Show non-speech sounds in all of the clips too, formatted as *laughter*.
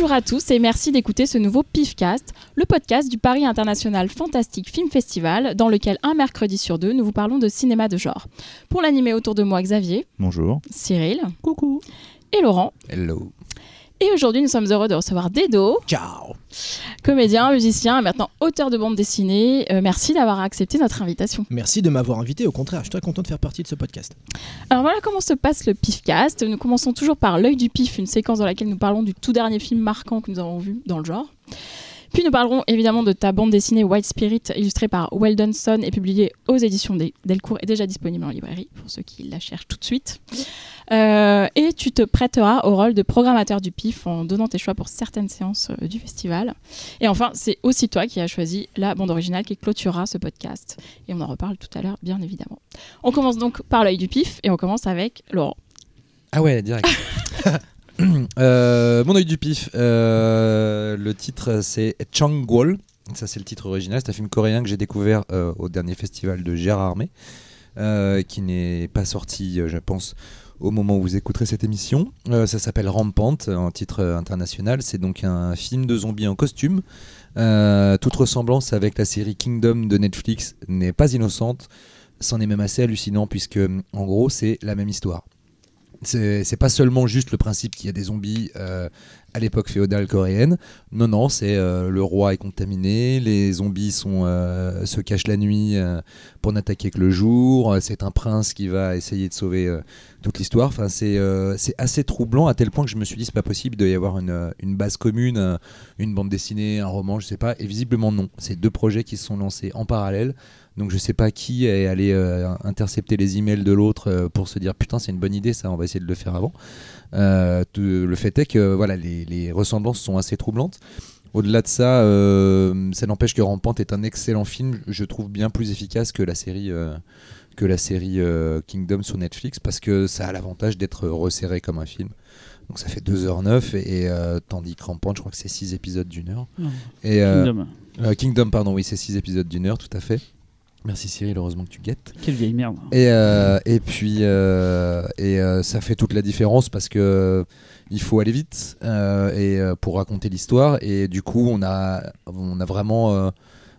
Bonjour à tous et merci d'écouter ce nouveau PIFcast, le podcast du Paris International Fantastic Film Festival, dans lequel un mercredi sur deux, nous vous parlons de cinéma de genre. Pour l'animer autour de moi, Xavier, Bonjour. Cyril Coucou. et Laurent. Hello. Et aujourd'hui, nous sommes heureux de recevoir Dedo, Ciao. comédien, musicien, et maintenant auteur de bande dessinée. Euh, merci d'avoir accepté notre invitation. Merci de m'avoir invité. Au contraire, je suis très content de faire partie de ce podcast. Alors voilà comment se passe le PIFcast. Nous commençons toujours par l'œil du pif, une séquence dans laquelle nous parlons du tout dernier film marquant que nous avons vu dans le genre. Puis nous parlerons évidemment de ta bande dessinée White Spirit, illustrée par Weldon Son et publiée aux éditions Del- Delcourt et déjà disponible en librairie, pour ceux qui la cherchent tout de suite. Euh, et tu te prêteras au rôle de programmateur du PIF en donnant tes choix pour certaines séances euh, du festival. Et enfin, c'est aussi toi qui as choisi la bande originale qui clôturera ce podcast. Et on en reparle tout à l'heure, bien évidemment. On commence donc par l'œil du PIF et on commence avec Laurent. Ah ouais, direct. *laughs* *clears throat* Euh, mon œil du pif. euh, le titre c'est Changwol. Ça c'est le titre original. C'est un film coréen que j'ai découvert euh, au dernier festival de Gérard Armé, qui n'est pas sorti, je pense, au moment où vous écouterez cette émission. Ça s'appelle Rampante en titre international. C'est donc un film de zombies en costume. Toute ressemblance avec la série Kingdom de Netflix n'est pas innocente. C'en est même assez hallucinant puisque en gros c'est la même histoire. C'est pas seulement juste le principe qu'il y a des zombies euh, à l'époque féodale coréenne. Non, non, c'est euh, le roi est contaminé, les zombies euh, se cachent la nuit pour n'attaquer que le jour. C'est un prince qui va essayer de sauver toute l'histoire. C'est assez troublant à tel point que je me suis dit c'est pas possible de y avoir une, base commune, une bande dessinée, un roman, je sais pas. Et visiblement non. C'est deux projets qui se sont lancés en parallèle. Donc je sais pas qui est allé euh, intercepter les emails de l'autre euh, pour se dire putain c'est une bonne idée ça on va essayer de le faire avant. Euh, le fait est que voilà les, les ressemblances sont assez troublantes. Au-delà de ça, ça n'empêche que Rampante est un excellent film, je trouve bien plus efficace que la série que la série Kingdom sur Netflix parce que ça a l'avantage d'être resserré comme un film. Donc ça fait 2h09 et, et, euh, tandis que Rampante, je crois que c'est 6 épisodes d'une heure. Et, euh, Kingdom. euh, Kingdom, pardon, oui, c'est 6 épisodes d'une heure, tout à fait. Merci Cyril, heureusement que tu guettes. Quelle vieille merde. Et, euh, et puis, euh, et, euh, ça fait toute la différence parce que il faut aller vite et, pour raconter l'histoire. Et du coup, on a, on a vraiment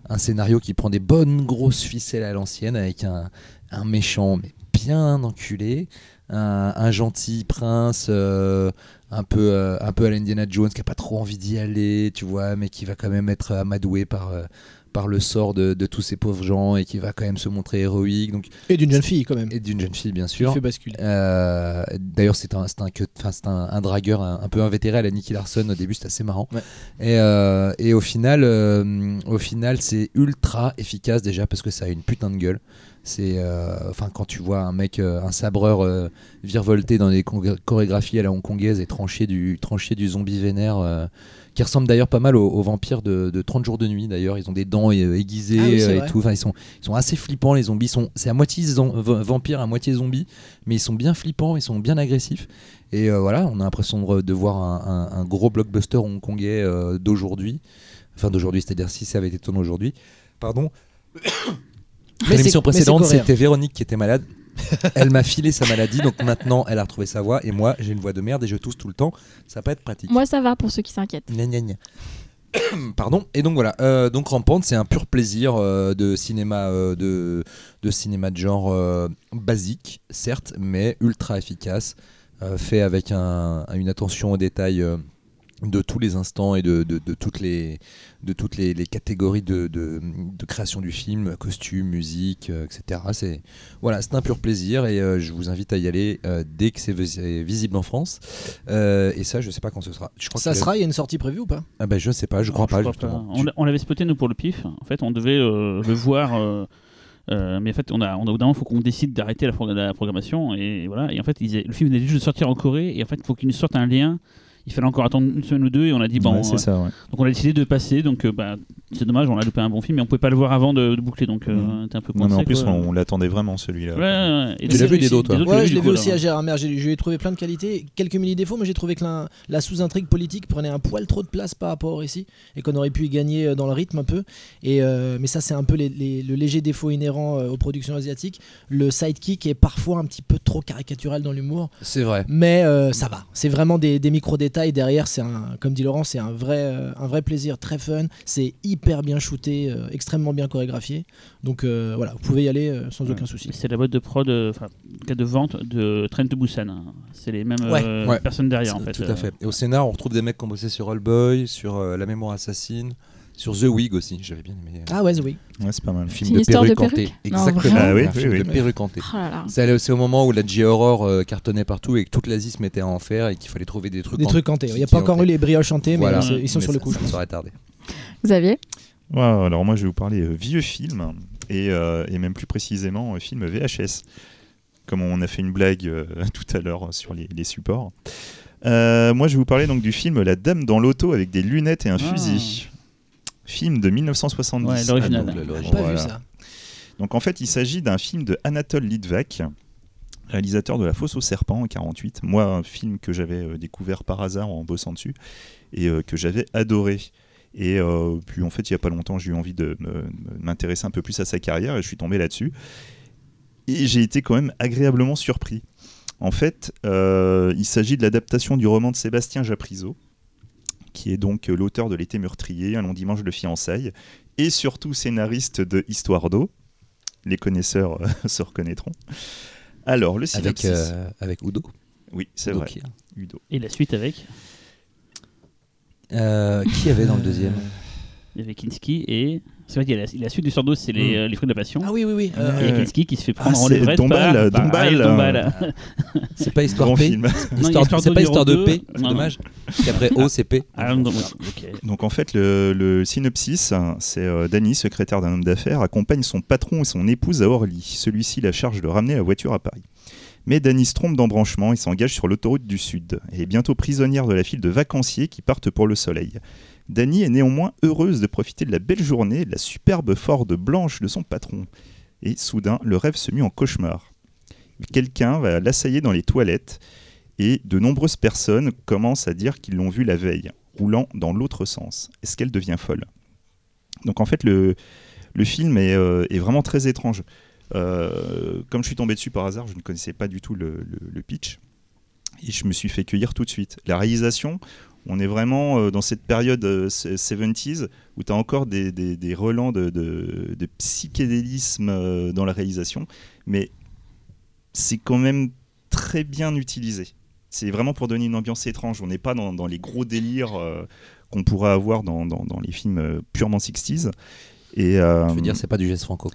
un scénario qui prend des bonnes grosses ficelles à l'ancienne avec un, un méchant, mais bien enculé, un, un gentil prince. un peu, euh, un peu à l'Indiana Jones qui a pas trop envie d'y aller, tu vois, mais qui va quand même être amadoué par, euh, par le sort de, de tous ces pauvres gens et qui va quand même se montrer héroïque. Donc, Et d'une jeune fille quand même. et d'une jeune fille, bien sûr. fait basculer. Euh, D'ailleurs, c'est un, un, dragueur un, un peu invétéré à la Nicky Larson au début, c'est assez marrant. Ouais. Et, euh, et au final, euh, au final, c'est ultra efficace déjà parce que ça a une putain de gueule. C'est, euh, enfin, quand tu vois un mec, euh, un sabreur euh, virevolter dans des choré- chorégraphies à la hongkongaise et trancher du, trancher du zombie vénère. qui ressemble d'ailleurs pas mal aux, aux vampires de, de 30 jours de nuit d'ailleurs. Ils ont des dents euh, aiguisées Ah oui, euh, et tout. Enfin ils sont ils sont assez flippants les zombies. Ils sont c'est à moitié zom- v- vampire à moitié zombie mais ils sont bien flippants ils sont bien agressifs. Et euh, voilà on a l'impression de, de voir un, un- un gros blockbuster hongkongais d'aujourd'hui. Enfin d'aujourd'hui c'est-à-dire si ça avait été tourné aujourd'hui. Pardon Mais l'émission précédente c'était Véronique qui était malade elle m'a filé sa maladie donc maintenant elle a retrouvé sa voix et moi j'ai une voix de merde et je tousse tout le temps ça va pas être pratique Moi, ça va pour ceux qui s'inquiètent. Gna gna gna. *coughs* Pardon. Et donc voilà. euh, donc Rampante, c'est un pur plaisir euh, de cinéma euh, de, de cinéma de genre euh, basique, certes, mais ultra efficace, euh, fait avec un, une attention aux détails. euh, de tous les instants et de, de- de toutes les, de toutes les, les catégories de, de- de création du film, costume, musique, euh, etc. C'est voilà, c'est un pur plaisir et euh, je vous invite à y aller euh, dès que c'est vis- visible en France. Euh, et ça, je sais pas quand ce sera. Je crois Ça sera, il y a une sortie prévue ou pas? Ah bah je sais pas, je crois Non, pas crois justement. On, l'a- on l'avait spoté nous pour le pif. En fait, on devait euh, le voir. euh, euh, mais en fait, on a, on a, au bout d'un moment, il faut qu'on décide d'arrêter la, la programmation. Et voilà. Et en fait, ils le film venait juste de sortir en Corée. Et en fait, il faut qu'il nous sorte un lien. Il fallait encore attendre une semaine ou deux. Et on a dit, bon, Ouais, c'est euh, ça, ouais. donc on a décidé de passer. Donc, euh, bah, c'est dommage, on a loupé un bon film. Mais on pouvait pas le voir avant de, de boucler. Donc, euh, Mhm. t'es un peu Non, mais en coincé, plus, quoi. on, on l'attendait vraiment celui-là. Ouais. Et Tu l'as vu, des autres, Ouais, je l'ai vu coup, aussi là. à Gérard Mer. J'ai j'ai trouvé plein de qualités, quelques mini défauts, mais j'ai trouvé que la, la sous-intrigue politique prenait un poil trop de place par rapport récit et qu'on aurait pu y gagner euh, dans le rythme un peu. Et euh, mais ça, c'est un peu les- les- le léger défaut inhérent aux productions asiatiques. Le sidekick est parfois un petit peu trop caricatural dans l'humour, C'est vrai. mais euh, ça va. C'est vraiment des, des micro-détails bataille derrière, c'est un, comme dit Laurent, c'est un vrai, euh, un vrai plaisir, très fun. C'est hyper bien shooté, euh, extrêmement bien chorégraphié. Donc euh, voilà, vous pouvez y aller euh, sans Ouais. aucun souci. C'est la boîte de prod, enfin, en cas de vente de Trent de Busan. hein. C'est les mêmes Ouais. euh, Ouais. personnes derrière en fait. Tout à fait. Et au scénar, on retrouve des mecs qui ont bossé sur All Boy, sur euh, La Mémoire Assassine, sur The Wig aussi. J'avais bien aimé. euh, Ah ouais, oui. Ouais, c'est pas mal. le film de histoire de perruque Exactement. Ah oui, oui, de perruque hantée. Oh. C'est au moment où la J-Horror euh, cartonnait partout et que toute l'Asie se mettait à en faire et qu'il fallait trouver des trucs. Des en- trucs hantés. Il n'y a pas encore eu les brioches hantées, mais ils sont Mais sur le coup. je Ça serait tardé. Xavier? Ouais, alors moi je vais vous parler euh, vieux film et, euh, et même plus précisément euh, film VHS. Comme on a fait une blague euh, *laughs* tout à l'heure sur les, les supports. Euh, moi je vais vous parler donc du film La Dame dans l'auto avec des lunettes et un Ah. fusil. Film de 1970. Ouais, l'original. Ah, donc, pas Voilà. vu ça. Donc en fait, il s'agit d'un film de Anatole Litvak, réalisateur de La Fosse au Serpent en 48. Moi, un film que j'avais euh, découvert par hasard en bossant dessus et euh, que j'avais adoré. Et euh, puis en fait, il y a pas longtemps, j'ai eu envie de m'intéresser un peu plus à sa carrière et je suis tombé là-dessus. Et j'ai été quand même agréablement surpris. En fait, euh, il s'agit de l'adaptation du roman de Sébastien Japrisot, qui est donc l'auteur de L'été meurtrier, Un long dimanche de fiançailles, et surtout scénariste de Histoire d'eau. Les connaisseurs euh, *laughs* se reconnaîtront. Alors, le Avec, synopsis. euh, avec Udo. Oui, c'est vrai. Kier. Udo. Et la suite avec Euh, qui y avait dans le deuxième? Il y avait Kinski et. C'est vrai qu'il y a la, la suite du Sordos, c'est les, Hmm. euh, les fruits de la passion. Ah oui, oui, oui. Ah, euh, Et il y a Ouais. Kinski qui se fait prendre Ah, en c'est levrette Dombal, par, par Dombal, Ariel Dombal. *laughs* C'est pas Histoire Grand P film. Non, il y a C'est pas Histoire de. P, c'est Non, non. dommage. Qu'après O, c'est P. Ah, non, ok. Donc en fait, le, le synopsis, hein, c'est euh, Danny, secrétaire d'un homme d'affaires, accompagne son patron et son épouse à Orly. Celui-ci la charge de ramener la voiture à Paris. Mais Danny se trompe d'embranchement et s'engage sur l'autoroute du Sud. Elle est bientôt prisonnière de la file de vacanciers qui partent pour le soleil. Danny est néanmoins heureuse de profiter de la belle journée de la superbe Ford blanche de son patron. Et soudain, le rêve se mit en cauchemar. Quelqu'un va l'assailler dans les toilettes et de nombreuses personnes commencent à dire qu'ils l'ont vu la veille, roulant dans l'autre sens. Est-ce qu'elle devient folle? Donc en fait, le, le film est, euh, vraiment très étrange. Euh, comme je suis tombé dessus par hasard, je ne connaissais pas du tout le- le pitch. Et je me suis fait cueillir tout de suite. La réalisation, on est vraiment euh, dans cette période euh, 70s où tu as encore des, des- relents de, psychédélisme euh, dans la réalisation, mais c'est quand même très bien utilisé. C'est vraiment pour donner une ambiance étrange. On n'est pas dans, les gros délires euh, qu'on pourrait avoir dans, les films euh, purement 60s. Et, euh, Je veux dire, c'est pas du geste franco.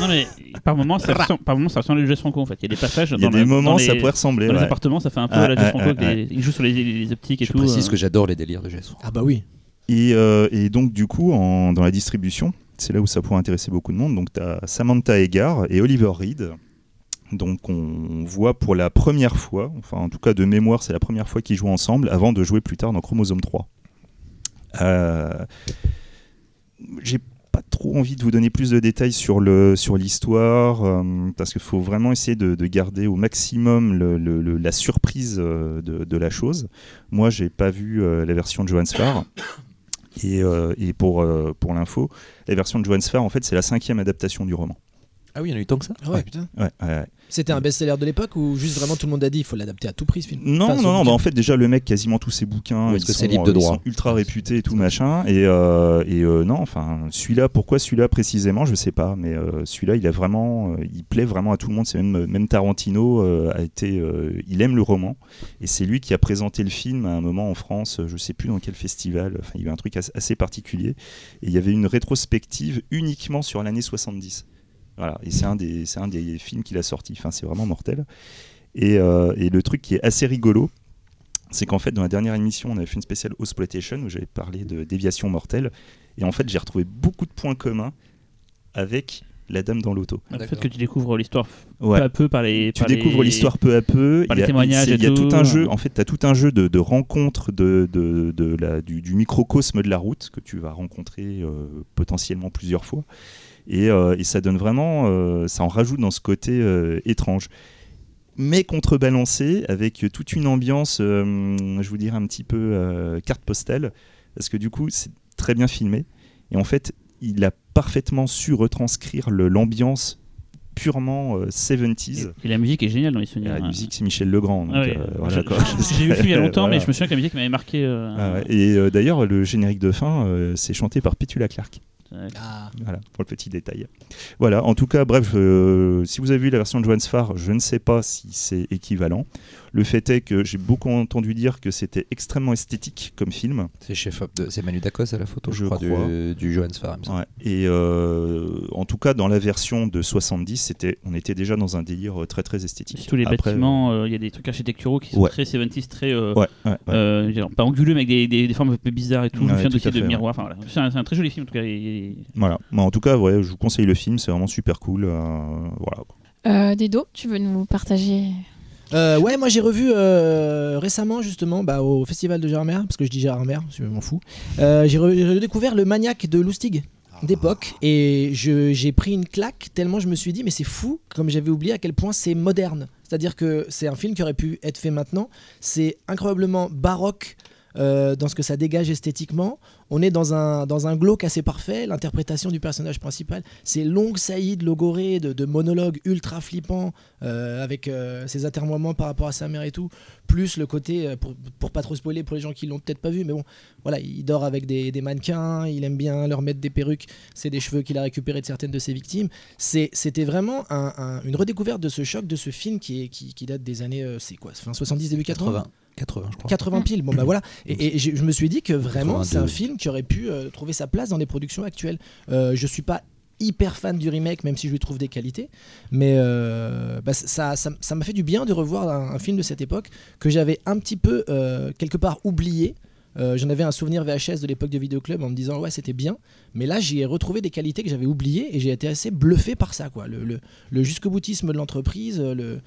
Non, mais par moment, ça ressemble, par moment, ça ressemble à Jess Franco en fait. Il y a des passages il y a dans, des la- moments, dans ça les, pourrait ressembler. dans les ouais. appartements, ça fait un peu Ah, à la Jess ah, Franco. ah, avec les- Il joue sur les, les optiques et Je tout. précise euh. que j'adore les délires de geste franco. Ah bah oui. Et, euh, et donc, du coup, en- dans la distribution, c'est là où ça pourrait intéresser beaucoup de monde. Donc, tu as Samantha Egar et Oliver Reed. Donc, on voit pour la première fois, enfin, en tout cas de mémoire, c'est la première fois qu'ils jouent ensemble avant de jouer plus tard dans Chromosome 3. Euh, J'ai pas trop envie de vous donner plus de détails sur le sur l'histoire euh, parce qu'il faut vraiment essayer de, de garder au maximum le- le- le- la surprise euh, de, de la chose. Moi, j'ai pas vu euh, la version de Johan Sfar. Et, euh, et pour, euh, pour l'info, la version de Johan Sfar, en fait, c'est la cinquième adaptation du roman. Ah oui, il y en a eu tant que ça? Ah ouais, putain. Ouais, ouais, ouais. C'était un best-seller de l'époque ou juste vraiment tout le monde a dit il faut l'adapter à tout prix ce film? Non, Enfin, non, non, bah, en fait, déjà, le mec, quasiment tous ses bouquins, est-ce que sont, c'est libre de euh, ils droit sont ultra réputés et tout machin. Et, euh, et euh, non, enfin, celui-là, pourquoi celui-là précisément, je sais pas, mais euh, celui-là, il a vraiment, euh, il plaît vraiment à tout le monde. C'est même, même Tarantino euh, a été, euh, il aime le roman, et c'est lui qui a présenté le film à un moment en France, je sais plus dans quel festival. Enfin, il y avait un truc assez particulier, et il y avait une rétrospective uniquement sur l'année 70. Voilà, et c'est un des, c'est un des films qu'il a sorti. Enfin, c'est vraiment mortel. Et, euh, et le truc qui est assez rigolo, c'est qu'en fait, dans la dernière émission, on avait fait une spéciale Exploitation où j'avais parlé de déviation mortelle. Et en fait, j'ai retrouvé beaucoup de points communs avec La Dame dans l'auto. Le fait que tu découvres l'histoire Ouais. peu à peu par les. Tu par découvres les- l'histoire peu à peu. par Il y les a- témoignages c'est- et Il y a tout tout. un jeu. En fait, tu as tout un jeu de, de rencontres de, de, de la, du, du microcosme de la route que tu vas rencontrer euh, potentiellement plusieurs fois. Et, euh, et ça donne vraiment. euh, ça en rajoute dans ce côté euh, étrange. Mais contrebalancé avec toute une ambiance, euh, je vous dirais un petit peu euh, carte postale. Parce que du coup, c'est très bien filmé. Et en fait, il a parfaitement su retranscrire l'ambiance purement euh, 70s. Et la musique est géniale dans les souvenirs. la hein. musique, c'est Michel Legrand. Ah ouais. euh, voilà, J'ai vu le film il y a *laughs* longtemps, mais je me souviens que la musique m'avait marqué. euh, Ah ouais. Et d'ailleurs, le générique de fin, c'est chanté par Petula Clark. Ah. Voilà, pour le petit détail. Voilà, en tout cas, bref, euh, si vous avez vu la version de Johannes Farr, je ne sais pas si c'est équivalent. Le fait est que j'ai beaucoup entendu dire que c'était extrêmement esthétique comme film. C'est chef de... c'est Manu Dacos à la photo, je, Je crois, crois. du, du Johannes. Ouais. Et euh, en tout cas, dans la version de 70, c'était, on était déjà dans un délire euh, très très esthétique. Tous les Après, bâtiments, euh, il y a des trucs architecturaux qui sont Ouais. très 70s, très. euh, Ouais, euh, pas anguleux, mais avec des, des- des formes un peu bizarres et tout. je me souviens de. Enfin, voilà. C'est un, c'est un très joli film en tout cas. et- Voilà. Mais en tout cas, ouais, je vous conseille le film, c'est vraiment super cool. euh, voilà. Euh, Dedo, tu veux nous partager Euh, ouais, moi j'ai revu euh, récemment justement bah, au festival de Gérardmer, parce que je dis Gérardmer, je m'en fous. Euh, j'ai re- j'ai redécouvert le maniaque de Lustig d'époque et j'ai pris une claque tellement je me suis dit mais c'est fou comme j'avais oublié à quel point c'est moderne. C'est-à-dire que c'est un film qui aurait pu être fait maintenant. C'est incroyablement baroque euh, dans ce que ça dégage esthétiquement. On est dans un, dans un glauque assez parfait. L'interprétation du personnage principal, c'est longues saillies de, de monologues ultra flippants euh, avec euh, ses atermoiements par rapport à sa mère et tout. Plus le côté, pour, pour pas trop spoiler pour les gens qui l'ont peut-être pas vu, mais bon, voilà, il dort avec des, des mannequins, il aime bien leur mettre des perruques, c'est des cheveux qu'il a récupérés de certaines de ses victimes. C'était vraiment un- un- une redécouverte de ce choc, de ce film qui, qui, date des années, c'est quoi, fin 70, début 80 80. 80, je crois. 80 piles, bon bah voilà. Et, et je, je me suis dit que vraiment, c'est un 82. film qui aurait pu euh, trouver sa place dans les productions actuelles. Euh, je suis pas hyper fan du remake, même si je lui trouve des qualités, mais euh, bah, ça ça ça m'a fait du bien de revoir un, un film de cette époque que j'avais un petit peu euh, quelque part oublié. Euh, J'en avais un souvenir VHS de l'époque de Vidéoclub en me disant ouais c'était bien, mais là j'y ai retrouvé des qualités que j'avais oubliées et j'ai été assez bluffé par ça quoi. Le, le, le jusqu'au boutisme de l'entreprise, le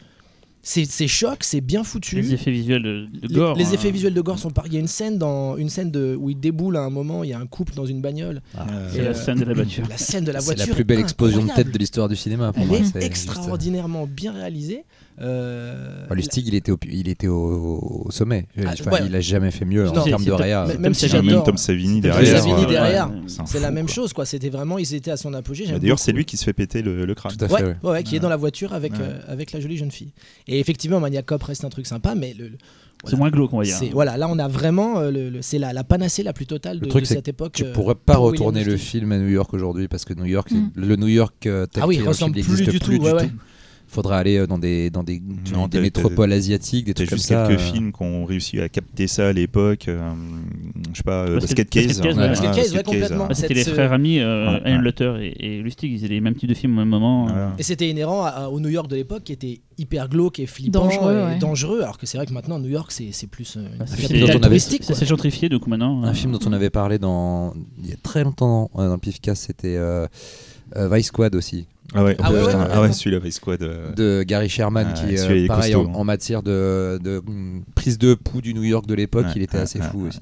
c'est c'est choc, c'est bien foutu. Les effets visuels de, gore. Les, hein. effets visuels de gore sont par. Il y a une scène dans une scène de où il déboule à un moment. Il y a un couple dans une bagnole. Ah, C'est Et, la euh, scène de la voiture. La scène de la c'est voiture. la plus belle est explosion de tête de l'histoire du cinéma. Pour Elle moi. est C'est juste- extraordinairement bien réalisée. Euh, Bah, Lustig, il était au, il était au, au sommet. Ah, Enfin, ouais. Il a jamais fait mieux en termes de réa. Même si. Même Tom Savini Tom derrière. Savini euh, derrière. c'est un C'est fou, la même quoi. chose, quoi. C'était vraiment, ils étaient à son apogée. Bah, D'ailleurs, c'est lui qui se fait péter le, le crâne. Tout à fait. Ouais, ouais. ouais, ouais, qui est dans la voiture avec, Ouais. euh, avec la jolie jeune fille. Et effectivement, Maniac Cop reste un truc sympa, mais le, le- C'est moins glauque, on va dire. c'est- voilà, là on a vraiment, euh, le, le- c'est la, la panacée la plus totale de, Le truc, de c'est cette époque. Tu euh, pourrais pas pour William retourner le film à New York aujourd'hui parce que New York, Mm. le New York euh, tel Ah oui, qu'il il plus n'existe du tout. ouais. Faudra aller euh, dans des dans des, Non, des t'as- métropoles asiatiques, des trucs comme juste ça. quelques euh. films qui ont réussi à capter ça à l'époque. euh, je sais pas, euh, Basket- Basket Case. Basket Case, hein. ouais. Basket Ouais, Case, ouais, Basket complètement. Bah, C'était les ce- frères amis, euh, Ouais. Lutter et, et Lustig, ils faisaient les mêmes types de films au même moment. Voilà. Et c'était inhérent à- à- au New York de l'époque qui était hyper glauque et flippant Dangereux, et ouais. dangereux. Alors que c'est vrai que maintenant New York c'est plus euh, une Bah, capitale touristique. Ça s'est gentrifié, donc maintenant. Un euh, film dont on avait parlé dans il y a très longtemps euh, dans le Pifcast, c'était euh, euh, Vice Squad aussi. Ah ouais, Ah ouais, ah ouais, celui-là, Vice Squad. euh, de Gary Sherman Ah, qui est euh, est pareil costaud, en, en matière de, de, mm, prise de pouls du New York de l'époque, il était assez fou aussi.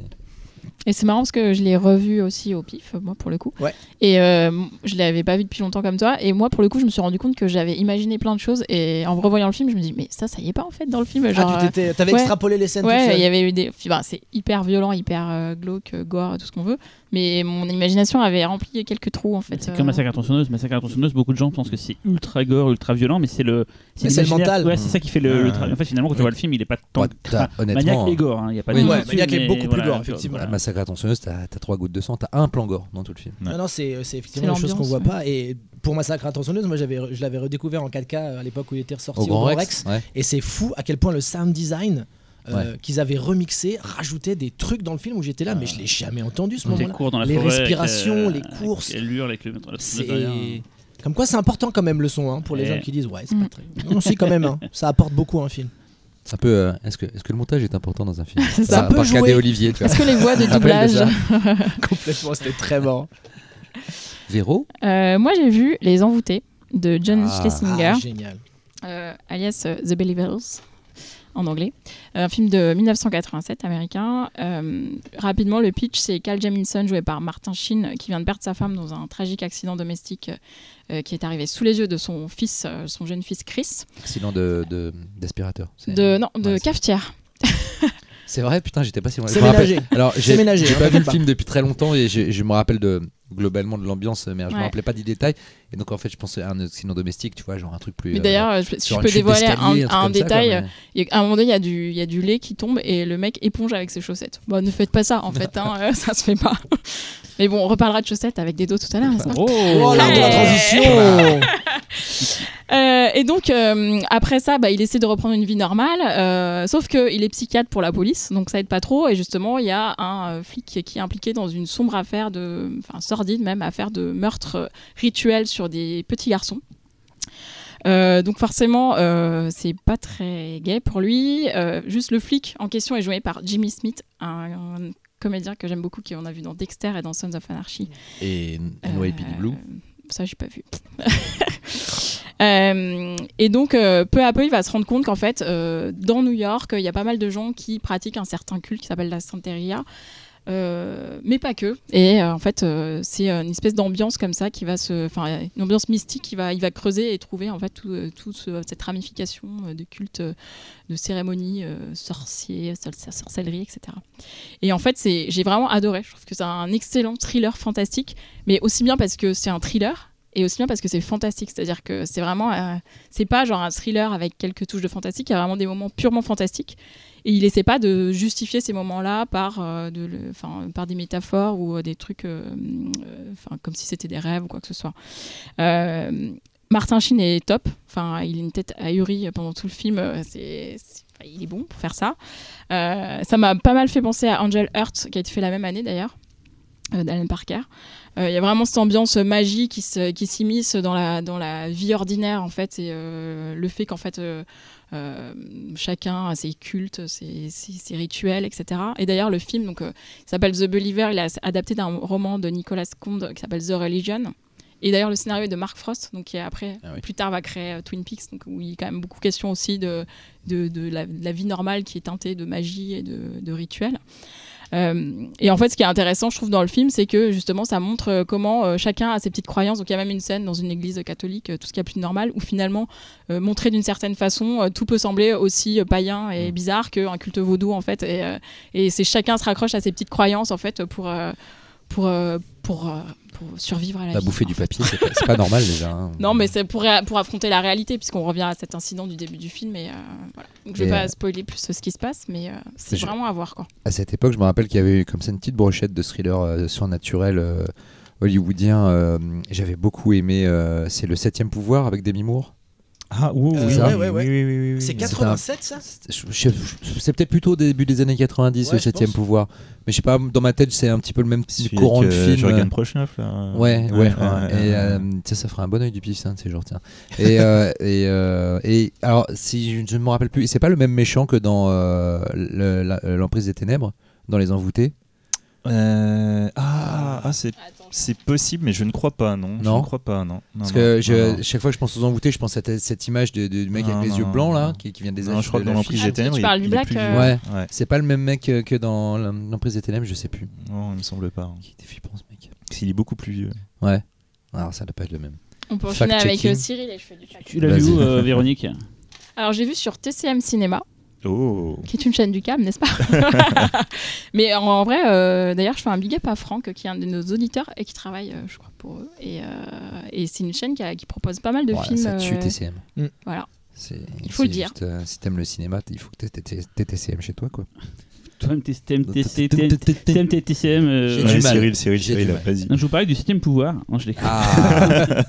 Et c'est marrant parce que je l'ai revu aussi au pif, moi pour le coup. Ouais. Et euh, je l'avais pas vu depuis longtemps comme toi. Et moi pour le coup, je me suis rendu compte que j'avais imaginé plein de choses. Et en revoyant le film, je me dis, mais ça, ça y est pas en fait dans le film. Genre, Ah, tu t'étais- t'avais ouais. extrapolé les scènes Ouais, il y avait eu des. c'est hyper violent, hyper euh, glauque, euh, gore, tout ce qu'on veut. Mais mon imagination avait rempli quelques trous en fait. C'est euh. comme Massacre à tronçonneuse. Massacre à tronçonneuse, beaucoup de gens pensent que c'est ultra gore, ultra violent, mais c'est le. C'est le mental. Ouais, c'est ça qui fait le. tra- En fait, finalement, quand tu vois le film, il est pas tant. Maniac et gore, hein, il y a pas Oui, de Maniac est beaucoup plus gore, effectivement. À tronçonneuse, t'as as trois gouttes de sang, t'as un plan gore dans tout le film. Non, non, c'est c'est effectivement une chose qu'on voit pas. Et pour Massacre à tronçonneuse, moi j'avais, je l'avais redécouvert en 4K à l'époque où il était ressorti Au au, Grand Grand Rex, Rex. ouais. Et c'est fou à quel point le sound design euh, Ouais. qu'ils avaient remixé rajoutait des trucs dans le film où j'étais là, mais je l'ai jamais entendu ce moment-là. cours dans la Les forêt, avec, respirations, euh, les courses. Avec le. le- le- C'est derrière. comme quoi c'est important quand même le son hein, pour les Et- gens qui disent ouais c'est Mm. pas très. Non, si quand même, hein. *laughs* ça apporte beaucoup à un film. Un peu. euh, est-ce que, est-ce que le montage est important dans un film C'est *laughs* ça. Par- peut par jouer. Cadet Olivier, tu vois. Est-ce que les voix de *laughs* doublage. *laughs* Complètement, c'était très marrant. Véro Euh, Moi j'ai vu Les Envoûtés de John Ah. Schlesinger. Ah, génial. euh, alias The Believers en anglais. Euh, Un film de 1987 américain. Euh, rapidement, le pitch, c'est Cal Jamison, joué par Martin Sheen, qui vient de perdre sa femme dans un tragique accident domestique euh, qui est arrivé sous les yeux de son fils, euh, son jeune fils Chris, Accident de, de- d'aspirateur. C'est- de, non, de Ouais, cafetière. *laughs* C'est vrai, putain, j'étais pas si loin. C'est Je me rappelle- ménagé. Alors, j'ai pas vu le pas. film depuis très longtemps et je me rappelle de globalement de l'ambiance, mais je me Ouais. rappelais pas des détails. Et donc en fait, je pensais à un accident domestique, tu vois, genre un truc plus. Mais euh, d'ailleurs, je, si je peux dévoiler un, ça, détail, quoi, euh, mais- il y a- à un moment donné, il y, a du- il y a du lait qui tombe et le mec éponge avec ses chaussettes. Bon, ne faites pas ça, en fait, hein, *laughs* euh, ça se fait pas. *laughs* Mais bon, on reparlera de chaussettes avec des dos tout à l'heure, Oh, Oh, l'art de la transition *laughs* Euh, et donc euh, après ça, bah, il essaie de reprendre une vie normale, euh, sauf qu'il est psychiatre pour la police, donc ça aide pas trop. Et justement, il y a un euh, flic qui est impliqué dans une sombre affaire de, enfin sordide même, affaire de meurtre euh, rituel sur des petits garçons. Euh, donc forcément, euh, c'est pas très gay pour lui. Euh, juste le flic en question est joué par Jimmy Smith, un, un comédien que j'aime beaucoup, qu'on a vu dans Dexter et dans Sons of Anarchy. Et NYPD Blue. Ça, j'ai pas vu. *laughs* Et donc, peu à peu, il va se rendre compte qu'en fait, dans New York, il y a pas mal de gens qui pratiquent un certain culte qui s'appelle la Santeria. Euh, mais pas que. Et euh, en fait, euh, c'est une espèce d'ambiance comme ça qui va se, enfin, une ambiance mystique qui va, il va creuser et trouver en fait tout, tout ce- cette ramification de culte, de cérémonies sorciers, sor- sorcellerie, etc. Et en fait, c'est, j'ai vraiment adoré. Je trouve que c'est un excellent thriller fantastique, mais aussi bien parce que c'est un thriller et aussi bien parce que c'est fantastique. C'est-à-dire que c'est vraiment, euh, c'est pas genre un thriller avec quelques touches de fantastique. Il y a vraiment des moments purement fantastiques. Et il essaie pas de justifier ces moments-là par, euh, par des métaphores ou euh, des trucs, euh, euh, 'fin, comme si c'était des rêves ou quoi que ce soit. Martin Sheen est top. Enfin, il a une tête ahurie pendant tout le film. C'est, enfin, il est bon pour faire ça. Ça m'a pas mal fait penser à Angel Heart, qui a été fait la même année d'ailleurs, d'Alan Parker. Euh, Il y a vraiment cette ambiance magie qui, s'immisce dans la, dans la vie ordinaire, en fait, et euh, le fait qu'en fait, euh, chacun a ses cultes, ses, ses- ses rituels, etc. Et d'ailleurs, le film donc, s'appelle The Believer, il est adapté d'un roman de Nicolas Comte qui s'appelle The Religion. Et d'ailleurs, le scénario est de Mark Frost, donc qui après, Ah oui. plus tard, va créer euh, Twin Peaks, donc, où il y a quand même beaucoup question aussi de, de, de la, de la vie normale qui est teintée de magie et de rituels. Euh, et en fait, ce qui est intéressant, je trouve, dans le film, c'est que justement, ça montre euh, comment euh, chacun a ses petites croyances. Donc, il y a même une scène dans une église catholique, tout ce qui est plus normal, où finalement, montré d'une certaine façon, tout peut sembler aussi païen et bizarre qu'un culte vaudou, en fait. Et, et c'est chacun se raccroche à ses petites croyances, en fait, pour, pour, pour, pour survivre à la Bah, vie. bouffer du papier, c'est pas, normal déjà. hein. *laughs* Non, mais c'est pour, pour affronter la réalité, puisqu'on revient à cet incident du début du film. Et, euh, voilà. Donc, je vais Et, pas euh, spoiler plus ce qui se passe, mais euh, c'est vraiment à voir. Quoi. À cette époque, je me rappelle qu'il y avait eu comme ça une petite brochette de thrillers euh, surnaturels hollywoodiens. euh, J'avais beaucoup aimé. c'est le septième pouvoir avec Demi Moore. Ah, oui, Euh, oui, ouais, oui, ouais, ouais. oui, oui, oui, oui. C'est oui. 87 ça C'est c'est peut-être plutôt au début des années 90 Ouais, le je septième pense. pouvoir. Mais je sais pas, dans ma tête, c'est un petit peu le même Celui courant avec, de euh, film. Jürgen Prochnow, là. Ouais, ouais, enfin, et ouais. euh, ça ferait un bon oeil du pif, ça, sais, genre, tiens. Et, euh, *laughs* et, euh, et alors, si je, ne me rappelle plus, c'est pas le même méchant que dans euh, euh, l'emprise des ténèbres, dans les envoûtés? Euh, ah, ah, c'est c'est possible, mais je ne crois pas, non. Je Non. ne crois pas, non. Non, Parce non, que non, je- non. chaque fois que je pense aux envoûtés, je pense à cette image de, de- du mec Non, avec les non, yeux blancs là, qui, qui vient des Non, je crois de que dans l'emprise Ah, des tu- ténèbres, tu il- Black, plus euh. Ouais. C'est pas le même mec que, que dans l'emprise des ténèbres, je sais plus. Non, il me semble pas. Qui était flippant ce mec. Parce qu'il est beaucoup plus vieux. Ouais. Alors ça doit pas être le même. On peut enchaîner avec euh, Cyril et je fais du fact. Tu l'as vu où, euh, Véronique Alors j'ai vu sur TCM Cinéma, Oh qui est une chaîne du câble, n'est-ce pas *laughs* Mais en, en vrai, euh, d'ailleurs, je fais un big up à Franck, qui est un de nos auditeurs et qui travaille, euh, je crois, pour eux. Et, euh, et c'est une chaîne qui, a- qui propose pas mal de Voilà, films. ça tue euh, TCM. voilà. C'est- Il faut le dire. juste, euh, si t'aimes le cinéma, il faut que t'aies TCM chez toi, quoi. Toi-même, t'es- t'aimes TCM. J'ai Ouais, du mal. Cyril, Cyril, Cyril, vas-y. Je vous parlais du septième pouvoir. Non, je déconne. *laughs*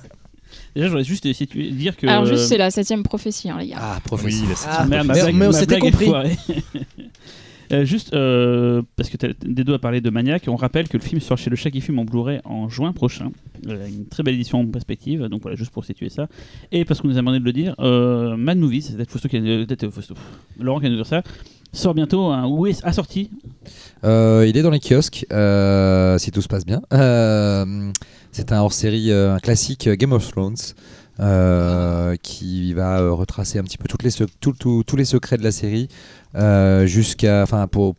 Déjà, j'aurais juste situé- dire que. Alors juste, euh, c'est la septième prophétie, hein, les gars. ah prophétie. Oui, la Ah, Merde, ma mais- blague- mais on s'était compris. *laughs* Euh, juste euh, parce que Dedo a parlé de Maniac, on rappelle que le film sort chez le chat qui fume en Blu-ray en juin prochain. Euh, une très belle édition en perspective, donc voilà, juste pour situer ça. Et parce qu'on nous a demandé de le dire, euh, Mad Movies, c'est peut-être Fausto qui a, peut-être Fausto, Laurent qui a nous dire ça, sort bientôt, hein, où est assorti Euh, il est dans les kiosques, euh, si tout se passe bien. C'est un hors-série, euh, un classique euh, Game of Thrones. euh, qui va retracer un petit peu tous les secrets de la série jusqu'à enfin pour,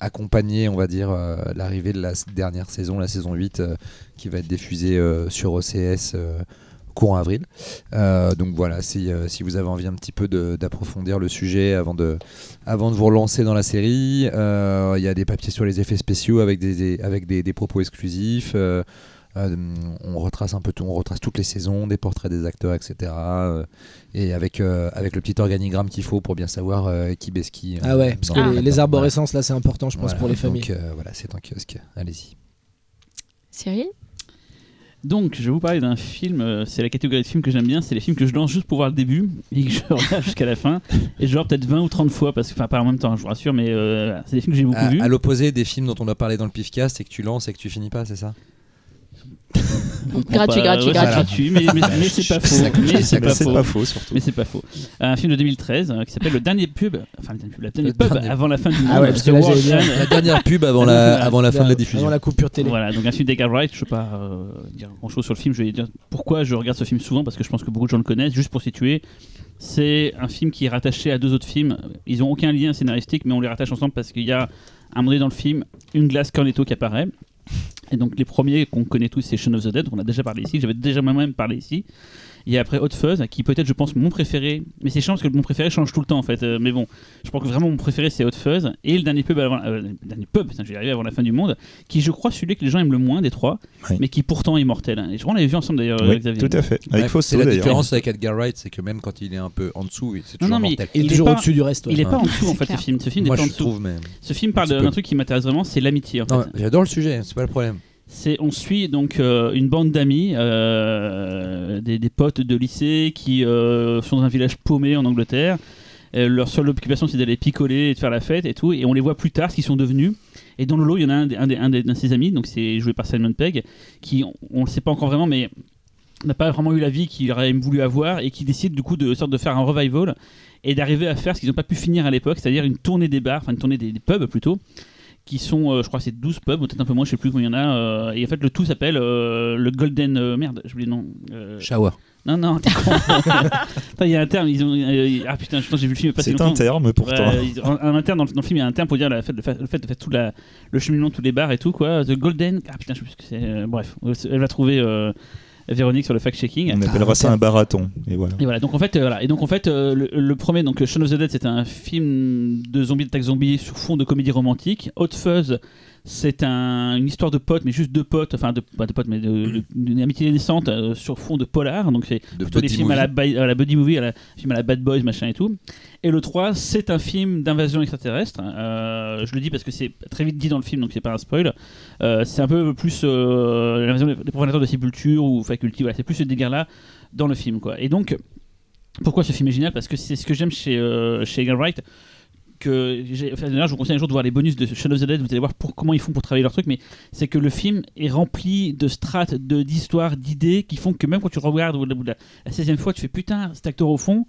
accompagner on va dire l'arrivée de la dernière saison la saison 8 euh, qui va être diffusée sur OCS courant avril donc voilà si, vous avez envie un petit peu d'approfondir le sujet avant de avant de vous relancer dans la série. Il y a des papiers sur les effets spéciaux avec des, avec des propos exclusifs. Euh, on retrace un peu tout, on retrace toutes les saisons, des portraits des acteurs, etc. euh, et avec, euh, avec le petit organigramme qu'il faut pour bien savoir euh, qui baisse qui. euh, Ah ouais, parce que les, les arborescences là c'est important, je pense, Voilà, pour les donc, familles. euh, voilà, c'est en kiosque. Allez-y. Cyril? Donc, je vais vous parler d'un film. c'est la catégorie de films que j'aime bien. C'est les films que je lance juste pour voir le début et que je *laughs* regarde jusqu'à la fin. Et genre peut-être 20 ou 30 fois, parce que, enfin, pas en même temps, je vous rassure, mais euh, c'est des films que j'ai beaucoup À, vus. à l'opposé des films dont on a parlé dans le Pifcast, et que tu lances et que tu finis pas, c'est ça? Gratuit, pas- gratuit, gratuit. Mais, mais, mais c'est pas *laughs* faux. Mais c'est pas faux. pas faux surtout. Mais c'est pas faux. Un film de 2013 euh, qui s'appelle Le dernier pub. Enfin, le dernier pub, la dernière pub dernier- avant la fin du monde. Ah ouais, parce que là. La dernière pub avant la, *laughs* avant la fin de la diffusion. Avant la coupure télé. Voilà, donc un film d'Edgar Wright, je ne vais pas euh, dire grand chose sur le film, je vais dire pourquoi je regarde ce film souvent, parce que je pense que beaucoup de gens le connaissent, juste pour situer. C'est un film qui est rattaché à deux autres films. Ils n'ont aucun lien scénaristique, mais on les rattache ensemble parce qu'il y a à un moment donné dans le film une glace Cornetto qui apparaît. Et donc les premiers qu'on connaît tous, c'est Shaun of the Dead, on a déjà parlé ici, j'avais déjà moi-même parlé ici. Il y a après Hot Fuzz, qui peut-être, je pense, mon préféré. Mais c'est chiant parce que mon préféré change tout le temps en fait. Euh, mais bon, je pense que vraiment mon préféré c'est Hot Fuzz. Et le dernier pub avant, euh, le dernier pub, putain, je vais y arriver avant la fin du monde, qui je crois celui que les gens aiment le moins des trois, Oui. mais qui pourtant est mortel. Et je crois qu'on l'avait vu ensemble d'ailleurs, Oui, Xavier. tout à fait. Avec Ouais, Fausto c'est la différence avec Edgar Wright, c'est que même quand il est un peu en dessous, c'est toujours non, mortel. Il est Il est toujours au-dessus du reste. ouais. Il est Ouais. pas en dessous en fait ce film. Ce film n'est Moi, pas en je dessous. trouve, mais. Ce film parle d'un truc qui m'intéresse vraiment, c'est l'amitié J'adore le sujet, c'est pas le problème. On suit donc euh, une bande d'amis, euh, des, potes de lycée qui euh, sont dans un village paumé en Angleterre. Leur seule occupation c'est d'aller picoler et de faire la fête et tout. Et on les voit plus tard, ce qu'ils sont devenus. Et dans le lot, il y en a un, de ses amis, donc c'est joué par Simon Pegg, qui on, on le sait pas encore vraiment, mais n'a pas vraiment eu la vie qu'il aurait voulu avoir et qui décide du coup de sorte de faire un revival et d'arriver à faire ce qu'ils n'ont pas pu finir à l'époque, c'est-à-dire une tournée des bars, enfin une tournée des pubs plutôt, qui sont, euh, je crois, c'est 12 pubs, ou peut-être un peu moins, je sais plus combien il y en a. euh, et en fait, le tout s'appelle euh, le Golden. euh, merde, j'ai oublié le nom. euh, Shower. non, non, t'es con. *laughs* Putain, il y a un terme. Ils ont, euh, ah putain, je pense que j'ai vu le film il y a pas si C'est un terme pourtant. Ouais, ils- un, un interne dans le, dans le film, il y a un terme pour dire la le, fait, le fait de faire tout la, le cheminement tous les bars et tout, quoi. The Golden. Ah putain, je sais plus ce que c'est. euh, bref, elle va trouver euh, Véronique sur le fact-checking. On appellera ça un barathon. Et voilà. Et voilà, donc en fait, euh, voilà. Et donc en fait, euh, le, le premier, donc Shaun of the Dead, c'est un film de zombies, d'attaque zombie sur fond de comédie romantique. Hot Fuzz, c'est un- une histoire de potes, mais juste deux potes, enfin de, pas de potes, mais de- d'une amitié naissante euh, sur fond de polar. Donc c'est De plutôt des films à la, à buddy movie, à la film à la Bad Boys, machin et tout. Et le 3, c'est un film d'invasion extraterrestre. Euh, je le dis parce que c'est très vite dit dans le film, donc c'est pas un spoil. Euh, c'est un peu plus l'invasion des des profanateurs de sépulture ou faculty. Voilà, c'est plus ce dégât-là dans le film, quoi. Et donc, pourquoi ce film est génial? Parce que c'est ce que j'aime chez, chez Wright. Que je vous conseille un jour de voir les bonus de Shaun of the Dead, vous allez voir pour, comment ils font pour travailler leur truc, mais c'est que le film est rempli de strates, de- d'histoires, d'idées qui font que même quand tu regardes la, la 16e fois, tu fais putain, cet acteur au fond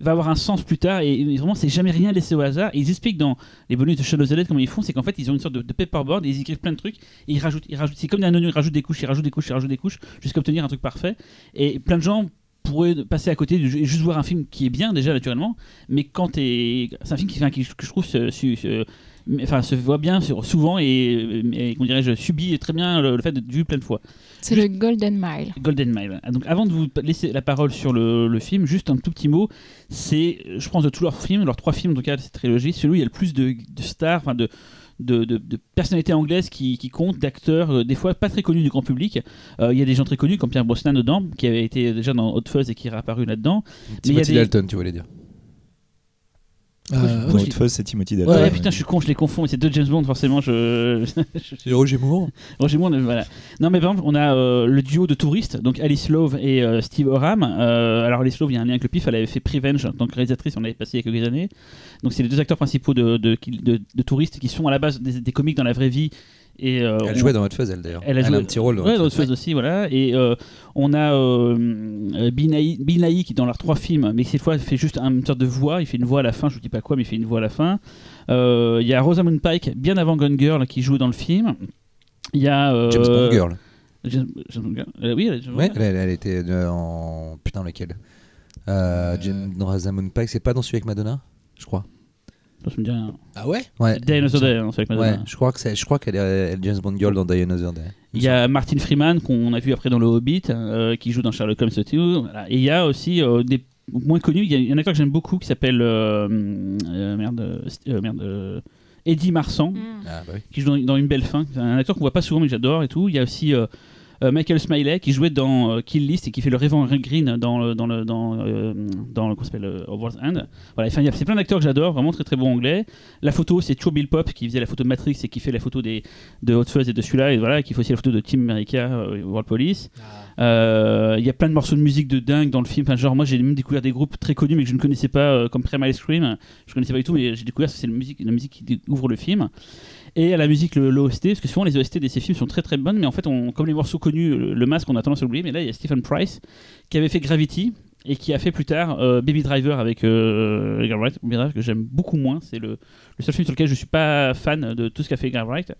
va avoir un sens plus tard et, vraiment c'est jamais rien laissé au hasard. Ils expliquent dans les bonus de Shadow of the Dead comment ils font, c'est qu'en fait ils ont une sorte de, paperboard ils écrivent plein de trucs et ils rajoutent, ils rajoutent, c'est comme un oignon, ils rajoutent des couches, ils rajoutent des couches, ils rajoutent des couches jusqu'à obtenir un truc parfait. Et plein de gens pourraient passer à côté du et juste voir un film qui est bien déjà naturellement, mais quand t'es, c'est un film qui, enfin, qui- que je trouve se, se- se- mais, enfin, se voit bien sur- souvent et, et comment dirais-je subit très bien le, le fait d'être vu plein de fois. C'est le Golden Mile. Golden Mile. Donc avant de vous laisser la parole sur le, le film, juste un tout petit mot. C'est, je pense, de tous leurs films, leurs trois films en tout cas de cette trilogie, celui où il y a le plus de, de stars, enfin de, de, de- de personnalités anglaises qui, qui comptent, d'acteurs, euh, des fois pas très connus du grand public. Euh, Il y a des gens très connus comme Pierre Brosnan dedans, qui avait été déjà dans Hot Fuzz et qui est réapparu là-dedans. Mais il y a Timothy des- Dalton, tu voulais dire. Euh, c'est Timothy Ouais, Dalton. putain, je suis con, je les confonds. C'est deux James Bond, forcément. Je, C'est Roger Moore *laughs* Roger Moore, voilà. Non, mais par exemple, on a euh, le duo de touristes, donc Alice Love et euh, Steve Oram. Euh, alors, Alice Love, il y a un lien avec le pif, elle avait fait Prevenge en tant que réalisatrice, on l'avait passé il y a quelques années. Donc, c'est les deux acteurs principaux de, de, qui- de- de touristes qui sont à la base des, des comiques dans la vraie vie. Et, euh, Elle on- jouait dans Hot Fuzz, elle d'ailleurs. Elle a Elle, joué- a un petit rôle dans Ouais, Hot Fuzz. Aussi, voilà. Et euh, on a euh, Binaï Binaï qui, dans leurs trois films, mais cette fois, fait juste une sorte de voix. Il fait une voix à la fin, je vous dis pas quoi, mais il fait une voix à la fin. Euh, Il y a Rosamund Pike, bien avant Gone Girl, qui joue dans le film. Il y a. James Bond Girl. James- James oui, elle James Ouais, était en. Putain, lequel Dans Rosamund Pike, c'est pas dans celui avec Madonna Je crois. Ça, ça me dit rien. Ah ouais? Ouais. Day Another Day, hein, c'est avec Madonna. Ouais, je crois que c'est, je crois qu'elle est elle est James Bond Girl dans Die Another Day. Il y a Martin Freeman qu'on a vu après dans Le Hobbit, euh, qui joue dans Sherlock Holmes aussi. Voilà. Et il y a aussi euh, des moins connus. Il y a- il y a un acteur que j'aime beaucoup qui s'appelle euh, euh, merde, merde, euh, Eddie Marsan, Mm. Ah, bah oui. qui joue dans, dans Une belle fin. C'est un acteur qu'on voit pas souvent mais que j'adore et tout. Il y a aussi Michael Smiley qui jouait dans euh, Kill List et qui fait le Raven Green dans dans le dans euh, dans ça s'appelle euh, World's End. Voilà, c'est plein d'acteurs que j'adore, vraiment très très bon anglais. La photo c'est Cho Bill Pop qui faisait la photo de Matrix et qui fait la photo des de Hot Fuzz et de celui-là et voilà qui fait aussi la photo de Team America euh, World Police. Euh, Il y a plein de morceaux de musique de dingue dans le film. Enfin, genre moi j'ai même découvert des groupes très connus mais que je ne connaissais pas euh, comme Primal Scream. Je connaissais pas du tout mais j'ai découvert que c'est la musique la musique qui ouvre le film. Et à la musique, l'OST, parce que souvent les OST de ces films sont très très bonnes, mais en fait, comme les morceaux connus, le, masque, on a tendance à l'oublier. Mais là, il y a Stephen Price qui avait fait Gravity et qui a fait plus tard euh, Baby Driver avec euh, Driver que j'aime beaucoup moins. C'est le, seul film sur lequel je suis pas fan de tout ce qu'a fait Edgar Wright.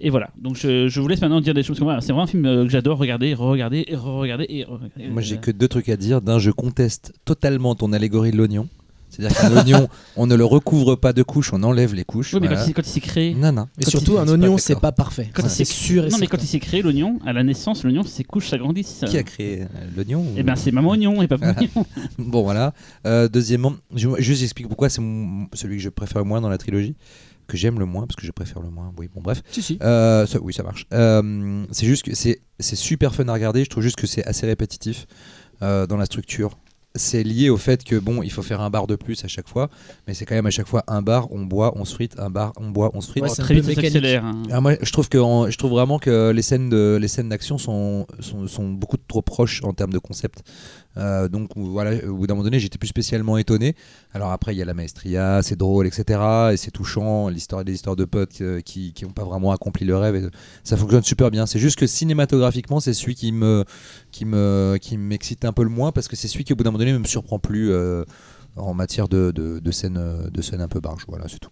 Et voilà, donc je, je vous laisse maintenant dire des choses. parce que voilà, C'est vraiment un film euh, que j'adore regarder, re-regarder et re-regarder. Et re-regarder. Moi, j'ai que deux trucs à dire. D'un, je conteste totalement ton allégorie de l'oignon. C'est-à-dire qu'un oignon, *laughs* on ne le recouvre pas de couches, on enlève les couches. Oui, mais voilà. quand il, quand il s'est créé. Non, non. Et surtout, il- un oignon, c'est pas parfait. Quand il c'est s'est- sûr et Non, mais quand il s'est créé, l'oignon, à la naissance, l'oignon, ses couches s'agrandissent. Qui a créé euh, l'oignon Eh ben, c'est maman oignon et pas Voilà. oignon. Bon, voilà. Euh, deuxièmement, je- juste j'explique pourquoi c'est celui que je préfère le moins dans la trilogie, que j'aime le moins, parce que je préfère le moins. Oui, bon, bref. Si, si. Euh, ça- oui, ça marche. Euh, c'est juste que c'est c'est super fun à regarder. Je trouve juste que c'est assez répétitif euh, dans la structure. C'est lié au fait que bon, il faut faire un bar de plus à chaque fois, mais c'est quand même à chaque fois un bar, on boit, on se frite, un bar, on boit, on se frite. Ouais, c'est Très vite, hein. Ah, moi, je trouve que en- je trouve vraiment que les scènes de les scènes d'action sont, sont sont beaucoup trop proches en termes de concept. Euh, donc voilà, au bout d'un moment donné, j'étais plus spécialement étonné. Alors après, il y a la maestria, c'est drôle, etc. Et c'est touchant, l'histoire des histoires de potes euh, qui n'ont pas vraiment accompli le rêve. Ça fonctionne super bien. C'est juste que cinématographiquement, c'est celui qui me qui me qui m'excite un peu le moins parce que c'est celui qui au bout d'un moment donné ne me surprend plus. euh, en matière de, de, scènes de scènes un peu barges, voilà, c'est tout.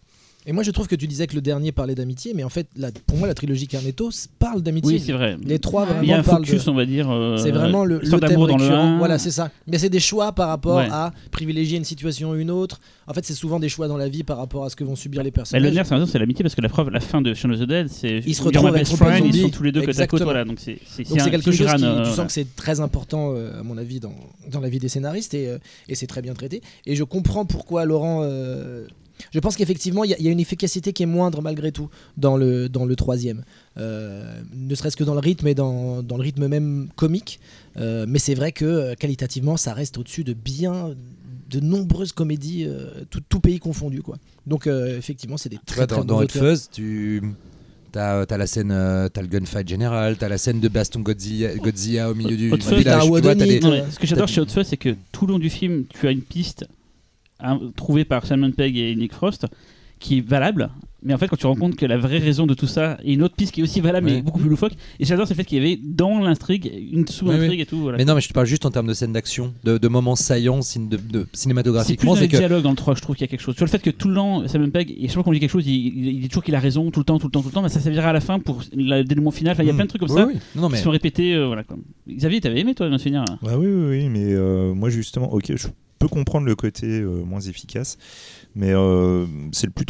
Et moi, je trouve que tu disais que le dernier parlait d'amitié, mais en fait, la- pour moi, la trilogie Carnetto parle d'amitié. Oui, c'est vrai. Les trois, vraiment, Il y a un parlent focus, de- on va dire. euh, C'est vraiment le, le thème dans le récurrent. 1. Voilà, c'est ça. Mais c'est des choix par rapport Ouais. à privilégier une situation ou une autre. En fait, c'est souvent des choix dans la vie par rapport à ce que vont subir les Bah, personnages. le nerf, c'est l'amitié parce que la preuve, la fin de Shaun of the Dead, c'est Ils se retrouvent avec friend, ils sont tous les deux côte à côte, Exactement. voilà. Donc c'est quelque chose qui, euh, tu sens que c'est très important euh, à mon avis dans, dans la vie des scénaristes et, euh, et c'est très bien traité. Et je comprends pourquoi Laurent. Je pense qu'effectivement il y, a- il y a une efficacité qui est moindre malgré tout dans le dans le troisième. Euh, ne serait-ce que dans le rythme et dans, dans le rythme même comique. Euh, mais c'est vrai que euh, qualitativement ça reste au-dessus de bien de nombreuses comédies, euh, tout, tout pays confondu quoi. Donc euh, effectivement c'est des très très dans, bons dans Hot. Fuzz, tu as, la scène, euh, t'as le gunfight général, t'as la scène de baston Godzilla, Godzilla au milieu du, Hot du Fuzz, village. t'as tu vois, t'as Whodunit, des- Non, mais ce que j'adore T'as- chez Hot Fuzz, c'est que tout le long du film, tu as une piste hein, trouvée par Simon Pegg et Nick Frost qui est valable. Mais en fait, quand tu te rends compte que la vraie raison de tout ça est une autre piste qui est aussi valable, mais beaucoup plus loufoque. Et j'adore c'est le fait qu'il y avait dans l'intrigue une sous-intrigue et tout. Voilà. Mais non, mais je te parle juste en termes de scènes d'action, de, de moments saillants cin- de, de- c'est plus cinématographiquement. dans C'est les que dialogues dans le 3 je trouve qu'il y a quelque chose. Tu vois le fait que tout le long, Simon Pegg, et chaque fois qu'on dit quelque chose, il, il- il dit toujours qu'il a raison tout le temps, tout le temps, tout le temps, mais ça servira à la fin pour le dénouement final. Enfin, il y a Hmm. plein de trucs comme ça oui. Non, non, qui sont répétés. euh, voilà, quoi. Xavier, t'avais aimé toi de finir Ah oui, oui, oui, mais euh, moi justement, ok, je peux comprendre le côté euh, moins efficace, mais euh, c'est le plus,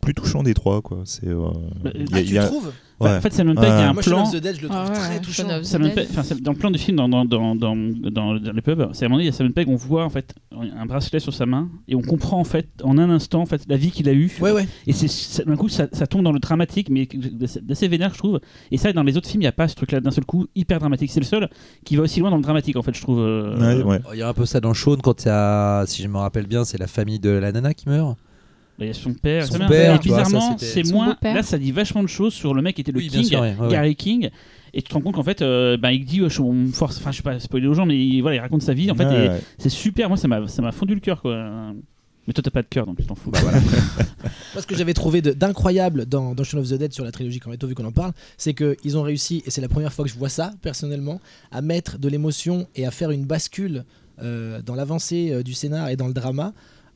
plus touchant des trois, quoi. C'est, euh, Bah, Ah, tu a- trouves? Ouais. En fait, Simon Pegg, il y a un Moi, Shaun plan. of the Dead, je le trouve Ah ouais, très ouais, touchant. Shaun of the Simon Dead. Pegg- enfin, c'est- dans plein de films, dans, dans, dans, dans, dans- dans les pubs, c'est à un moment donné, il y a Simon Pegg, on voit en fait un bracelet sur sa main et on comprend en fait en un instant en fait la vie qu'il a eue. Ouais, ouais. Et c'est ça- d'un coup ça, ça tombe dans le dramatique, mais d'assez vénère je trouve. Et ça, dans les autres films, il n'y a pas ce truc-là d'un seul coup hyper dramatique. C'est le seul qui va aussi loin dans le dramatique en fait, je trouve. euh, Ouais, ouais. il y a un peu ça dans Shaun quand il y a, si je me rappelle bien, c'est la famille de la nana qui meurt. Il y a son père, Son père, Et bizarrement, c'est moins. Là, ça dit vachement de choses sur le mec qui était le Oui, King, sûr, ouais, ouais, ouais. Gary King. Et tu te rends compte qu'en fait, euh, ben, il dit, euh, force, enfin, je sais pas spoiler aux gens, mais il, voilà, il raconte sa vie en fait. Ouais, et ouais. C'est super, moi ça m'a ça m'a fondu le cœur quoi. Mais toi t'as pas de cœur donc tu t'en fous. Bah voilà. *laughs* Moi, ce que j'avais trouvé d'incroyable dans, dans Shaun of the Dead sur la trilogie Cornetto, vu qu'on en parle, c'est qu'ils ont réussi, et c'est la première fois que je vois ça personnellement, à mettre de l'émotion et à faire une bascule euh, dans l'avancée euh, du scénar et dans le drama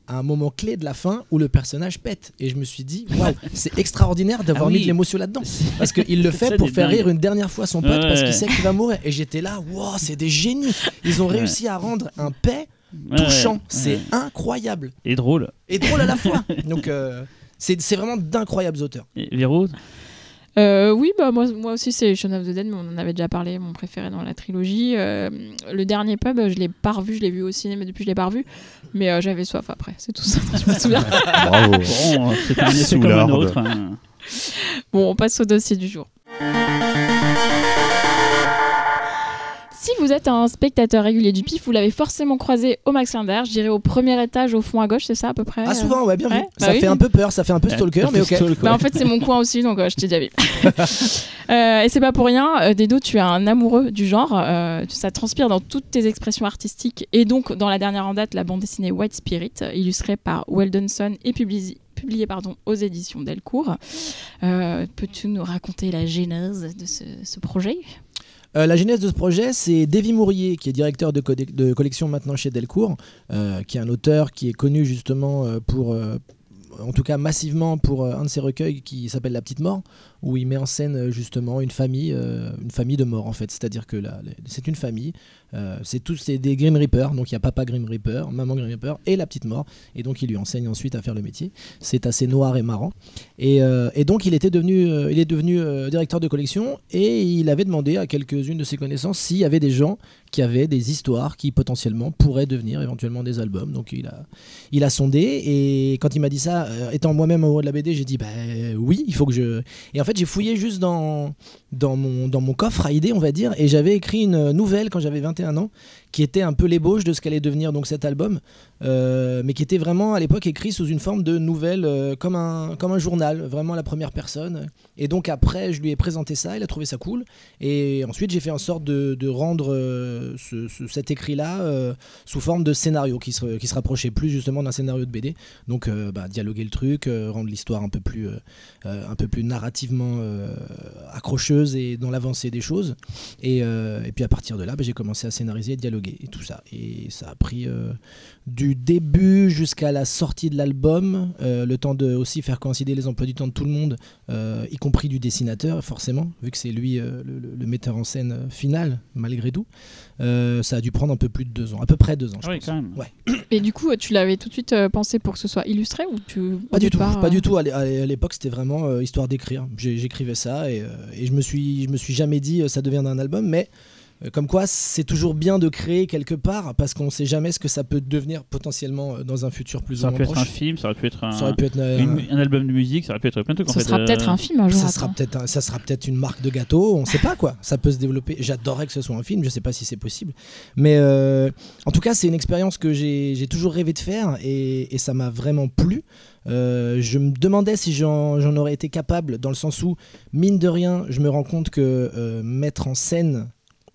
à un moment clé de la fin où le personnage pète. Et je me suis dit, waouh, *laughs* c'est extraordinaire d'avoir Ah mis de l'émotion là-dedans. *laughs* Parce qu'il le *laughs* fait pour faire rire une dernière fois son pote Ouais, parce qu'il sait qu'il va mourir. Et j'étais là, waouh, c'est des génies. Ils ont Ouais. réussi à rendre un paix touchant. ouais. C'est incroyable. Et drôle. Et drôle à la fois. Donc, euh, c'est c'est vraiment d'incroyables auteurs. Et Véro? Euh, oui, bah moi, moi aussi c'est Shaun of the Dead, mais on en avait déjà parlé, mon préféré dans la trilogie. Euh, le dernier pub, je l'ai pas revu, je l'ai vu au cinéma, mais depuis je l'ai pas revu. Mais euh, j'avais soif après, c'est tout ça, *laughs* je me souviens. Bravo. Bon, c'est un effet Sous comme un l'arbre. autre. hein. Bon, on passe au dossier du jour. Si vous êtes un spectateur régulier du PIF, vous l'avez forcément croisé au Max Linder, je dirais au premier étage au fond à gauche, c'est ça à peu près Ah, souvent, ouais, bien vu. Ouais, bah ça oui. fait un peu peur, ça fait un peu stalker, mais ok. Bah, en fait, c'est mon coin aussi, donc euh, je t'ai déjà vu. *laughs* Euh, et c'est pas pour rien, euh, Dedo, tu es un amoureux du genre. euh, ça transpire dans toutes tes expressions artistiques et donc dans la dernière en date, la bande dessinée White Spirit, euh, illustrée par Weldonson et publiée publié pardon, aux éditions Delcourt. Euh, Peux-tu nous raconter la genèse de ce, ce projet? Euh, la genèse de ce projet, c'est Davy Mourier, qui est directeur de, collection maintenant chez Delcourt, euh, qui est un auteur qui est connu justement euh, pour, en tout cas massivement pour un de ses recueils qui s'appelle La Petite Mort, où il met en scène justement une famille, une famille de morts en fait. C'est-à-dire que c'est une famille, euh, c'est tous des Grim Reaper, donc il y a papa Grim Reaper, maman Grim Reaper et la petite mort, et donc il lui enseigne ensuite à faire le métier. C'est assez noir et marrant. Et, euh, donc il était devenu, euh, il est devenu directeur de collection et il avait demandé à quelques-unes de ses connaissances s'il y avait des gens qui avaient des histoires qui potentiellement pourraient devenir éventuellement des albums. Donc il a, il a sondé et quand il m'a dit ça, étant moi-même amoureux de la BD, j'ai dit bah oui, il faut que je. Et en fait j'ai fouillé juste dans dans mon dans mon coffre à idées, on va dire, et j'avais écrit une nouvelle quand j'avais 21 qui était un peu l'ébauche de ce qu'allait devenir donc cet album, euh, mais qui était vraiment à l'époque écrit sous une forme de nouvelle, euh, comme, un, comme un journal, vraiment la première personne. Et donc après, je lui ai présenté ça, il a trouvé ça cool. Et ensuite, j'ai fait en sorte de, de rendre euh, ce- ce- cet écrit-là sous forme de scénario, qui se, qui se rapprochait plus justement d'un scénario de BD. Donc bah, dialoguer le truc, rendre l'histoire un peu plus, un peu plus narrativement accrocheuse et dans l'avancée des choses. Et, puis à partir de là, bah, j'ai commencé à scénariser et dialoguer et tout ça. Et ça a pris euh, du début jusqu'à la sortie de l'album, euh, le temps de aussi faire coïncider les emplois du temps de tout le monde, euh, y compris du dessinateur, forcément, vu que c'est lui euh, le, metteur en scène final, malgré tout. Euh, ça a dû prendre un peu plus de deux ans, à peu près deux ans, je oui, pense. quand même. Ouais. Et du coup, tu l'avais tout de suite euh, pensé pour que ce soit illustré ou tu Pas du tout, pas euh, du tout. À l'é- à l'époque, c'était vraiment euh, histoire d'écrire. J'écrivais ça et, euh, et je me suis, je me suis jamais dit euh, ça deviendra un album, mais comme quoi c'est toujours bien de créer quelque part parce qu'on sait jamais ce que ça peut devenir potentiellement euh, dans un futur plus Ça ou aurait pu moins être un proche. film, ça aurait pu être un, Ça aurait pu être euh, une- un album de musique, ça aurait pu être plein de trucs. en Ça fait, sera euh, peut-être un film un jour. ça sera peut-être un- ça sera peut-être une marque de gâteau, on sait pas quoi. Ça peut se développer. J'adorerais que ce soit un film, je sais pas si c'est possible, mais euh, en tout cas c'est une expérience que j'ai j'ai toujours rêvé de faire et, et ça m'a vraiment plu. Euh, je me demandais si j'en j'en aurais été capable, dans le sens où mine de rien, je me rends compte que euh, mettre en scène euh,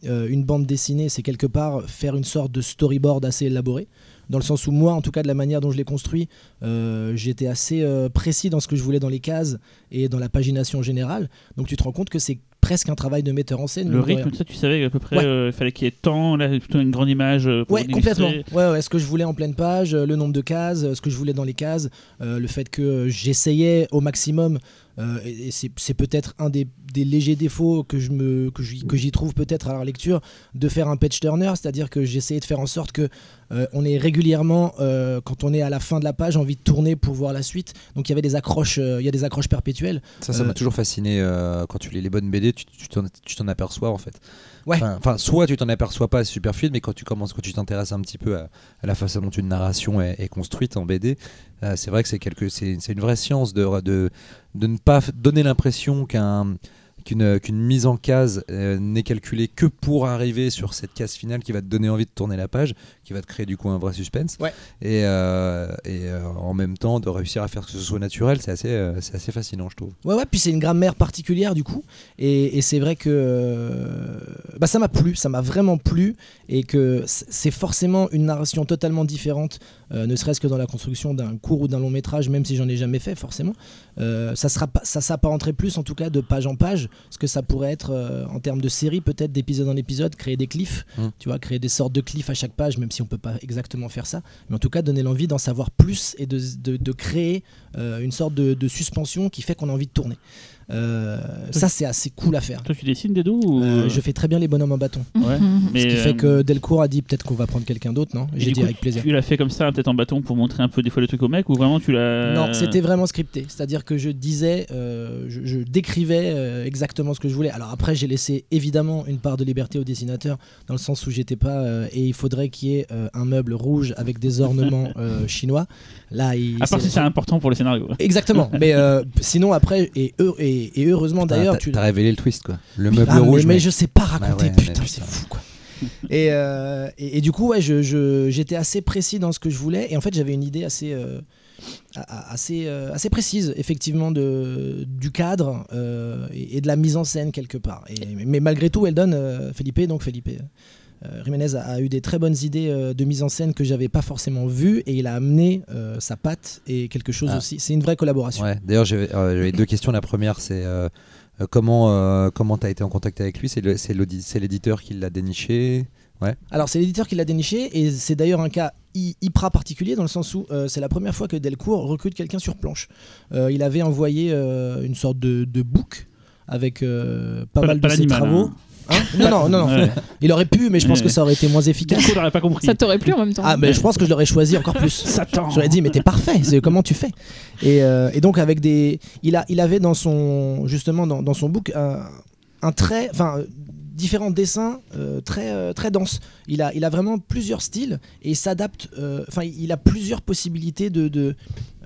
une bande dessinée, c'est quelque part faire une sorte de storyboard assez élaboré. Dans le sens où moi, en tout cas de la manière dont je l'ai construit, euh, j'étais assez euh, précis dans ce que je voulais dans les cases et dans la pagination générale. Donc tu te rends compte que c'est presque un travail de metteur en scène. Le rythme, ça, tu savais à peu près, Ouais. euh, il fallait qu'il y ait tant, là, plutôt une grande image. euh, pour Ouais, complètement. Ouais, ouais, ce que je voulais en pleine page, euh, le nombre de cases, euh, ce que je voulais dans les cases, euh, le fait que euh, j'essayais au maximum, euh, et, et c'est peut-être un des, des légers défauts que je me que j'y trouve peut-être à la lecture, de faire un page turner, c'est-à-dire que j'essayais de faire en sorte que euh, on ait régulièrement, euh, quand on est à la fin de la page, envie de tourner pour voir la suite. Donc il y avait des accroches, euh, il y a des accroches perpétuelles. Ça, ça m'a toujours fasciné quand tu lis les bonnes BD, tu tu t'en tu t'en aperçois en fait. Ouais. Enfin, soit tu t'en aperçois pas, c'est super fluide, mais quand tu commences, quand tu t'intéresses un petit peu à, la façon dont une narration est, construite en BD, euh, c'est vrai que c'est quelque, c'est une vraie science de de, de ne pas donner l'impression qu'un qu'une qu'une mise en case euh, n'est calculée que pour arriver sur cette case finale qui va te donner envie de tourner la page, qui va te créer du coup un vrai suspense. Ouais. Et, euh, et euh, en même temps de réussir à faire que ce soit naturel, c'est assez, euh, c'est assez fascinant, je trouve. Ouais, ouais, puis c'est une grammaire particulière du coup. Et, et c'est vrai que euh, bah, ça m'a plu, ça m'a vraiment plu. Et que c'est forcément une narration totalement différente, euh, ne serait-ce que dans la construction d'un court ou d'un long métrage, même si j'en ai jamais fait forcément. Euh, ça sera pas- ça s'apparenterait plus en tout cas de page en page, ce que ça pourrait être euh, en termes de série, peut-être d'épisode en épisode, créer des cliffs, Mm. tu vois, créer des sortes de cliffs à chaque page, même si on peut pas exactement faire ça. Mais en tout cas, donner l'envie d'en savoir plus et de, de- de créer euh, une sorte de, de suspension qui fait qu'on a envie de tourner. Euh, ça, c'est assez cool à faire. Toi, tu dessines des dos ou... Euh, je fais très bien les bonhommes en bâton. Ouais. *laughs* Mais, Ce qui euh, fait que Delcourt a dit peut-être qu'on va prendre quelqu'un d'autre, non? et J'ai dit coup, avec plaisir. Tu l'as fait comme ça, peut-être en bâton, pour montrer un peu des fois le truc au mec, ou vraiment tu l'as. Non, c'était vraiment scripté. C'est-à-dire que je disais, euh, je, je décrivais euh, exactement ce que je voulais. Alors après, j'ai laissé évidemment une part de liberté au dessinateur, dans le sens où j'étais pas. euh, et il faudrait qu'il y ait euh, un meuble rouge avec des ornements *laughs* euh, chinois. Là, il. À part si c'est important pour le scénario. Exactement. Mais euh, sinon, après, et, heu- et, et heureusement d'ailleurs, tu. T'as révélé le twist quoi. Le meuble Ah, mais- rouge. mais, mais- je sais pas raconter, ouais, mais putain, c'est fou quoi. *laughs* et, euh, et, et du coup, ouais, je- je- j'étais assez précis dans ce que je voulais. Et en fait, j'avais une idée assez, euh, assez, euh, assez précise, effectivement, de, du cadre et, et de la mise en scène quelque part. Et, mais malgré tout, elle donne Felipe, donc Felipe. Euh, Jiménez a, a eu des très bonnes idées euh, de mise en scène que j'avais pas forcément vues et il a amené euh, sa patte et quelque chose Ah. aussi. C'est une vraie collaboration. Ouais. D'ailleurs, j'avais euh, deux questions. La première, c'est comment euh, comment t'as été en contact avec lui? C'est l'éditeur qui l'a déniché? Alors c'est l'éditeur qui l'a déniché et c'est d'ailleurs un cas hy- hyper particulier dans le sens où euh, c'est la première fois que Delcourt recrute quelqu'un sur planche. Euh, il avait envoyé euh, une sorte de, de book avec euh, pas, mal de ses l'animal, travaux. hein. Hein non, non, non, non. Ouais. Il aurait pu, mais je pense Ouais. que ça aurait été moins efficace. Delcourt n'aurait pas compris. Ça t'aurait plu en même temps. Ah, mais je pense que je l'aurais choisi encore plus. Satan. J'aurais dit, mais t'es parfait, c'est comment tu fais? Et, euh, et donc, avec des. Il, a, il avait dans son. Justement, dans, dans son book, un, un trait. Enfin. euh, différents dessins euh, très euh, très denses. Il a il a vraiment plusieurs styles et il s'adapte. euh, Enfin, il a plusieurs possibilités de de,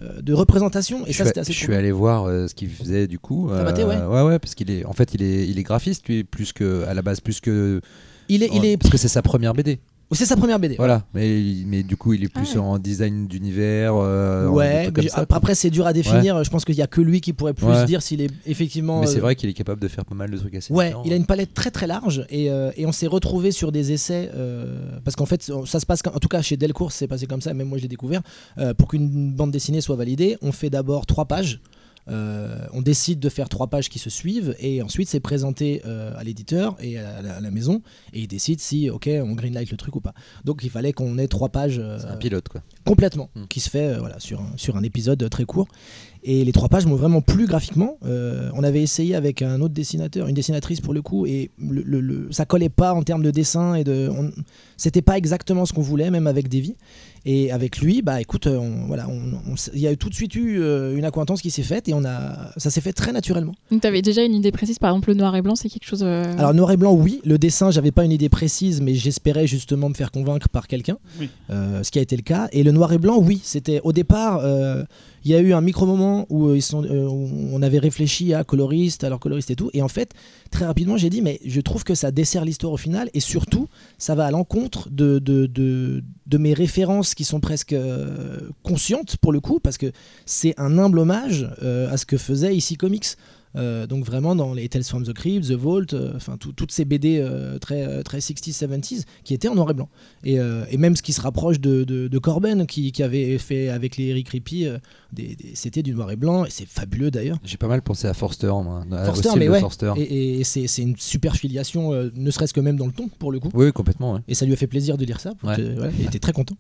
de représentation et je ça c'était assez je suis allé voir euh, ce qu'il faisait du coup. T'as maté, ouais. ouais, ouais, parce qu'il est en fait il est il est graphiste lui plus que à la base plus que Il est il est parce que c'est sa première BD. C'est sa première BD. Voilà, mais mais du coup il est plus Ah ouais. en design d'univers. euh, Ouais, mais ça. après, c'est dur à définir. Je pense qu'il y a que lui qui pourrait plus Ouais. dire s'il est effectivement. Mais c'est euh, vrai qu'il est capable de faire pas mal de trucs assez Ouais, il a une palette très très large et, euh, et on s'est retrouvé sur des essais parce qu'en fait ça se passe en tout cas chez Delcourt c'est passé comme ça même moi j'ai découvert pour qu'une bande dessinée soit validée on fait d'abord trois pages euh, on décide de faire trois pages qui se suivent et ensuite c'est présenté euh, à l'éditeur et à la, à la maison et il décide si ok on greenlight le truc ou pas donc il fallait qu'on ait trois pages euh, un pilote quoi. complètement, Mm. qui se fait euh, voilà, sur, un, sur un épisode euh, très court. Et les trois pages m'ont vraiment plu graphiquement. Euh, on avait essayé avec un autre dessinateur, une dessinatrice pour le coup, et le, le- le- ça collait pas en termes de dessin et de. on- C'était pas exactement ce qu'on voulait, même avec Davy. Et avec lui, bah écoute, on- voilà, on- on s- il y a tout de suite eu euh, une acquaintance qui s'est faite et on a, ça s'est fait très naturellement. Donc t'avais déjà une idée précise, par exemple le noir et blanc, c'est quelque chose. euh, Alors noir et blanc, oui. Le dessin, j'avais pas une idée précise, mais j'espérais justement me faire convaincre par quelqu'un, Oui. Euh, ce qui a été le cas. Et le noir et blanc, oui. C'était au départ, euh, il y a eu un micro moment où euh, ils sont, euh, on avait réfléchi à coloriste, alors coloriste et tout. Et en fait, très rapidement, j'ai dit, mais je trouve que ça dessert l'histoire au final, et surtout, ça va à l'encontre de, de, de, mes références qui sont presque euh, conscientes pour le coup, parce que c'est un humble hommage à ce que faisait ici Comics. Donc vraiment dans les Tales from the Crypt, The Vault, enfin tout- toutes ces BD très, euh, très 60s, 70s qui étaient en noir et blanc. Et, même ce qui se rapproche de, de, Corben qui, avait fait avec les Eric Rippy, des- des- c'était du noir et blanc et c'est fabuleux d'ailleurs. J'ai pas mal pensé à Forster moi. au Forster, mais ouais. Forster. Et, et c'est c'est une super filiation, euh, ne serait-ce que même dans le ton pour le coup. Oui, complètement. ouais. Et ça lui a fait plaisir de lire ça. Ouais. que- il était très content.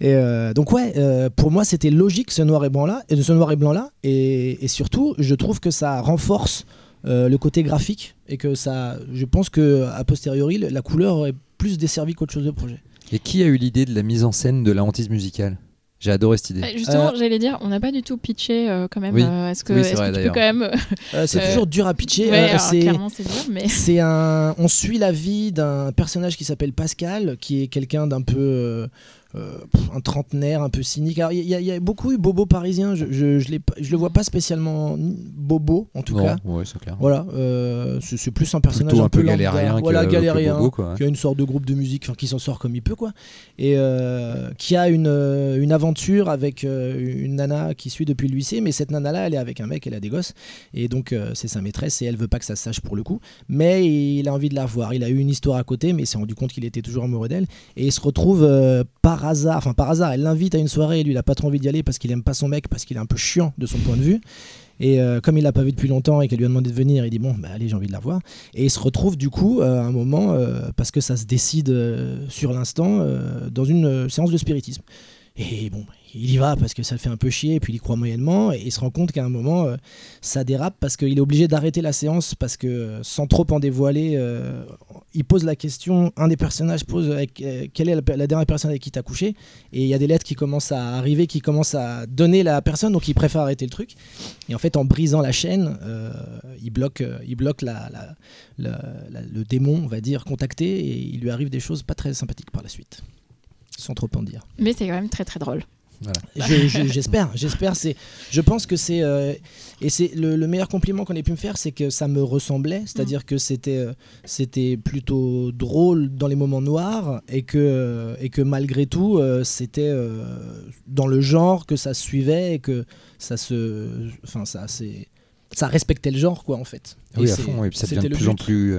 Et euh, donc ouais, euh, pour moi c'était logique ce noir et blanc là, et de ce noir et blanc là, et, et surtout je trouve que ça renforce le côté graphique et que ça, je pense que a posteriori la couleur aurait plus desservi qu'autre chose de projet. Et qui a eu l'idée de la mise en scène de la hantise musicale? J'ai adoré cette idée. euh, Justement, j'allais dire, on n'a pas du tout pitché euh, quand même. Oui. euh, Est-ce que, Oui, est-ce vrai, que tu peux d'ailleurs. quand même. Euh, c'est Euh, toujours dur à pitcher. Ouais, euh, alors, c'est clairement, c'est dur, mais. *laughs* c'est un, on suit la vie d'un personnage qui s'appelle Pascal, qui est quelqu'un d'un peu euh, euh, un trentenaire, un peu cynique. Il y, a- il y a beaucoup eu Bobo parisien. Je, je, je, je le vois pas spécialement Bobo en tout non, cas. ouais, c'est clair. Voilà, euh, c'est plus un personnage Plutôt un peu galérien que, voilà, que galérien, Bobo, quoi. qui a une sorte de groupe de musique, qui s'en sort comme il peut quoi, et euh, qui a une, euh, une aventure avec euh, une nana qui suit depuis le lycée, mais cette nana là, elle est avec un mec, elle a des gosses, et donc euh, c'est sa maîtresse et elle veut pas que ça se sache pour le coup, mais il a envie de la revoir. Il a eu une histoire à côté, mais il s'est rendu compte qu'il était toujours amoureux d'elle, et il se retrouve euh, par hasard, enfin par hasard, elle l'invite à une soirée, et lui il a pas trop envie d'y aller parce qu'il aime pas son mec, parce qu'il est un peu chiant de son point de vue. Et euh, comme il l'a pas vu depuis longtemps et qu'elle lui a demandé de venir, il dit bon, bah allez, j'ai envie de la voir. Et il se retrouve du coup euh, à un moment, euh, parce que ça se décide sur l'instant, dans une séance de spiritisme. Et bon, il y va parce que ça le fait un peu chier, et puis il y croit moyennement, et il se rend compte qu'à un moment, euh, ça dérape parce qu'il est obligé d'arrêter la séance, parce que euh, sans trop en dévoiler, euh, il pose la question, un des personnages pose avec, quelle est la, dernière personne avec qui tu as couché, et il y a des lettres qui commencent à arriver, qui commencent à donner la personne, donc il préfère arrêter le truc. Et en fait, en brisant la chaîne, il bloque, il bloque la- le démon, on va dire, contacté, et il lui arrive des choses pas très sympathiques par la suite. Sans trop en dire. Mais c'est quand même très très drôle. Je- je- J'espère, j'espère. C'est, je pense que c'est euh, et c'est le, le meilleur compliment qu'on ait pu me faire, c'est que ça me ressemblait, c'est-à-dire que c'était euh, c'était plutôt drôle dans les moments noirs et que euh, et que malgré tout euh, c'était euh, dans le genre que ça se suivait et que ça se, enfin ça c'est ça respectait le genre quoi en fait. Oui, Et à fond, et puis ça devient de plus en plus.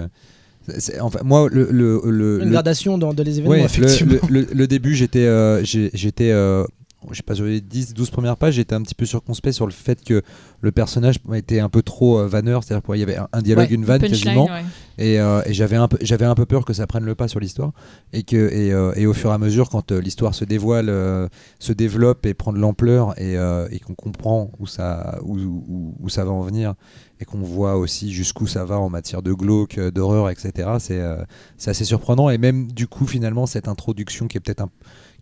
Enfin, moi, le, le, le, Une le- gradation dans, dans les événements Ouais, le, effectivement. le- le- le début, j'étais, euh, j'étais, euh, je sais pas, sur les 10-12 premières pages, j'étais un petit peu circonspect sur le fait que le personnage était un peu trop euh, vanneur, c'est-à-dire qu'il y avait un, dialogue, Ouais, une vanne quasiment, ouais. et, euh, et j'avais un peu, j'avais un peu peur que ça prenne le pas sur l'histoire, et que, et, euh, et au fur et à mesure, quand l'histoire se dévoile, se développe et prend de l'ampleur, et, et qu'on comprend où ça, où, où- où ça va en venir, et qu'on voit aussi jusqu'où ça va en matière de glauque, d'horreur, etc. C'est, c'est assez surprenant, et même du coup, finalement, cette introduction qui est peut-être un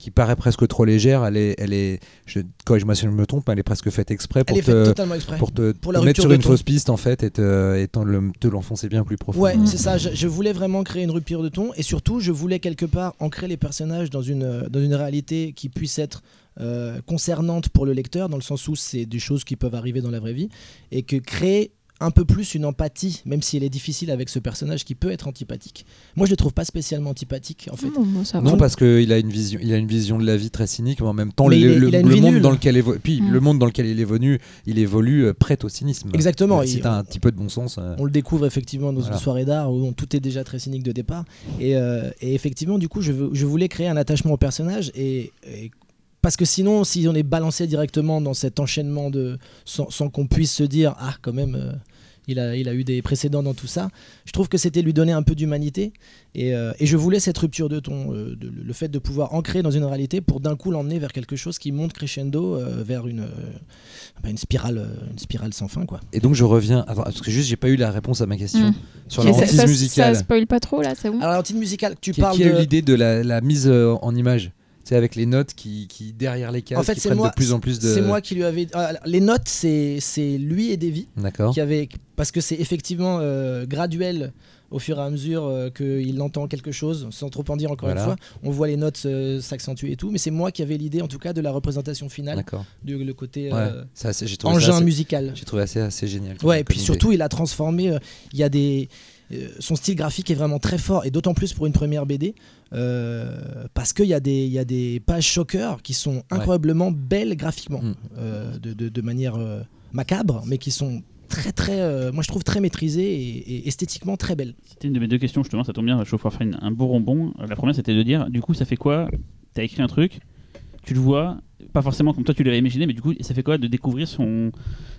qui paraît presque trop légère, elle est, elle est, je, corrige-moi si je me trompe, elle est presque faite exprès pour te, totalement exprès. pour te, Pour la te mettre sur une ton. fausse piste en fait et te, et l'enfoncer bien plus profond. Ouais, c'est ça. Je, je voulais vraiment créer une rupture de ton et surtout, je voulais quelque part ancrer les personnages dans une, dans une réalité qui puisse être euh, concernante pour le lecteur, dans le sens où c'est des choses qui peuvent arriver dans la vraie vie et que créer un peu plus une empathie, même si elle est difficile avec ce personnage qui peut être antipathique. Moi, je le trouve pas spécialement antipathique en fait. Non, moi, ça va. Non, parce qu'il a une vision, il a une vision de la vie très cynique, mais en même temps, Mais le, est- monde dans lequel évo- puis Mm. le monde dans lequel il évolue, il évolue euh, prête au cynisme. Exactement. Si t'as un petit peu de bon sens. euh, On le découvre effectivement dans Voilà. une soirée d'art où tout est déjà très cynique de départ. Et, euh, et effectivement, du coup, je, veux- je voulais créer un attachement au personnage. Et, et- parce que sinon, si on est balancé directement dans cet enchaînement de, sans, sans qu'on puisse se dire, ah, quand même, euh, il, a, il a eu des précédents dans tout ça, je trouve que c'était lui donner un peu d'humanité. Et, euh, et je voulais cette rupture de ton, euh, de- le fait de pouvoir ancrer dans une réalité pour d'un coup l'emmener vers quelque chose qui monte crescendo euh, vers une, euh, bah, une, spirale, une spirale sans fin. quoi. Et donc je reviens, attends, parce que juste j'ai pas eu la réponse à ma question Mm. sur la ça, hantise ça- musicale. ça spoil pas trop là, c'est bon Alors, la routine musicale, tu qui, parles qui a de. eu l'idée de la, la mise en image c'est avec les notes qui, qui derrière les cases En fait, qui c'est prennent moi- de plus en plus de C'est moi qui lui avais. ah, les notes, c'est c'est lui et Davy d'accord qui avait parce que c'est effectivement euh, graduel au fur et à mesure euh, qu'il entend quelque chose, sans trop en dire encore Voilà. une fois. On voit les notes euh, s'accentuer et tout, mais c'est moi qui avais l'idée en tout cas de la représentation finale, d'accord du le côté ouais euh, ça engin assez- musical. j'ai trouvé assez assez génial Ouais, et puis idée. surtout, il a transformé. Il y a des. Euh, son style graphique est vraiment très fort, et d'autant plus pour une première BD, euh, parce qu'il y, a des- il y a des pages choqueurs qui sont incroyablement belles graphiquement, Mm. euh, de, de- de manière euh, macabre, mais qui sont très, très. euh, moi, je trouve très maîtrisées et, et esthétiquement très belles. C'était une de mes deux questions, justement, ça tombe bien, je vais pouvoir faire un beau ronbon. La première, c'était de dire, du coup, ça fait quoi? T'as écrit un truc, tu le vois, pas forcément comme toi tu l'avais imaginé, mais du coup, ça fait quoi de découvrir son...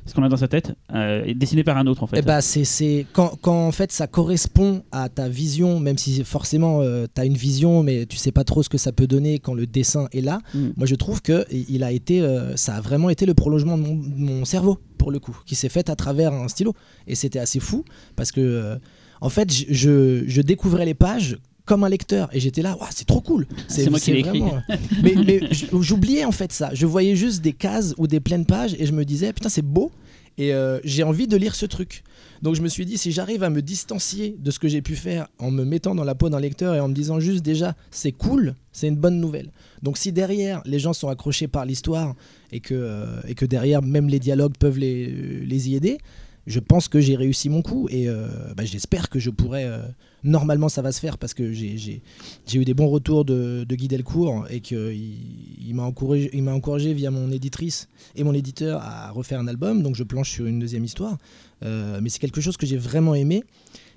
ce qu'on a dans sa tête, euh, et dessiné par un autre, en fait Eh bah, c'est, quand, quand en fait ça correspond à ta vision, même si forcément tu as une vision, mais tu sais pas trop ce que ça peut donner quand le dessin est là. Mm. Moi, je trouve que il a été, euh, ça a vraiment été le prolongement de mon, de mon cerveau pour le coup, qui s'est fait à travers un stylo. Et c'était assez fou parce que, euh, en fait, je, je, je découvrais les pages comme un lecteur et j'étais là, c'est trop cool. c'est moi qui l'ai écrit. vraiment- mais *laughs* j'oubliais en fait ça. Je voyais juste des cases ou des pleines pages et je me disais, putain, c'est beau. Et euh, j'ai envie de lire ce truc. Donc je me suis dit, si j'arrive à me distancier de ce que j'ai pu faire en me mettant dans la peau d'un lecteur et en me disant juste déjà, c'est cool, c'est une bonne nouvelle. Donc si derrière, les gens sont accrochés par l'histoire et que, euh, et que derrière, même les dialogues peuvent les, les y aider, je pense que j'ai réussi mon coup et euh, bah, j'espère que je pourrais... euh, normalement, ça va se faire parce que j'ai- eu des bons retours de, de Guy Delcourt et qu'il il, m'a encouragé, via mon éditrice et mon éditeur à refaire un album. Donc je planche sur une deuxième histoire. Euh, mais c'est quelque chose que j'ai vraiment aimé.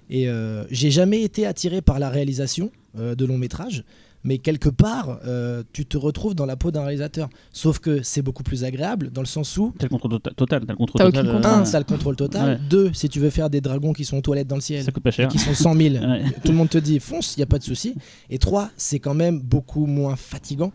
Et euh, j'ai jamais été attiré par la réalisation de long métrage. Mais quelque part, euh, tu te retrouves dans la peau d'un réalisateur. Sauf que c'est beaucoup plus agréable dans le sens où, T'as le contrôle tota- total, t'as le contrôle T'as total. euh, un, ça a le contrôle total. Ouais. Deux, si tu veux faire des dragons qui sont aux toilettes dans le ciel ça coûte pas et cher. qui sont 100 000, *laughs* Ouais. tout le monde te dit fonce, il n'y a pas de souci. Et trois, c'est quand même beaucoup moins fatigant,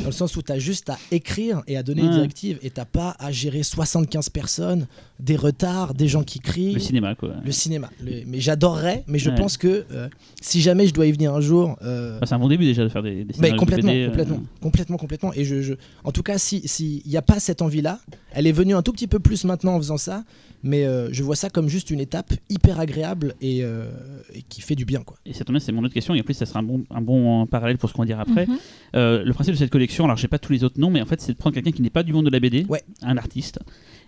dans le sens où tu as juste à écrire et à donner Ouais. des directives, et tu pas à gérer 75 personnes, des retards, des gens qui crient. Le cinéma, quoi. Le cinéma. Le- mais j'adorerais, mais je Ouais. pense que euh, si jamais je dois y venir un jour, euh, Bah, c'est un bon début déjà. Déjà de faire des, des Mais scénarios de complètement, BD, euh, complètement, complètement, complètement. Et je, je- en tout cas, si s'il n'y a pas cette envie-là, elle est venue un tout petit peu plus maintenant en faisant ça, mais euh, je vois ça comme juste une étape hyper agréable et, euh, et qui fait du bien, quoi. Et ça tombe bien, c'est mon autre question. Et en plus, ça sera un bon, un bon parallèle pour ce qu'on va dire après. Mhm. Euh, le principe de cette collection, alors j'ai pas tous les autres noms, mais en fait, c'est de prendre quelqu'un qui n'est pas du monde de la BD, Ouais. un artiste,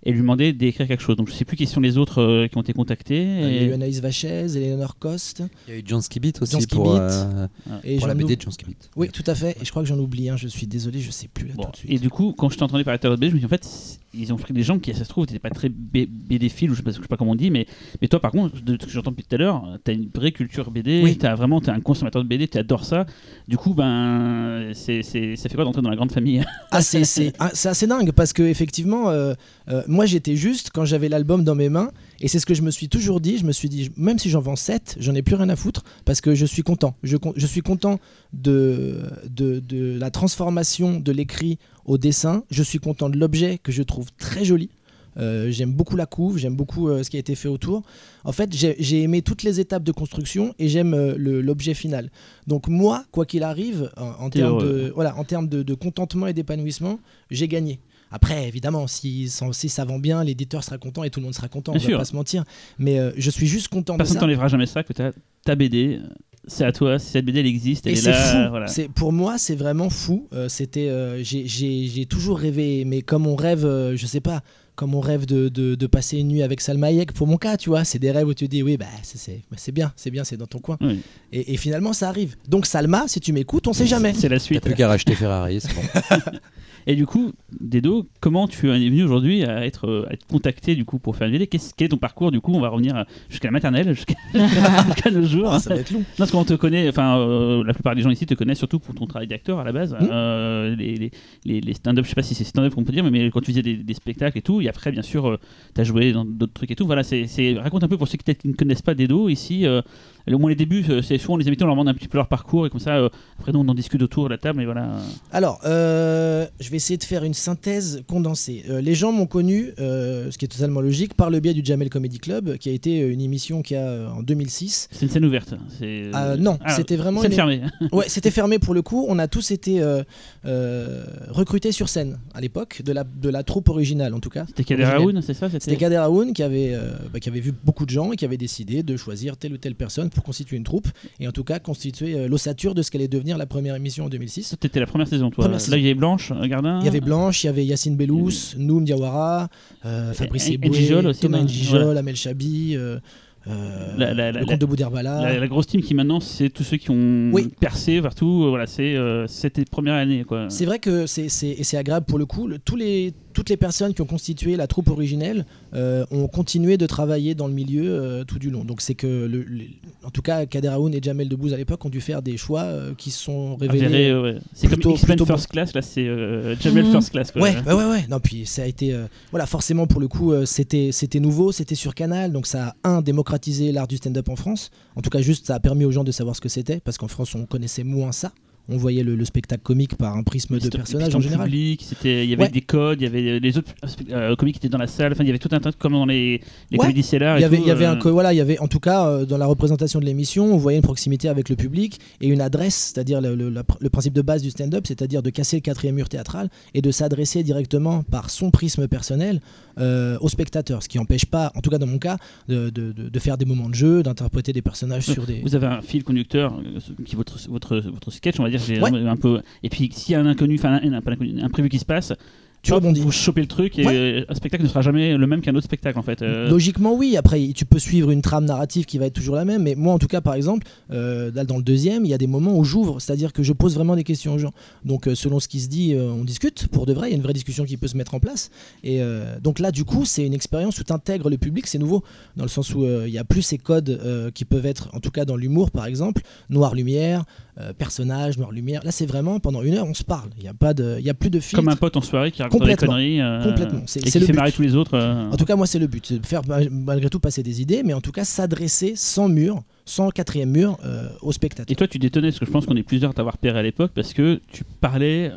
et lui demander d'écrire quelque chose. Donc je sais plus qui sont les autres euh, qui ont été contactés. Il y a eu et- Anaïs Vachez, Eleanor Coste Il y a eu John Skibit aussi John pour, Skibit. euh, et pour la BD de John Skibit. Oui, tout à fait. Et je crois que j'en oublie un. Je suis désolé, je sais plus là Bon, tout de suite. et du coup, quand je t'ai entendu parler de Tarot BD, je me dis en fait, ils ont pris des gens qui, ça se trouve, n'étaient pas très B- BD-philes, ou je sais, pas, je sais pas comment on dit, mais, mais toi, par contre, de ce que j'entends depuis tout à l'heure, tu as une vraie culture BD, Oui. tu as vraiment t'es un consommateur de BD, tu adores ça. Du coup, ben, c'est, c'est- ça fait quoi d'entrer dans la grande famille? Ah, c'est c'est- ah, c'est assez dingue parce que effectivement, euh, euh, moi j'étais juste quand j'avais l'album dans mes mains et c'est ce que je me suis toujours dit. Je me suis dit, même si j'en vends 7, j'en ai plus rien à foutre parce que je suis content. Je, suis content de, de, de la transformation de l'écrit au dessin. Je suis content de l'objet que je trouve très joli. Euh, j'aime beaucoup la couve, j'aime beaucoup euh, ce qui a été fait autour. En fait, j'ai aimé toutes les étapes de construction et j'aime euh, l'objet final. Donc moi, quoi qu'il arrive, en, termes de, voilà, en termes de, de contentement et d'épanouissement, j'ai gagné. Après, évidemment, si, ça vend bien, l'éditeur sera content et tout le monde sera content. Bien on va sûr. pas se mentir. Mais euh, je suis juste content de Personne ça. t'enlèvera jamais ça, que t'as ta BD, c'est à toi, si cette BD elle existe, elle Et est c'est là. fou. voilà. C'est pour moi, c'est vraiment fou. Euh, C'était, euh, j'ai- toujours rêvé, mais comme on rêve, euh, je sais pas, comme on rêve de, de- de passer une nuit avec Salma Hayek. Pour mon cas, tu vois, c'est des rêves où tu te dis, oui, bah c'est- bah, c'est bien, c'est bien, c'est dans ton coin. Oui. Et, et finalement, ça arrive. Donc Salma, si tu m'écoutes, on sait jamais. C'est la T'as suite. plus qu'à racheter Ferrari, c'est bon. *laughs* Et du coup, Dedo, comment tu es venu aujourd'hui à être, euh, à être contacté du coup pour faire une BD Qu'est-ce- Quel est ton parcours? Du coup On va revenir jusqu'à la maternelle, jusqu'à *laughs* jusqu'à nos jours. Ah, ça va être long. Non, parce qu'on te connaît, enfin, euh, la plupart des gens ici te connaissent surtout pour ton travail d'acteur à la base. Mhm. Euh, les les, les, les stand-up, je sais pas si c'est stand-up qu'on peut dire, mais, mais quand tu faisais des, des spectacles et tout, et après, bien sûr, tu as joué dans d'autres trucs et tout. Voilà, c'est c'est- raconte un peu pour ceux qui peut-être qui ne connaissent pas Dedo ici. euh, au moins les débuts, euh, c'est souvent les invités, on leur demande un petit peu leur parcours et comme ça, euh, après, nous, on en discute autour de la table. Et voilà. Alors, euh, je vais essayer de faire une synthèse condensée. Euh, les gens m'ont connu, euh, ce qui est totalement logique, par le biais du Jamel Comedy Club, qui a été euh, une émission qui a en 2006. C'est une scène ouverte. Euh, non, Ah, c'était vraiment une- fermée. *laughs* Ouais, c'était fermé pour le coup. On a tous été recrutés sur scène à l'époque, de la, de la troupe originale en tout cas. C'était Kader. Aoun, c'est ça C'était Kader Aoun qui avait, bah, qui avait vu beaucoup de gens et qui avait décidé de choisir telle ou telle personne pour constituer une troupe et en tout cas constituer l'ossature de ce qu'allait devenir la première émission en 2006. C'était la première saison, toi. Première Là, saison. il y avait Blanche, Gardin. Il y avait Blanche, il y avait Yacine Bellous, Noum Diawara, euh, Fabrice Eboué, Thomas Njijol. Amel Chabi, euh, euh, La- la- la- le comte de Boudherbala. La, la grosse team qui maintenant, c'est tous ceux qui ont Oui. percé partout. Voilà, c'est c'était première année. C'est vrai que c'est agréable pour le coup. Le- tous les, toutes les personnes qui ont constitué la troupe originelle euh, ont continué de travailler dans le milieu euh, tout du long. Donc c'est que, le, le- en tout cas, Kader Aoun et Jamel Debbouze à l'époque ont dû faire des choix euh, qui se sont révélés. Avéré, euh, ouais. C'est comme plutôt- X-Men plutôt First Class, là, c'est euh, Jamel Mhm. First Class, quoi. Ouais, ouais, ouais, ouais. Non, puis ça a été, voilà, forcément pour le coup, c'était, c'était nouveau, c'était sur Canal, donc ça a un démocratisé l'art du stand-up en France. En tout cas, juste, ça a permis aux gens de savoir ce que c'était, parce qu'en France, on connaissait moins ça. On voyait le, le spectacle comique par un prisme de c'était en général. public, c'était- il y avait Ouais. des codes, il y avait les autres euh, comiques qui étaient dans la salle. Enfin, il y avait tout un tas de comme dans les, les Ouais. comédies. Il y avait, il y avait euh, un, voilà, il y avait en tout cas euh, dans la représentation de l'émission, on voyait une proximité avec le public et une adresse, c'est-à-dire le, le- la- le principe de base du stand-up, c'est-à-dire de casser le quatrième mur théâtral et de s'adresser directement par son prisme personnel euh, au spectateur. Ce qui n'empêche pas, en tout cas dans mon cas, de, de- faire des moments de jeu, d'interpréter des personnages sur des. Vous avez un fil conducteur euh, qui votre, votre, votre sketch, on va dire. Ouais. un, peu. Et puis s'il y a un inconnu, enfin un, un- un inconnu, un prévu qui se passe, Tu hop, rebondis. Vous chopez le truc et Ouais. un spectacle ne sera jamais le même qu'un autre spectacle en fait. Euh, Logiquement, oui. Après, tu peux suivre une trame narrative qui va être toujours la même. Mais moi, en tout cas, par exemple, euh, dans le deuxième, il y a des moments où j'ouvre, c'est-à-dire que je pose vraiment des questions aux gens. Donc, euh, selon ce qui se dit, on discute pour de vrai. Il y a une vraie discussion qui peut se mettre en place. Et donc là, du coup, c'est une expérience où tu intègres le public. C'est nouveau dans le sens où il y a plus ces codes qui peuvent être, en tout cas dans l'humour, par exemple, noir-lumière, personnage, noir-lumière. Là, c'est vraiment pendant une heure, on se parle. Il n'y a pas de, il y a plus de filtre. Comme un pote en soirée qui des Complètement. conneries. euh, Complètement. C'est- Et c'est qui le fait but. marrer tous les autres. euh. En tout cas, moi, c'est le but, c'est de faire ma- malgré tout passer des idées, mais en tout cas s'adresser sans mur, sans quatrième mur euh, au spectateur. Et toi, tu détonnais, parce que je pense qu'on est plusieurs à t'avoir repéré à l'époque, parce que tu parlais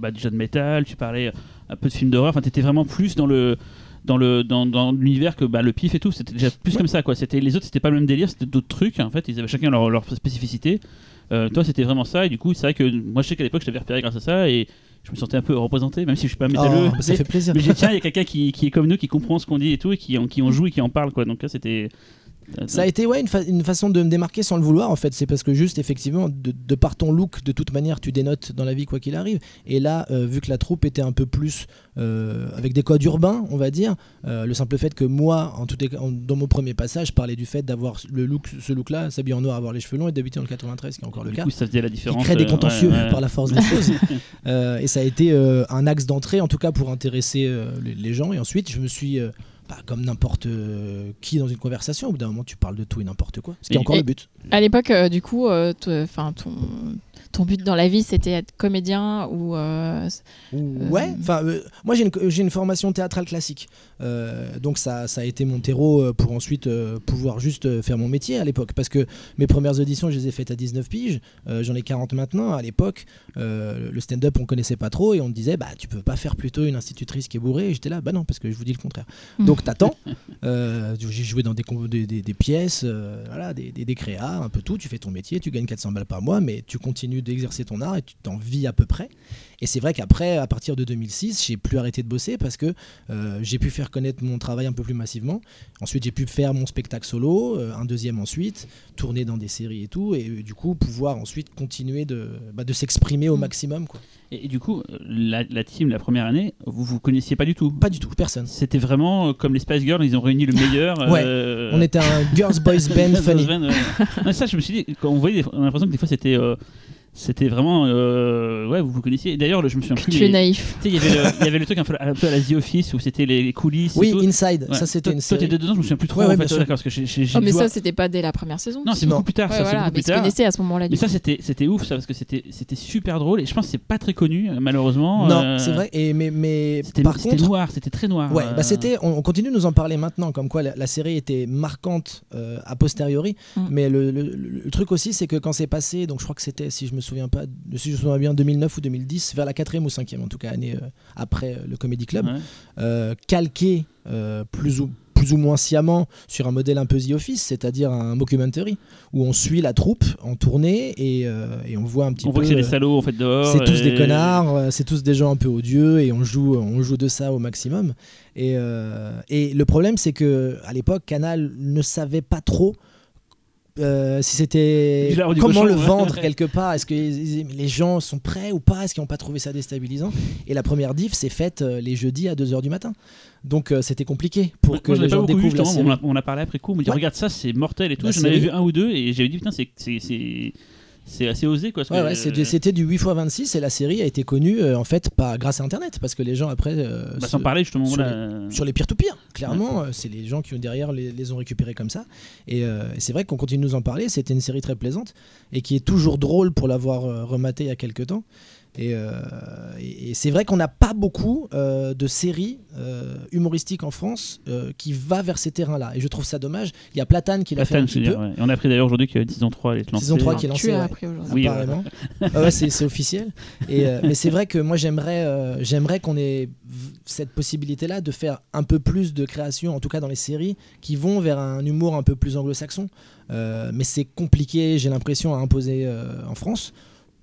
bah, déjà de métal, tu parlais un peu de films d'horreur, enfin, tu étais vraiment plus dans le dans le dans, dans l'univers que bah, le pif et tout c'était déjà plus comme ça quoi c'était les autres c'était pas le même délire c'était d'autres trucs en fait ils avaient chacun leur, leur spécificité Euh, toi c'était vraiment ça et du coup c'est vrai que moi je sais qu'à l'époque je t'avais repéré grâce à ça et je me sentais un peu représenté même si je suis pas métalleux Oh, ça fait plaisir. mais j'ai tiens il y a quelqu'un qui, qui est comme nous qui comprend ce qu'on dit et tout et qui en, qui en joue et qui en parle quoi donc là c'était Ça a été ouais, une, fa- une façon de me démarquer sans le vouloir en fait. C'est parce que juste effectivement, de, de par ton look, de toute manière, tu dénotes dans la vie quoi qu'il arrive. Et là, euh, vu que la troupe était un peu plus euh, avec des codes urbains, on va dire, euh, le simple fait que moi, en tout en- dans mon premier passage, je parlais du fait d'avoir le look, ce look-là, s'habiller en noir, avoir les cheveux longs et d'habiter le 93, qui est encore le du cas. coup ça faisait la Qui différence crée des contentieux ouais, ouais. par la force des choses. *laughs* Et ça a été un axe d'entrée, en tout cas pour intéresser les, les gens. Et ensuite, je me suis, bah, comme n'importe euh, qui dans une conversation, au bout d'un moment, tu parles de tout et n'importe quoi. Ce qui Et- est encore et- le but. À l'époque, euh, du coup, euh, enfin, ton, ton but dans la vie, c'était être comédien ou. euh, Ouais, enfin, euh, moi j'ai une, formation théâtrale classique. Euh, donc ça, ça a été mon terreau euh, pour ensuite euh, pouvoir juste euh, faire mon métier à l'époque. Parce que mes premières auditions, je les ai faites à 19 piges. Euh, J'en ai 40 maintenant. À l'époque, euh, le stand-up, on connaissait pas trop et on me disait, bah tu peux pas faire plutôt une institutrice qui est bourrée. Et j'étais là, bah non, parce que je vous dis le contraire. *laughs* Donc t'attends. Euh, j'ai joué dans des, des, des- des pièces, euh, voilà, des, des, des créas, un peu tout. Tu fais ton métier, tu gagnes 400 balles par mois, mais tu continues d'exercer ton art et tu t'en vis à peu près. Et c'est vrai qu'après, à partir de 2006, j'ai plus arrêté de bosser parce que euh, j'ai pu faire connaître mon travail un peu plus massivement. Ensuite, j'ai pu faire mon spectacle solo, euh, un deuxième ensuite, tourner dans des séries et tout, et euh, du coup pouvoir ensuite continuer de, bah, de s'exprimer au Mm. maximum. Quoi. et, et du coup la, la team la première année vous vous connaissiez pas du tout? Pas du tout, personne. C'était vraiment comme les Spice Girls, ils ont réuni le meilleur. *laughs* Ouais, On était un girls boys *laughs* band funny. Ouais. Non, ça, je me suis dit, quand on voyait, on a l'impression que des fois c'était. C'était vraiment. euh, ouais, vous vous connaissiez. D'ailleurs, le- je me souviens plus. tu es naïf. il y avait le- il y avait le truc un peu, un peu à la The Office où c'était les coulisses. et Oui, tout. Inside, Ouais. ça c'était Toi- une Toi, série. t'étais dedans, je me souviens plus trop. Ouais, ouais, en fait, d'accord, parce que j'ai j'ai- j'ai Oh, mais ça, c'était pas dès la première saison. Non, c'est Non. beaucoup plus tard. Ouais, ça, c'est voilà, beaucoup mais plus tu tard. connaissais à ce moment-là. Mais ça, c'était c'était ouf, ça, parce que c'était c'était super drôle. Et je pense que c'est pas très connu, euh, malheureusement. Non, euh, c'est vrai. Et mais, mais C'était par c'était contre, noir, c'était très noir. Ouais, bah c'était, on, on continue de nous en parler maintenant, comme quoi la, série était marquante a posteriori. Mm. Mais le truc aussi, c'est que quand c'est passé, donc je crois que c'était, si je me souviens pas, si je me souviens bien, 2009 ou 2010, vers la quatrième ou cinquième en tout cas année euh, après euh, le Comedy Club, ouais. euh, calqué plus ou plus ou moins sciemment sur un modèle un peu The Office, c'est-à-dire un mockumentary où on suit la troupe en tournée et, euh, et on voit un petit On peu. voit que c'est des salauds en fait dehors. c'est tous des connards, c'est tous des gens un peu odieux et on joue, on joue de ça au maximum. Et, euh, et le problème, c'est que à l'époque, Canal ne savait pas trop. Euh, si c'était comment le vendre quelque part est-ce que les gens sont prêts ou pas est-ce qu'ils n'ont pas trouvé ça déstabilisant? Et la première diff s'est faite euh, les jeudis à 2h du matin. Donc euh, c'était compliqué pour que les gens vu, découvrent la série on, a, on a parlé après coup, on me dit Ouais. regarde ça, c'est mortel et tout. La J'en avais vu un ou deux et j'avais dit putain, c'est c'est- assez osé quoi. Ouais, ouais, c'est du- euh, c'était du 8x26 et la série a été connue euh, en fait pas grâce à internet parce que les gens après euh, bah, se- sans parler justement. sur voilà. sur les peer-to-peer. Clairement, euh, c'est les gens qui ont derrière les, les ont récupérés comme ça. Et euh, c'est vrai qu'on continue de nous en parler. C'était une série très plaisante et qui est toujours drôle pour l'avoir euh, rematé il y a quelques temps. Et, euh, et- et c'est vrai qu'on n'a pas beaucoup euh, de séries euh, humoristiques en France euh, qui va vers ces terrains-là. Et je trouve ça dommage. Il y a Platane qui l'a fait un petit peu. dire, ouais. Et on a appris d'ailleurs aujourd'hui que saison 3 elle est lancée. Saison 3 qui est lancée. Tu as appris aujourd'hui. Oui, apparemment. Ah ouais, c'est c'est officiel. Et, euh, mais c'est vrai que moi j'aimerais, euh, j'aimerais qu'on ait cette possibilité-là de faire un peu plus de création, en tout cas dans les séries, qui vont vers un humour un peu plus anglo-saxon. Euh, mais c'est compliqué, j'ai l'impression, à imposer euh, en France.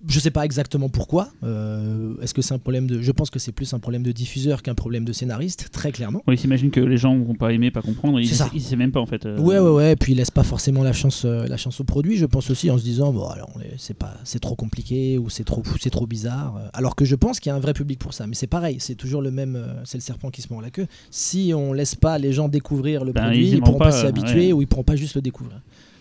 Je sais pas exactement pourquoi. Euh, Est-ce que c'est un problème de. Je pense que c'est plus un problème de diffuseur qu'un problème de scénariste, très clairement. On s'imagine que les gens vont pas aimer, pas comprendre. Ils ça. ils savent même pas en fait. euh, Ouais, ouais, ouais. Puis il laisse pas forcément la chance, euh, la chance au produit. Je pense aussi en se disant, bon, alors c'est pas, c'est trop compliqué ou c'est trop, c'est trop bizarre. Euh, Alors que je pense qu'il y a un vrai public pour ça. Mais c'est pareil, c'est toujours le même. c'est le serpent qui se mord la queue. Si on laisse pas les gens découvrir le Ben, produit, ils ils, pourront pas, pas, s'y habituer ouais. ou ils pourront pas juste le découvrir.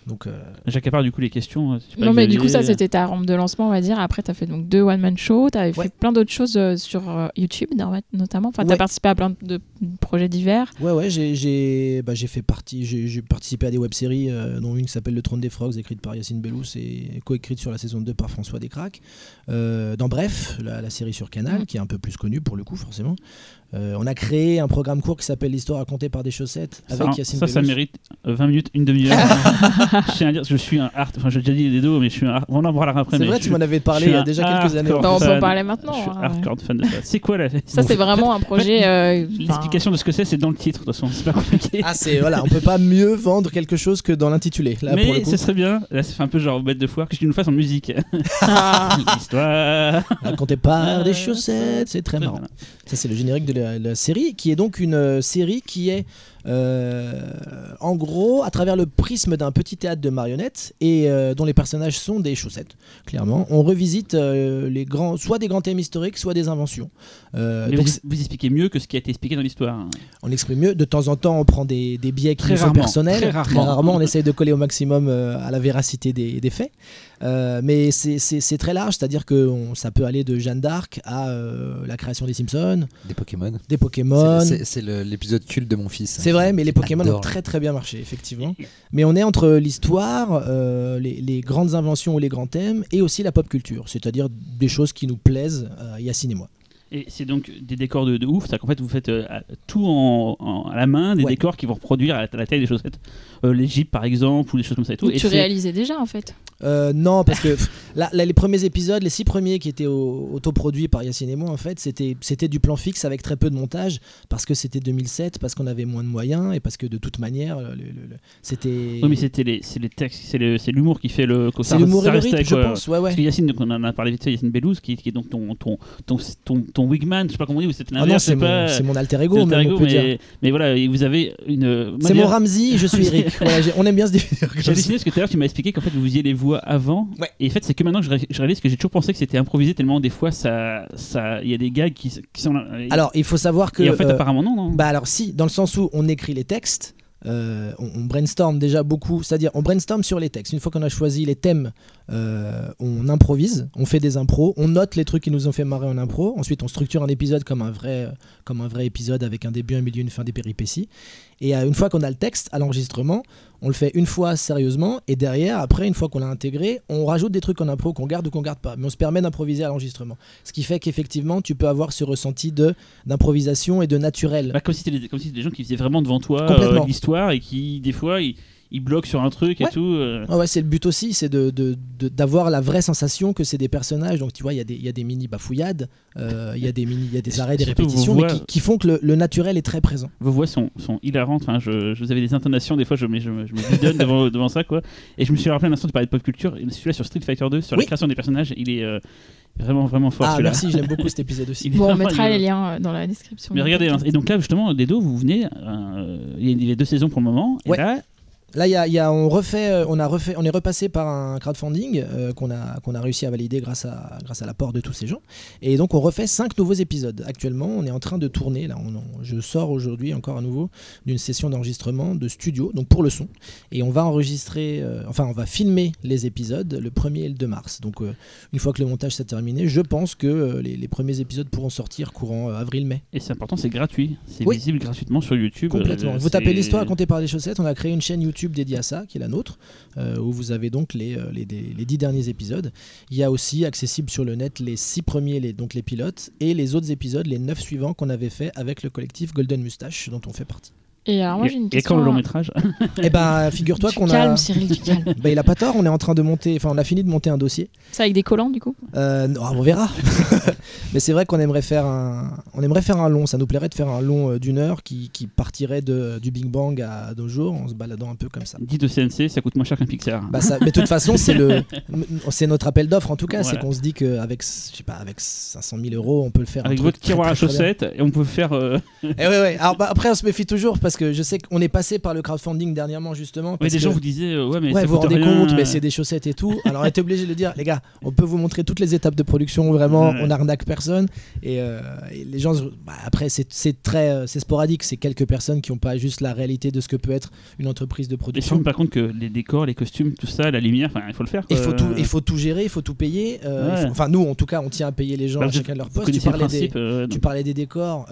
Donc, euh, J'accapare du coup les questions. euh, Non, mais du coup, ça, c'était ta rampe de lancement, on va dire. Après, tu as fait donc deux one-man shows, tu avais Ouais. fait plein d'autres choses euh, sur euh, YouTube, no- notamment. Enfin, tu as Ouais. participé à plein de projets divers. ouais, ouais, j'ai, j'ai, bah, j'ai fait partie, j'ai, participé à des web-séries, euh, dont une qui s'appelle Le Trône des Frogs, écrite par Yacine Bellous et coécrite sur la saison 2 par François Descraques. Euh, dans Bref, la, la série sur Canal, Mm. qui est un peu plus connue pour le coup, forcément. Euh, on a créé un programme court qui s'appelle L'histoire racontée par des chaussettes Ça, avec Yacine ça, ça mérite euh, 20 minutes, une demi-heure. *laughs* je tiens à dire, je suis un art. Enfin, j'ai déjà dit des dos, mais je suis un art. On en parlera après. C'est vrai, je tu m'en avais parlé il y a déjà quelques années. Bah, on peut en parler maintenant. Je suis hein, hardcore fan de ça. C'est quoi là Ça, c'est *laughs* vraiment un projet. euh, L'explication de ce que c'est, c'est dans le titre. De toute façon, c'est pas compliqué. Ah, c'est voilà, on peut pas mieux vendre quelque chose que dans l'intitulé. Là, pour le mais coup. ce serait bien. Là, ça fait un peu genre bête de foire que tu nous fasses en musique. ah, *laughs* L'histoire. Raconté par des Euh, chaussettes, c'est très Très marrant. Ça, c'est le générique de la, la série, qui est donc une euh, série qui est, euh, en gros, à travers le prisme d'un petit théâtre de marionnettes et euh, dont les personnages sont des chaussettes, clairement. On revisite euh, les grands, soit des grands thèmes historiques, soit des inventions. Euh, Mais donc, vous, vous expliquez mieux que ce qui a été expliqué dans l'histoire. on exprime mieux. De temps en temps, on prend des, des biais qui Très nous sont rarement, personnels. très rarement. on essaye de coller au maximum euh, à la véracité des, des faits. Euh, mais c'est- très large, c'est-à-dire que on- ça peut aller de Jeanne d'Arc à euh, la création des Simpsons, Des Pokémon. des Pokémon. C'est- l'épisode culte de mon fils. C'est vrai, mais les Pokémon Adore. ont très très bien marché, effectivement. Mais on est entre l'histoire, euh, les, les grandes inventions ou les grands thèmes, et aussi la pop culture, c'est-à-dire des choses qui nous plaisent Yacine et moi. Et c'est donc des décors de, de ouf. C'est-à-dire qu'en fait, vous faites euh, tout en, en- à la main, des Ouais. décors qui vont reproduire à la, à la taille des chaussettes. Euh, L'Égypte, par exemple, ou des choses comme ça et tout. Et tu réalisais déjà en fait. Euh, non, parce que *laughs* là, là, les premiers épisodes, les six premiers qui étaient au- autoproduits par Yacine et moi, en fait, c'était c'était du plan fixe avec très peu de montage, parce que c'était 2007, parce qu'on avait moins de moyens, et parce que de toute manière, le- le- le- c'était... Oui, mais c'était les, c'est les textes, c'est le- c'est l'humour qui fait le. C'est l'humour et le rythme, je quoi. pense, ouais, ouais. Parce que Yacine, donc on en a parlé vite fait, Yacine Bellouz, qui, qui est donc ton, ton, ton, ton, ton wigman, je sais pas comment on dit, c'est Ah non, c'est mon, alter ego, l'alter même, ego, on peut dire. mais, voilà, vous avez une. moi, C'est mon Ramsey, je suis Eric. *laughs* Voilà, on aime bien se définir J'ai halluciné parce que tout à l'heure tu m'as expliqué qu'en fait vous faisiez les voix avant. Ouais. Et en fait c'est que maintenant que je, ré- je réalise que j'ai toujours pensé que c'était improvisé tellement des fois ça, ça, il y a des gags qui, qui sont. Alors, il faut savoir que... et en fait euh, apparemment non non. Bah alors si, dans le sens où on écrit les textes, euh, on, on brainstorm déjà beaucoup, c'est-à-dire on brainstorm sur les textes. Une fois qu'on a choisi les thèmes, euh, on improvise, on fait des impros, on note les trucs qui nous ont fait marrer en impro. Ensuite, on structure un épisode comme un vrai, comme un vrai épisode avec un début, un milieu, une fin, des péripéties. Et euh, une fois qu'on a le texte à l'enregistrement, on le fait une fois sérieusement et derrière, après, une fois qu'on l'a intégré, on rajoute des trucs en impro qu'on garde ou qu'on garde pas. Mais on se permet d'improviser à l'enregistrement. Ce qui fait qu'effectivement, tu peux avoir ce ressenti de d'improvisation et de naturel. Bah, comme si c'était des, si gens qui faisaient vraiment devant toi euh, l'histoire et qui des fois ils, ils bloquent sur un truc Ouais. et tout. euh. Ah ouais, c'est le but aussi, c'est de, de- de- d'avoir la vraie sensation que c'est des personnages. Donc tu vois, il y, a des- il y a des mini bafouillades, euh, il y a des mini, il y a des arrêts, des répétitions, mais qui, qui font que le, le naturel est très présent. Vos voix sont, sont hilarantes. Enfin, je, je- vous avez des intonations des fois je, me- je, me- je me bidonne devant, *laughs* devant ça quoi. Et je me suis rappelé un instant tu parlais de pop culture. Celui-là sur Street Fighter 2 sur Oui. la création des personnages il est euh, vraiment vraiment fort ah merci, je l'aime beaucoup *laughs* cet épisode aussi. Il Bon, on mettra il les liens dans la description. Mais regardez, hein, et donc là justement, Dedo, vous venez, euh, il y a deux saisons pour le moment, et là, Là, il y a, il y a- on refait, euh, on a refait, on est repassé par un crowdfunding euh, qu'on a qu'on a réussi à valider grâce à grâce à l'apport de tous ces gens. Et donc on refait cinq nouveaux épisodes. Actuellement, on est en train de tourner. Là, on, on- je sors aujourd'hui encore à nouveau d'une session d'enregistrement de studio, donc pour le son. Et on va enregistrer, euh, enfin on va filmer les épisodes le 1er et le 2 mars. Donc euh, une fois que le montage s'est terminé, je pense que les, les premiers épisodes pourront sortir courant avril-mai. et c'est important, c'est gratuit, c'est Oui. visible gratuitement sur YouTube. Complètement. vous tapez l'histoire racontée par les chaussettes. On a créé une chaîne YouTube dédiée à ça, qui est la nôtre, euh, où vous avez donc les, euh, les, les- les dix derniers épisodes. Il y a aussi accessible sur le net les six premiers, donc les pilotes, et les autres épisodes, les neuf suivants qu'on avait fait avec le collectif Golden Mustache, dont on fait partie. Et alors, moi, Et- j'ai une Et question. quand le long hein. métrage *laughs* Eh ben, figure-toi qu'on a. calmes, Cyril, tu calmes. Ben, il a pas tort. On est en train de monter. Enfin, on a fini de monter un dossier. C'est avec des collants, du coup Euh, non, on verra. *laughs* Mais c'est vrai qu'on aimerait faire un, on aimerait faire un long. Ça nous plairait de faire un long euh, d'une heure qui, qui partirait de, du Big Bang à nos jours, en se baladant un peu comme ça. Dit de CNC, ça coûte moins cher qu'un Pixar. Bah ça, mais de toute façon, c'est le, *laughs* c'est notre appel d'offre en tout cas, c'est qu'on se dit qu'avec, je sais pas, avec 500 000 euros, on peut le faire. un Avec truc votre tiroir à très, très bien. chaussettes, et on peut faire. euh, Et ouais, ouais. Alors bah, après, on se méfie toujours parce que je sais qu'on est passé par le crowdfunding dernièrement justement. Parce des que, gens vous disaient, euh, ouais, mais ouais, ça vous coûte rendez rien. compte, mais c'est des chaussettes et tout. Alors on était obligé de dire, les gars, on peut vous montrer toutes les étapes de production, vraiment, Ouais. on arnaque personne. Et, euh, et les gens, bah, après, c'est, très, euh, c'est sporadique, c'est quelques personnes qui n'ont pas juste la réalité de ce que peut être une entreprise de Et production. rends pas compte que les décors, les costumes, tout ça, la lumière, enfin, il faut le faire. Il faut, tout, il faut tout gérer, il faut tout payer. euh, Ouais. enfin, nous, en tout cas, on tient à payer les gens Bah, à chacun de leur poste. Tu parlais, des, principe. tu donc. parlais des décors,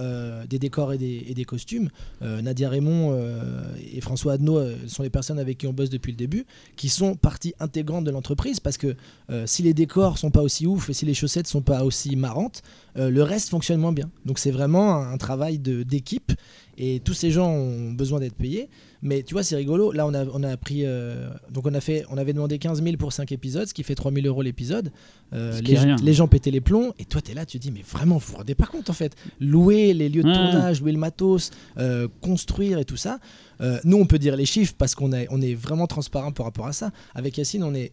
des décors et des, et des costumes. Nadia Raymond euh, et François Adnaud euh, sont les personnes avec qui on bosse depuis le début, qui sont partie intégrante de l'entreprise parce que euh, si les décors sont pas aussi ouf et si les chaussettes sont pas aussi marrantes, euh, le reste fonctionne moins bien. Donc c'est vraiment un, un travail de- d'équipe et tous ces gens ont besoin d'être payés. Mais tu vois, c'est rigolo. Là, on a, on a pris. euh, donc, on, a fait, on avait demandé 15 000 pour 5 épisodes, ce qui fait 3 000 euros l'épisode. Euh, les, gens pétaient les plombs. Et toi, tu es là, tu te dis, mais vraiment, vous vous rendez pas compte en fait. Louer les lieux de Ouais. tournage, louer le matos, euh, construire et tout ça. Nous, on peut dire les chiffres parce qu'on est, on est vraiment transparent par rapport à ça. Avec Yacine, on est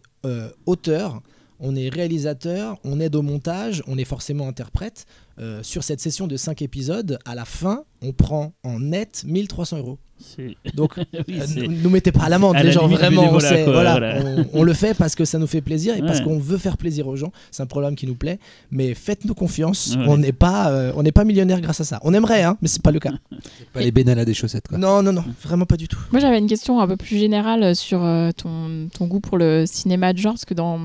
auteur. On est réalisateur, on aide au montage, on est forcément interprète. Euh, sur cette session de 5 épisodes, à la fin, on prend en net 1300 euros. Donc, *laughs* Oui, euh, nous, mettez pas à l'amende, les la gens, vraiment. on bénévolat, sait- quoi, voilà, voilà. On, on le fait parce que ça nous fait plaisir et parce qu'on veut faire plaisir aux gens. C'est un programme qui nous plaît. Mais faites-nous confiance, Ouais. on n'est pas, euh, on n'est pas millionnaire grâce à ça. On aimerait, hein, mais c'est pas le cas. *laughs* Pas les bénanas des chaussettes quoi. Non, non, non, vraiment pas du tout. Moi, j'avais une question un peu plus générale sur euh, ton, ton goût pour le cinéma de genre, parce que dans,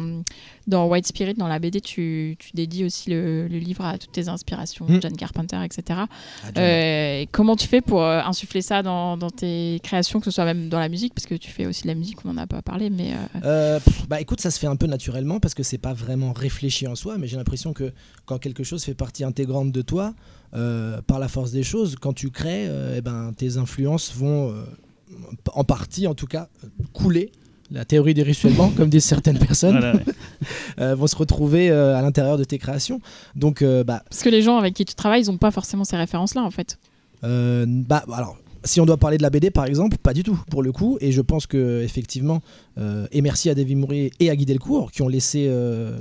dans White Spirit, dans la BD, tu, tu dédies aussi le, le livre à toutes tes inspirations, Mm. John Carpenter, etc. Ah. Euh, comment tu fais pour euh, insuffler ça dans, dans tes créations, que ce soit même dans la musique, parce que tu fais aussi de la musique, on n'en a pas parlé, mais euh, pff, bah écoute, ça se fait un peu naturellement parce que c'est pas vraiment réfléchi en soi, mais j'ai l'impression que quand quelque chose fait partie intégrante de toi, par la force des choses, quand tu crées, eh ben, tes influences vont, en partie en tout cas, couler. La théorie du ruissellement, comme disent certaines personnes, Voilà, ouais. *laughs* euh, vont se retrouver euh, à l'intérieur de tes créations. Donc, euh, bah, parce que les gens avec qui tu travailles, ils n'ont pas forcément ces références-là, en fait. Euh, bah, alors, si on doit parler de la BD par exemple, pas du tout pour le coup. Et je pense que effectivement, euh, et merci à David Mourier et à Guy Delcourt qui ont laissé euh,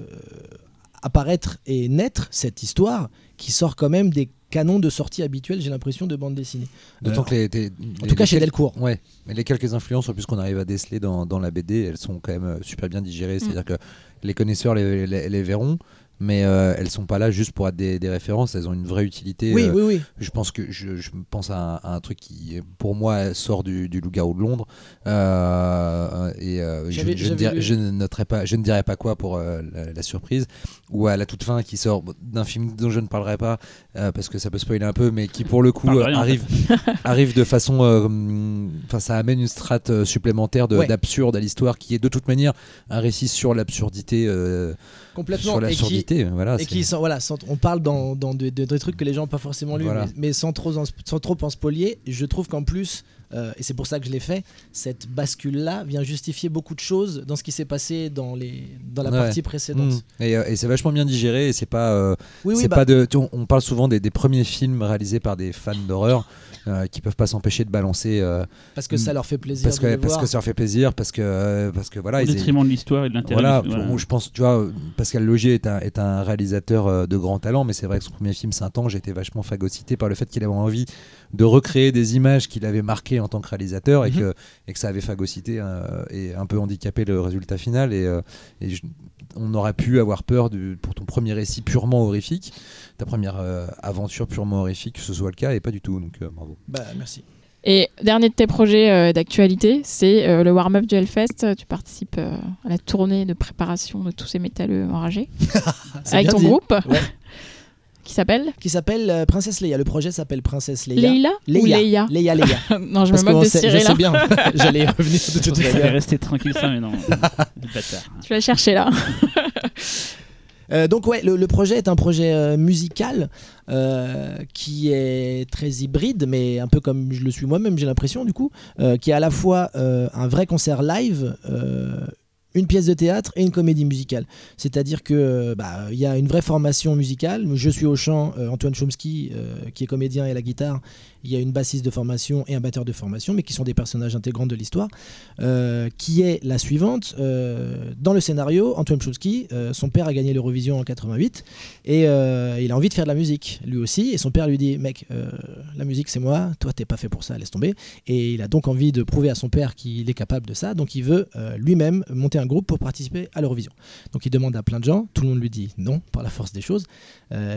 apparaître et naître cette histoire qui sort quand même des canons de sortie habituels, j'ai l'impression, de bande dessinée. D'autant Euh, que les, les- En les- tout cas les chez Delcourt. Ouais, mais les quelques influences en plus qu'on arrive à déceler dans, dans la BD, elles sont quand même euh, super bien digérées. C'est-à-dire que les connaisseurs les, les- les verront, mais euh, elles sont pas là juste pour être des, des références. Elles ont une vraie utilité. Oui, euh, oui, oui. Je pense que je, je pense à un, à un truc qui, pour moi, sort du, du loup-garou de Londres. Euh, et euh, je, ne dirai, lu. je ne noterai pas, je ne dirai pas quoi pour euh, la, la surprise. Ou à la toute fin, qui sort d'un film dont je ne parlerai pas euh, parce que ça peut spoiler un peu, mais qui pour le coup euh, rien, en arrive, *laughs* arrive de façon, euh, enfin, ça amène une strate euh, supplémentaire Ouais. d'absurde à l'histoire, qui est de toute manière un récit sur l'absurdité, euh, Complètement. sur l'absurdité. Voilà. Et qui sont, voilà, sans- on parle dans, dans de, de- de trucs que les gens n'ont pas forcément Voilà. mais, mais sans, trop en, sans trop en spolier. Je trouve qu'en plus, euh, et c'est pour ça que je l'ai fait, cette bascule-là vient justifier beaucoup de choses dans ce qui s'est passé dans, les, dans la Ouais. partie précédente. Mm. Et, euh, et c'est vachement bien digéré et c'est pas euh, Oui, oui, c'est bah, pas de tu- on, on parle souvent des, des premiers films réalisés par des fans d'horreur euh, qui peuvent pas s'empêcher de balancer euh, parce que ça leur fait plaisir parce que les parce voir. que ça leur fait plaisir parce que euh, parce que voilà Au détriment de l'histoire et de l'intérêt. voilà, voilà. je pense, tu vois, Pascal Logier est un, est un réalisateur euh, de grand talent, mais c'est vrai que son premier film, Saint-Ange, j'étais vachement phagocyté par le fait qu'il avait envie de recréer des images qu'il avait marquées en tant que réalisateur et, Mhm. que, et que ça avait phagocyté euh, et un peu handicapé le résultat final. Et, euh, et je- on aurait pu avoir peur du- pour ton premier récit purement horrifique, ta première euh, aventure purement horrifique, que ce soit le cas, et pas du tout. Donc euh, bravo. Bah, merci. Et dernier de tes projets euh, d'actualité, c'est euh, le warm-up du Hellfest. Tu participes euh, à la tournée de préparation de tous ces métalleux enragés *laughs* avec ton dit. groupe Ouais. Qui s'appelle Qui s'appelle euh, Princesse Leia. Le projet s'appelle Princesse Leia. Leila ou Leia Leia, Leia. *laughs* Non, je Parce me moque de Cyril. Je là. sais bien. *laughs* J'allais revenir de Il fallait manière. rester tranquille ça, mais non. *laughs* Le bâtard. Tu l'as cherché là. Euh, donc ouais, le, le projet est un projet euh, musical euh, qui est très hybride, mais un peu comme je le suis moi-même, j'ai l'impression du coup, euh, qui est à la fois euh, un vrai concert live. Une pièce de théâtre et une comédie musicale. C'est-à-dire que euh, bah, il y a une vraie formation musicale. Je suis au chant, euh, Antoine Chomsky, euh, qui est comédien et la guitare. Il y a une bassiste de formation et un batteur de formation, mais qui sont des personnages intégrants de l'histoire. euh, qui est la suivante. euh, dans le scénario, Antoine Chomsky, euh, son père a gagné l'Eurovision en 88 et il a envie de faire de la musique, lui aussi. Et son père lui dit Mec, la musique c'est moi, toi t'es pas fait pour ça, laisse tomber. Et il a donc envie de prouver à son père qu'il est capable de ça. Donc il veut lui-même monter un groupe pour participer à l'Eurovision. Donc il demande à plein de gens, tout le monde lui dit non par la force des choses,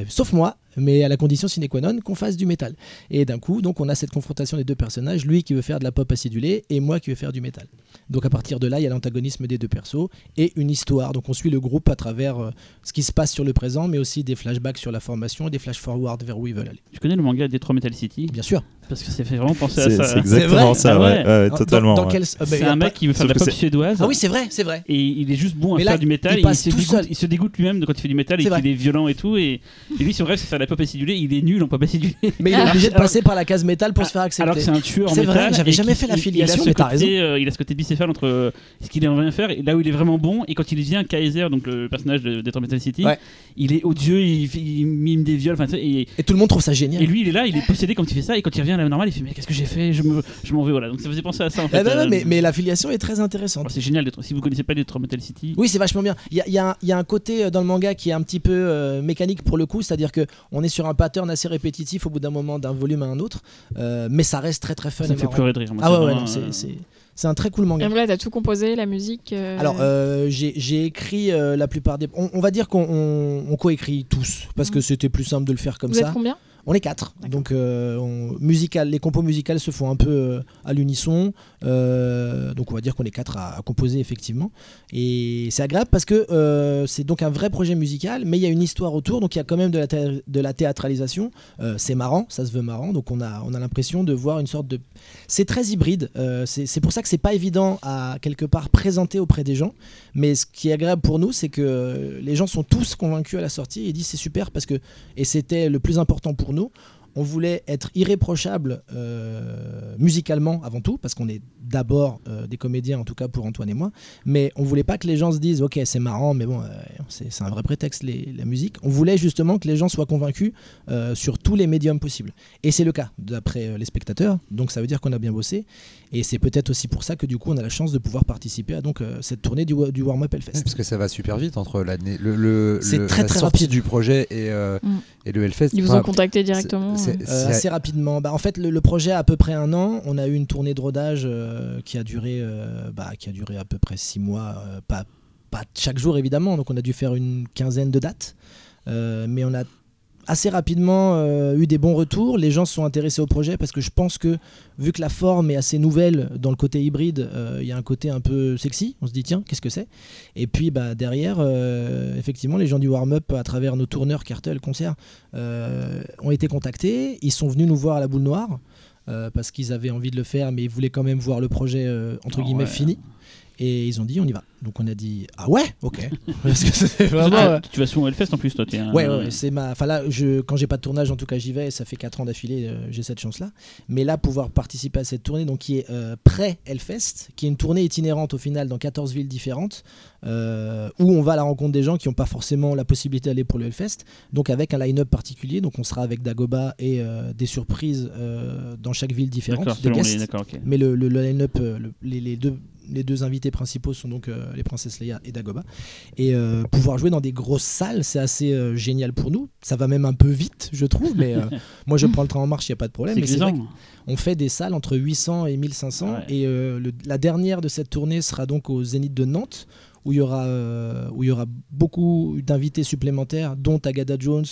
sauf moi. Mais à la condition sine qua non qu'on fasse du métal. Et d'un coup, donc on a cette confrontation des deux personnages, lui qui veut faire de la pop acidulée et moi qui veux faire du métal. Donc à partir de là, il y a l'antagonisme des deux persos et une histoire. Donc on suit le groupe à travers euh, ce qui se passe sur le présent, mais aussi des flashbacks sur la formation et des flash forward vers où ils veulent aller. Tu connais le manga Detroit Metal City? Bien sûr. Parce que ça fait vraiment penser à C'est ça. c'est exactement vrai ça, Ah ouais, ouais. ouais, Dans- totalement. Dans, ouais. quel... bah, C'est un pas- mec qui veut faire de la pop c'est- suédoise. Ah oui, c'est vrai, c'est vrai. Et il est juste bon à là, faire du métal. il se dégoûte, seul. il se dégoûte lui-même de quand il fait du métal et C'est qu'il est violent et tout. Et, et lui, son rêve, c'est faire de la pop acidulée. Il est nul en pop acidulée. Mais il est *laughs* obligé de passer par la case métal pour se faire accepter. Alors que c'est un tueur en C'est métal. vrai, j'avais jamais fait il- il a l'affiliation, ce mais t'as côté, raison. euh, il a ce côté bicéphale entre euh, ce qu'il aime rien faire et là où il est vraiment bon. Et quand il devient Kaiser, donc le personnage de Detroit Metal City, il est odieux, il, mime des viols. enfin, tu sais, Et, Et tout le monde trouve ça génial. et lui, il est là, il est possédé quand il fait ça. Et quand il revient à la normale, il fait Mais qu'est-ce que j'ai fait? Je me- je m'en vais. Voilà. Donc ça faisait penser à ça en fait. Eh ben ouais, euh, mais, mais l'affiliation est très intéressante. alors, C'est génial. Si vous connaissez pas Detroit Metal City, Oui, c'est vachement bien. Il y a, il y a un- il y a un côté euh, dans le manga qui est un petit peu euh, mécanique pour le coup, c'est-à-dire que on est sur un pattern assez répétitif au bout d'un moment d'un volume à un autre, euh, mais ça reste très très fun. ça et fait marrant. pleurer de rire. moi, Ah c'est ouais, ouais, c'est- euh, c'est c'est un très cool manga. Et là, t'as tout composé, la musique. euh, Alors, euh, j'ai j'ai écrit euh, la plupart des. On, on va dire qu'on on, on coécrit tous, parce que Mhm. c'était plus simple de le faire comme vous ça. êtes combien? On est quatre. Donc, euh, on- musical, les compos musicales se font un peu euh, à l'unisson. Euh, donc, on va dire qu'on est quatre à, à composer, effectivement. Et c'est agréable parce que euh, c'est donc un vrai projet musical, mais il y a une histoire autour. Donc, il y a quand même de la, thé- de la théâtralisation. C'est marrant, ça se veut marrant. Donc, on a, on a l'impression de voir une sorte de. C'est très hybride. C'est c'est pour ça que c'est pas évident à quelque part présenter auprès des gens. Mais ce qui est agréable pour nous, c'est que les gens sont tous convaincus à la sortie et disent c'est super parce que et c'était le plus important pour nous. On voulait être irréprochable euh, musicalement avant tout, parce qu'on est d'abord euh, des comédiens, en tout cas pour Antoine et moi, mais on voulait pas que les gens se disent ok c'est marrant, mais bon euh, c'est un vrai prétexte les- la musique. On voulait justement que les gens soient convaincus euh, sur tous les médiums possibles. Et c'est le cas d'après euh, les spectateurs, donc ça veut dire qu'on a bien bossé. Et c'est peut-être aussi pour ça que du coup on a la chance de pouvoir participer à donc euh, cette tournée du, wa- du Warm Up Ouais, Hellfest. parce que ça va super vite entre l'année, le, le, C'est le- très, la très sortie rapide. du projet et, euh, Mm. et le Hellfest. Ils vous Enfin, ont contacté directement euh. assez rapidement. Bah, en fait, le, le projet a à peu près un an. On a eu une tournée de rodage euh, qui a duré, euh, bah, qui a duré à peu près six mois. euh, pas, pas chaque jour évidemment. Donc on a dû faire une quinzaine de dates, Euh, mais on a assez rapidement euh, eu des bons retours. Les gens se sont intéressés au projet parce que je pense que vu que la forme est assez nouvelle dans le côté hybride, euh, il y a un côté un peu sexy. On se dit tiens, qu'est-ce que c'est? Et puis bah, derrière, euh, effectivement, les gens du warm-up à travers nos tourneurs, cartels, concerts, euh, ont été contactés. Ils sont venus nous voir à la boule noire. parce qu'ils avaient envie de le faire, mais ils voulaient quand même voir le projet entre Ah guillemets ouais. fini. Et ils ont dit on y va. Donc on a dit ah ouais, ok. *laughs* Parce que c'est vraiment. Ah, euh, tu vas souvent au Hellfest en plus, toi. un- Ouais, ouais, ouais, c'est ma. Enfin là, je, quand j'ai pas de tournage, en tout cas, j'y vais. Ça fait 4 ans d'affilée, euh, j'ai cette chance-là. Mais là, pouvoir participer à cette tournée, donc qui est euh, pré Hellfest, qui est une tournée itinérante au final dans 14 villes différentes, euh, où on va à la rencontre des gens qui n'ont pas forcément la possibilité d'aller pour le Hellfest. Donc avec un line-up particulier. Donc on sera avec Dagoba et des surprises dans chaque ville différente, des les. guests. D'accord, ok. Mais le, le- le line-up, le- les, les deux, les deux invités principaux sont donc euh, les princesses Leia et Dagoba. Et euh, pouvoir jouer dans des grosses salles, c'est assez euh, génial pour nous. Ça va même un peu vite, je trouve, mais *laughs* moi je prends le train en marche, il n'y a pas de problème. Mais vrai qu'on fait des salles entre 800 et 1500. Ouais. Et le- la dernière de cette tournée sera donc au Zénith de Nantes. Où il, y aura, où il y aura beaucoup d'invités supplémentaires, dont Agatha Jones,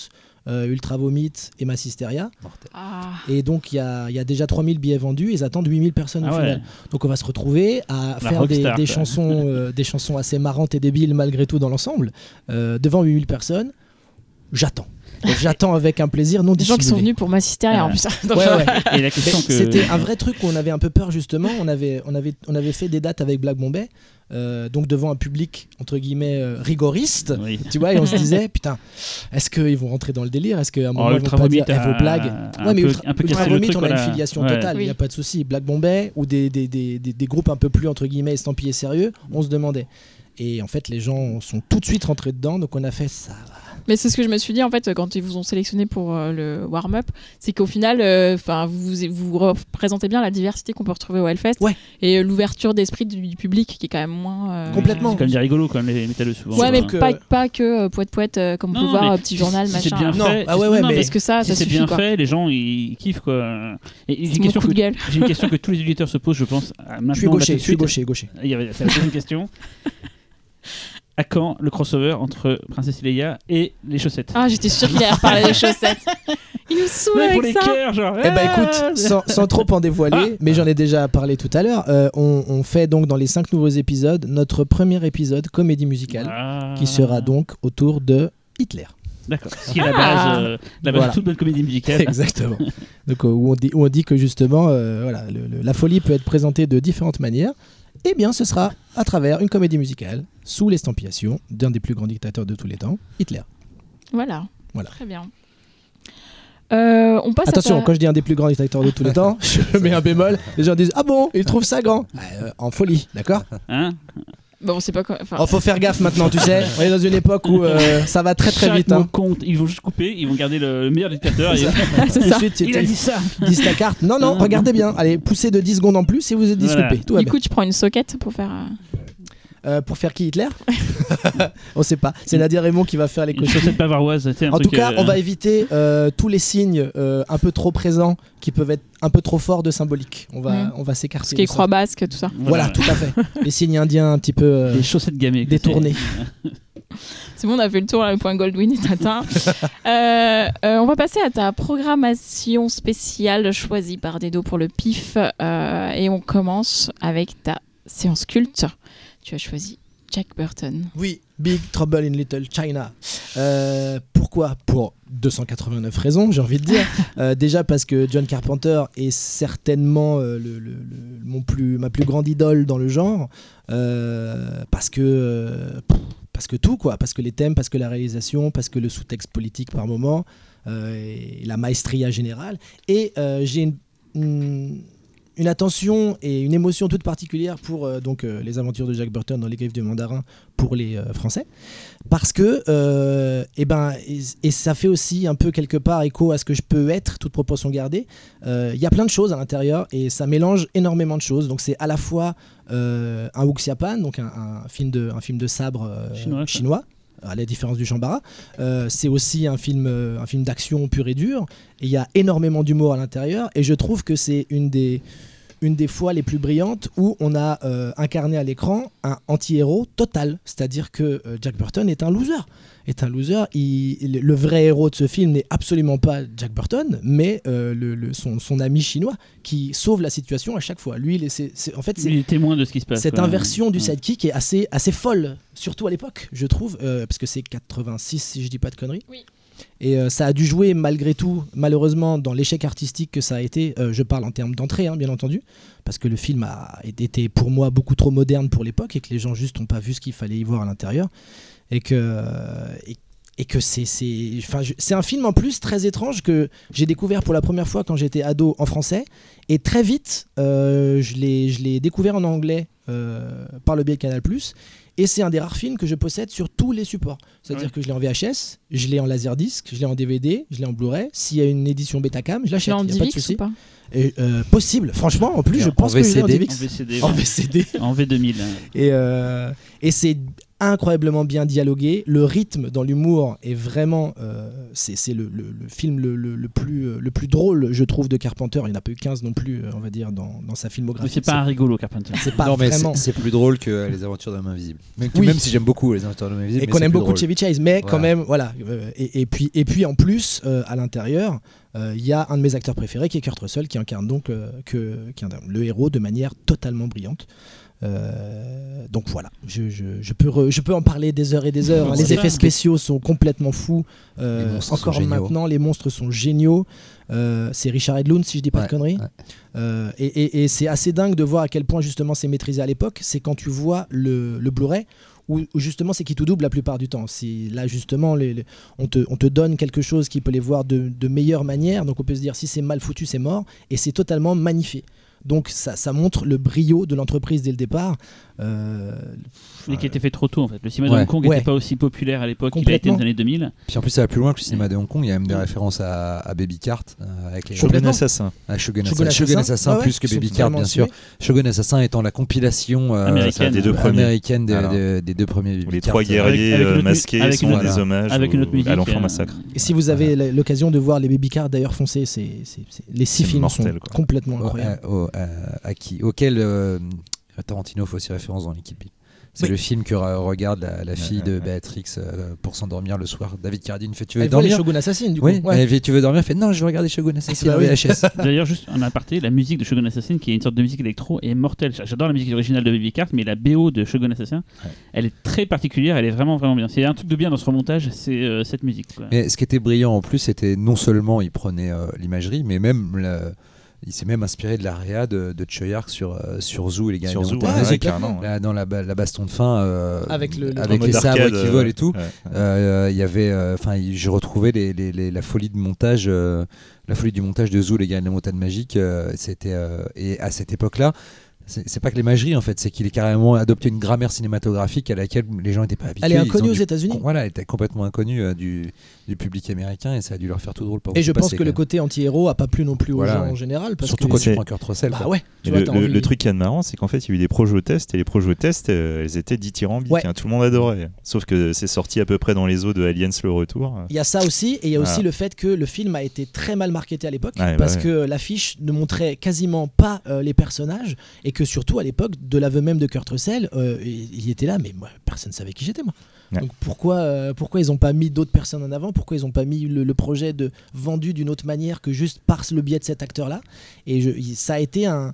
Ultra Vomit et Massisteria. Ah. Et donc il y a, y a déjà 3000 billets vendus, ils attendent 8000 personnes au Ah ouais. final. Donc on va se retrouver à La faire des, chansons, *laughs* euh, des chansons assez marrantes et débiles malgré tout dans l'ensemble, euh, devant 8000 personnes. J'attends. J'attends avec un plaisir non Des gens qui sont venus pour m'assister en Ouais. plus. Ouais, ouais. *laughs* Et la question que. C'était un vrai truc où on avait un peu peur justement. On avait, on avait, on avait fait des dates avec Black Bombay, euh, donc devant un public entre guillemets euh, rigoriste. Oui. Tu vois, et on se *laughs* disait, putain, est-ce qu'ils vont rentrer dans le délire? Est-ce qu'à un moment Oh, ils vont pas dire eh, vos a- blagues? Ouais, mais peu- Ultra, un peu Ultra Vomit, on a une filiation Ouais. totale, il n'y a Oui. pas de souci. Black Bombay ou des, des, des, des- des groupes un peu plus entre guillemets estampillés sérieux, on se demandait. Et en fait, les gens sont tout de suite rentrés dedans, donc on a fait ça. va. Mais c'est ce que je me suis dit en fait quand ils vous ont sélectionné pour euh, le warm-up, c'est qu'au final, euh, enfin vous, vous représentez bien la diversité qu'on peut retrouver au Hellfest Ouais. et euh, l'ouverture d'esprit du, du public qui est quand même moins. euh, Complètement. C'est quand même des rigolos quand même les métalleux souvent. Ouais, mais pas, pas que poète poète euh, comme on peut voir petit journal si c'est machin. bien Non, fait, ah ouais, ouais, non, mais- Parce que ça, si ça c'est bien quoi. fait, les gens ils kiffent quoi. Et j'ai C'est une question coup de que gueule. j'ai une question que tous les auditeurs se posent, je pense. Je suis gaucher, je suis gaucher, gaucher. Il y avait c'est la deuxième question. *laughs* À quand le crossover entre Princesse Leia et les chaussettes Ah, j'étais sûre qu'il allait reparler des chaussettes. Il nous saoule Ouais, pour avec les ça. cœurs, genre. Eh ben ah, écoute, sans, sans trop en dévoiler, mais j'en ai déjà parlé tout à l'heure, euh, on, on fait donc dans les cinq nouveaux épisodes notre premier épisode comédie musicale Ah. qui sera donc autour de Hitler. D'accord. *laughs* Ce qui est la Ah. base, euh, la base Voilà. de toute bonne comédie musicale. Exactement. *laughs* donc euh, où on dit, où on dit que justement, euh, voilà, le- le- la folie peut être présentée de différentes manières. Eh bien, ce sera à travers une comédie musicale sous l'estampillation d'un des plus grands dictateurs de tous les temps, Hitler. Voilà. Voilà. Très bien. Euh, on passe Attention, à ta- quand je dis un des plus grands dictateurs de tous les temps, *laughs* je mets un bémol. Les gens disent Ah bon, ils trouvent ça grand Euh, En folie, d'accord? Hein? Bon, on sait pas quoi. Enfin, Oh, faut faire gaffe maintenant, tu sais. On est dans une époque où euh, ça va très très Chaque vite. Hein. compte. Ils vont juste couper, ils vont garder le, le meilleur dictateur. et... c'est ça. *laughs* Ensuite, Il a dit ça dis ta carte. Non, non, regardez bien. Allez, poussez de 10 secondes en plus et vous êtes disculpé. Voilà. Tout Du bien. coup, tu prends une soquette pour faire. euh, Euh, pour faire qui Hitler *laughs* On sait pas. C'est Nadia Raymond qui va faire les cochons. chaussette bavaroise. En tout cas, euh, on va éviter euh, tous les signes euh, un peu trop présents qui peuvent être un peu trop forts de symbolique. On va, Mhm. on va s'écarter. ce qui est croix basque, tout ça. Voilà, tout à fait. Les signes indiens un petit peu. euh, Des chaussettes gammées. détournées. *laughs* C'est bon, on a fait le tour, là, le point Goldwyn est atteint. *laughs* Euh, euh, on va passer à ta programmation spéciale choisie par Dedo pour le PIF. euh, et on commence avec ta séance culte. Tu as choisi Jack Burton. Oui, Big Trouble in Little China. Euh, pourquoi? Pour 289 raisons, j'ai envie de dire. *laughs* Euh, déjà parce que John Carpenter est certainement euh, le, le- le- mon plus, ma plus grande idole dans le genre. Parce que. parce que tout, quoi. Parce que les thèmes, parce que la réalisation, parce que le sous-texte politique par moment, et la maestria générale. Et j'ai une, une- une attention et une émotion toute particulière pour euh, donc, euh, les aventures de Jack Burton dans Les Griffes du Mandarin pour les euh, Français. Parce que, eh ben, et, et ça fait aussi un peu quelque part écho à ce que je peux être, toute proportion gardée. Il y a plein de choses à l'intérieur et ça mélange énormément de choses. Donc c'est à la fois un Wuxiapan, donc un, un film de, un film de sabre chinois, à la différence du Shambara. Euh, c'est aussi un film, euh, un film d'action pur et dur. Il y a énormément d'humour à l'intérieur. Et je trouve que c'est une des, une des fois les plus brillantes où on a euh, incarné à l'écran un anti-héros total. C'est-à-dire que euh, Jack Burton est un loser. Est un loser. Il- le vrai héros de ce film n'est absolument pas Jack Burton, mais euh, le- le- son, son ami chinois qui sauve la situation à chaque fois. Lui, il est- c'est- c'est- en fait, c'est Il est témoin de ce qui se passe. cette quoi. inversion du Ouais. sidekick est assez, assez folle, surtout à l'époque, je trouve, euh, parce que c'est 86 si je dis pas de conneries. Oui. Et euh, ça a dû jouer malgré tout, malheureusement, dans l'échec artistique que ça a été. euh, je parle en termes d'entrée, hein, bien entendu, parce que le film a été pour moi beaucoup trop moderne pour l'époque et que les gens juste n'ont pas vu ce qu'il fallait y voir à l'intérieur. Et que, c'est, un film en plus très étrange que j'ai découvert pour la première fois quand j'étais ado en français. Et très vite, euh, je, l'ai, je l'ai découvert en anglais par le biais de Canal. Et c'est un des rares films que je possède sur tous les supports. C'est-à-dire Ouais. que je l'ai en VHS, je l'ai en Laserdisc, je l'ai en DVD, je l'ai en Blu-ray. S'il y a une édition Betacam, je l'achète. l'as en y a pas de souci. Et, euh, possible, franchement. En plus, je en pense que je l'ai en. En VCD. En. VCD. En V2000. hein. Et, euh, et c'est incroyablement bien dialogué. Le rythme dans l'humour est vraiment. euh, c'est c'est le, le- le film le, le- le plus, euh, le plus drôle, je trouve, de Carpenter. Il n'y en a pas eu 15 non plus, euh, on va dire, dans, dans sa Mais filmographie. c'est pas un rigolo, Carpenter. C'est pas non, mais vraiment. c'est plus drôle que Les Aventures d'un invisible. Même, Oui. même si j'aime beaucoup Les Aventures d'un invisible. Et qu'on aime beaucoup drôle. Chevy Chase, mais quand Voilà. même, voilà. euh, et, et puis, et puis en plus, euh, à l'intérieur, euh, il y a un de mes acteurs préférés qui est Kurt Russell, qui incarne donc euh, que, qui incarne le héros de manière totalement brillante. Euh, donc voilà, je, je- je peux re- je peux en parler des heures et des heures. Hein. Les effets spéciaux sont complètement fous. Euh, encore maintenant, les monstres sont géniaux. Euh, c'est Richard Edlund, si je dis pas Ouais, de conneries. ouais. Euh, et et- et c'est assez dingue de voir à quel point justement c'est maîtrisé à l'époque. C'est quand tu vois le, le Blu-ray où, où justement c'est qui tout double la plupart du temps. Si là justement les- les- on, te, on te donne quelque chose qui peut les voir de, de meilleure manière, donc on peut se dire si c'est mal foutu c'est mort, et c'est totalement magnifié. Donc ça, montre le brio de l'entreprise dès le départ. Euh, Mais qui a été fait trop tôt en fait. Le cinéma de. Hong Kong Ouais. n'était pas aussi populaire à l'époque qu'il a été dans les années 2000. Puis en plus, ça va plus loin que le cinéma de Hong Kong. Il y a même des références à, à Baby Cart. euh, avec les Shogun. Assassin. à Shogun, Shogun Assassin, Shogun Assassin, Assassin ouais, ouais, plus que Baby Cart, bien sûr. Shogun Assassin étant la compilation euh, Américaine. des deux euh, premiers. américaine des, Alors. des- des deux premiers Où Baby les Cart. trois guerriers Avec- avec euh, masqués avec sont une des hommages avec au- une autre musique, à l'enfant euh, massacre. Et si vous avez l'occasion de voir les Baby Cars d'ailleurs foncez, les six films sont complètement incroyables. Auquel euh, Tarantino fait aussi référence dans Bill. C'est Oui. le film que re- regarde la, la fille Ouais, de ouais. Béatrix euh, pour s'endormir le soir. David Carradine fait Tu veux Elle voit les dormir Shogun Assassin du coup. Oui, Ouais. elle fait, tu veux dormir? Elle fait Non, je veux regarder Shogun Assassin Bah oui. VHS. *laughs* *laughs* D'ailleurs, juste un aparté, la musique de Shogun Assassin, qui est une sorte de musique électro, est mortelle. J'adore la musique originale de Baby Cart, mais la BO de Shogun Assassin, Ouais. elle est très particulière, elle est vraiment vraiment bien. C'est un truc de bien dans ce remontage, c'est euh, cette musique. quoi. Mais ce qui était brillant en plus, c'était non seulement il prenait euh, l'imagerie, mais même la- il s'est même inspiré de l'AREA de, de Choyark sur, euh, sur Zoo et les gars Sur de la Zoo, montagne ouais, magique. ouais. Là, dans la, la baston de fin, euh, Avec le- le- En avec mode les sabres qui euh, volent et tout. ouais, ouais. Euh, Il y avait, enfin, il- j'ai retrouvé les, les- les- la folie de montage, euh, la folie du montage de Zoo, les gars de la montagne magique. euh, c'était euh, et à cette époque-là, c'est c'est pas que l'imagerie en fait, c'est qu'il est carrément adopté une grammaire cinématographique à laquelle les gens n'étaient pas habitués. Elle est inconnue aux États-Unis. Voilà, elle était complètement inconnue euh, du, du public américain et ça a dû leur faire tout drôle. Et je pense passer, que le côté anti-héros a pas plu non plus aux Voilà, gens ouais. en général. Parce surtout que quand tu prends Kurt Russell. Bah ouais. tu Et vois, le, le- envie- le truc qui est marrant, c'est qu'en fait, il y a eu des projets tests et les projets tests, euh, elles étaient dithyrambiques. Ouais. hein, tout le monde adorait. Sauf que c'est sorti à peu près dans les eaux de Aliens le retour. Il y a ça aussi, et il y a aussi le fait que le film a été très mal marketé à l'époque, bah parce ouais. que l'affiche ne montrait quasiment pas euh, les personnages, et que surtout à l'époque, de l'aveu même de Kurt Russell, euh, il il était là, mais moi, personne ne savait qui j'étais moi. Ouais. Donc pourquoi, euh, pourquoi ils n'ont pas mis d'autres personnes en avant? Pourquoi ils n'ont pas mis le, le projet de vendu d'une autre manière que juste par le biais de cet acteur-là? Et je- ça a été un,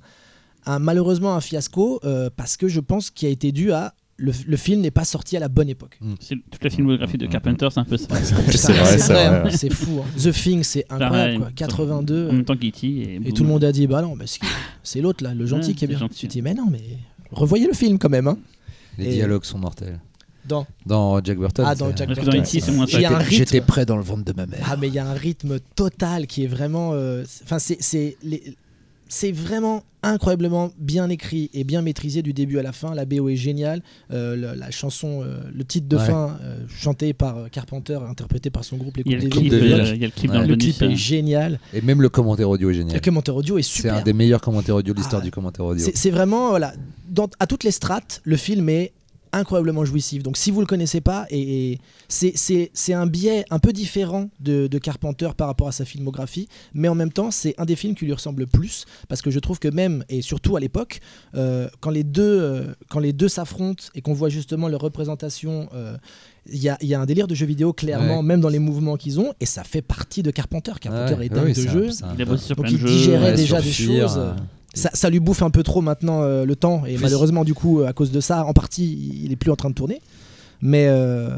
un- malheureusement un fiasco, euh, parce que je pense qu'il a été dû à le, le film n'est pas sorti à la bonne époque. C'est toute la filmographie de Carpenter, c'est un peu ça. C'est vrai, c'est hein, vrai. c'est fou. hein. The Thing, c'est incroyable. Pareil. quoi. 82. En même temps qu'E.T. Et, Et tout le monde a dit, bah non, c'est l'autre là, le gentil Ouais, qui est bien. gentil. Tu te dis, mais non, mais revoyez le film quand même. Hein. Les Et- dialogues sont mortels. Dans... Dans Jack Burton. Ah, dans c'est- Jack Parce que Burton. dans E.T., c'est moins. J'étais prêt dans le ventre de ma mère. Ah, mais il y a un rythme total qui est vraiment. euh, c'est- Enfin, c'est. c'est les- C'est vraiment incroyablement bien écrit et bien maîtrisé du début à la fin. La BO est géniale. Euh, la, la chanson, euh, le titre de Ouais. fin, euh, chanté par euh, Carpenter, interprété par son groupe Les Il y a Coupes le des clip, Villes. de euh, Village. il y a le clip Ouais. dans le, Le clip est génial. Et même le commentaire audio est Le génial. commentaire audio est C'est super. un des meilleurs commentaires audio de l'histoire Ah. du commentaire audio. C'est c'est vraiment, voilà, dans- à toutes les strates, le film est incroyablement jouissif. Donc si vous le connaissez pas, et, et c'est- c'est c'est un biais un peu différent de, de Carpenter par rapport à sa filmographie, mais en même temps c'est un des films qui lui ressemble le plus, parce que je trouve que même, et surtout à l'époque, euh, quand les deux euh, quand les deux s'affrontent et qu'on voit justement leur représentation... euh, il y, a, il y a un délire de jeu vidéo clairement, Ouais. même dans les mouvements qu'ils ont, et ça fait partie de Carpenter. Carpenter Ouais, est ouais, dingue oui, de c'est un- jeu. un- Il a bossé sur Donc plein il jeux. digérait Ouais, déjà des choses. Ça, ça lui bouffe un peu trop maintenant euh, le temps. Et malheureusement du coup euh, à cause de ça en partie il est plus en train de tourner. Mais euh,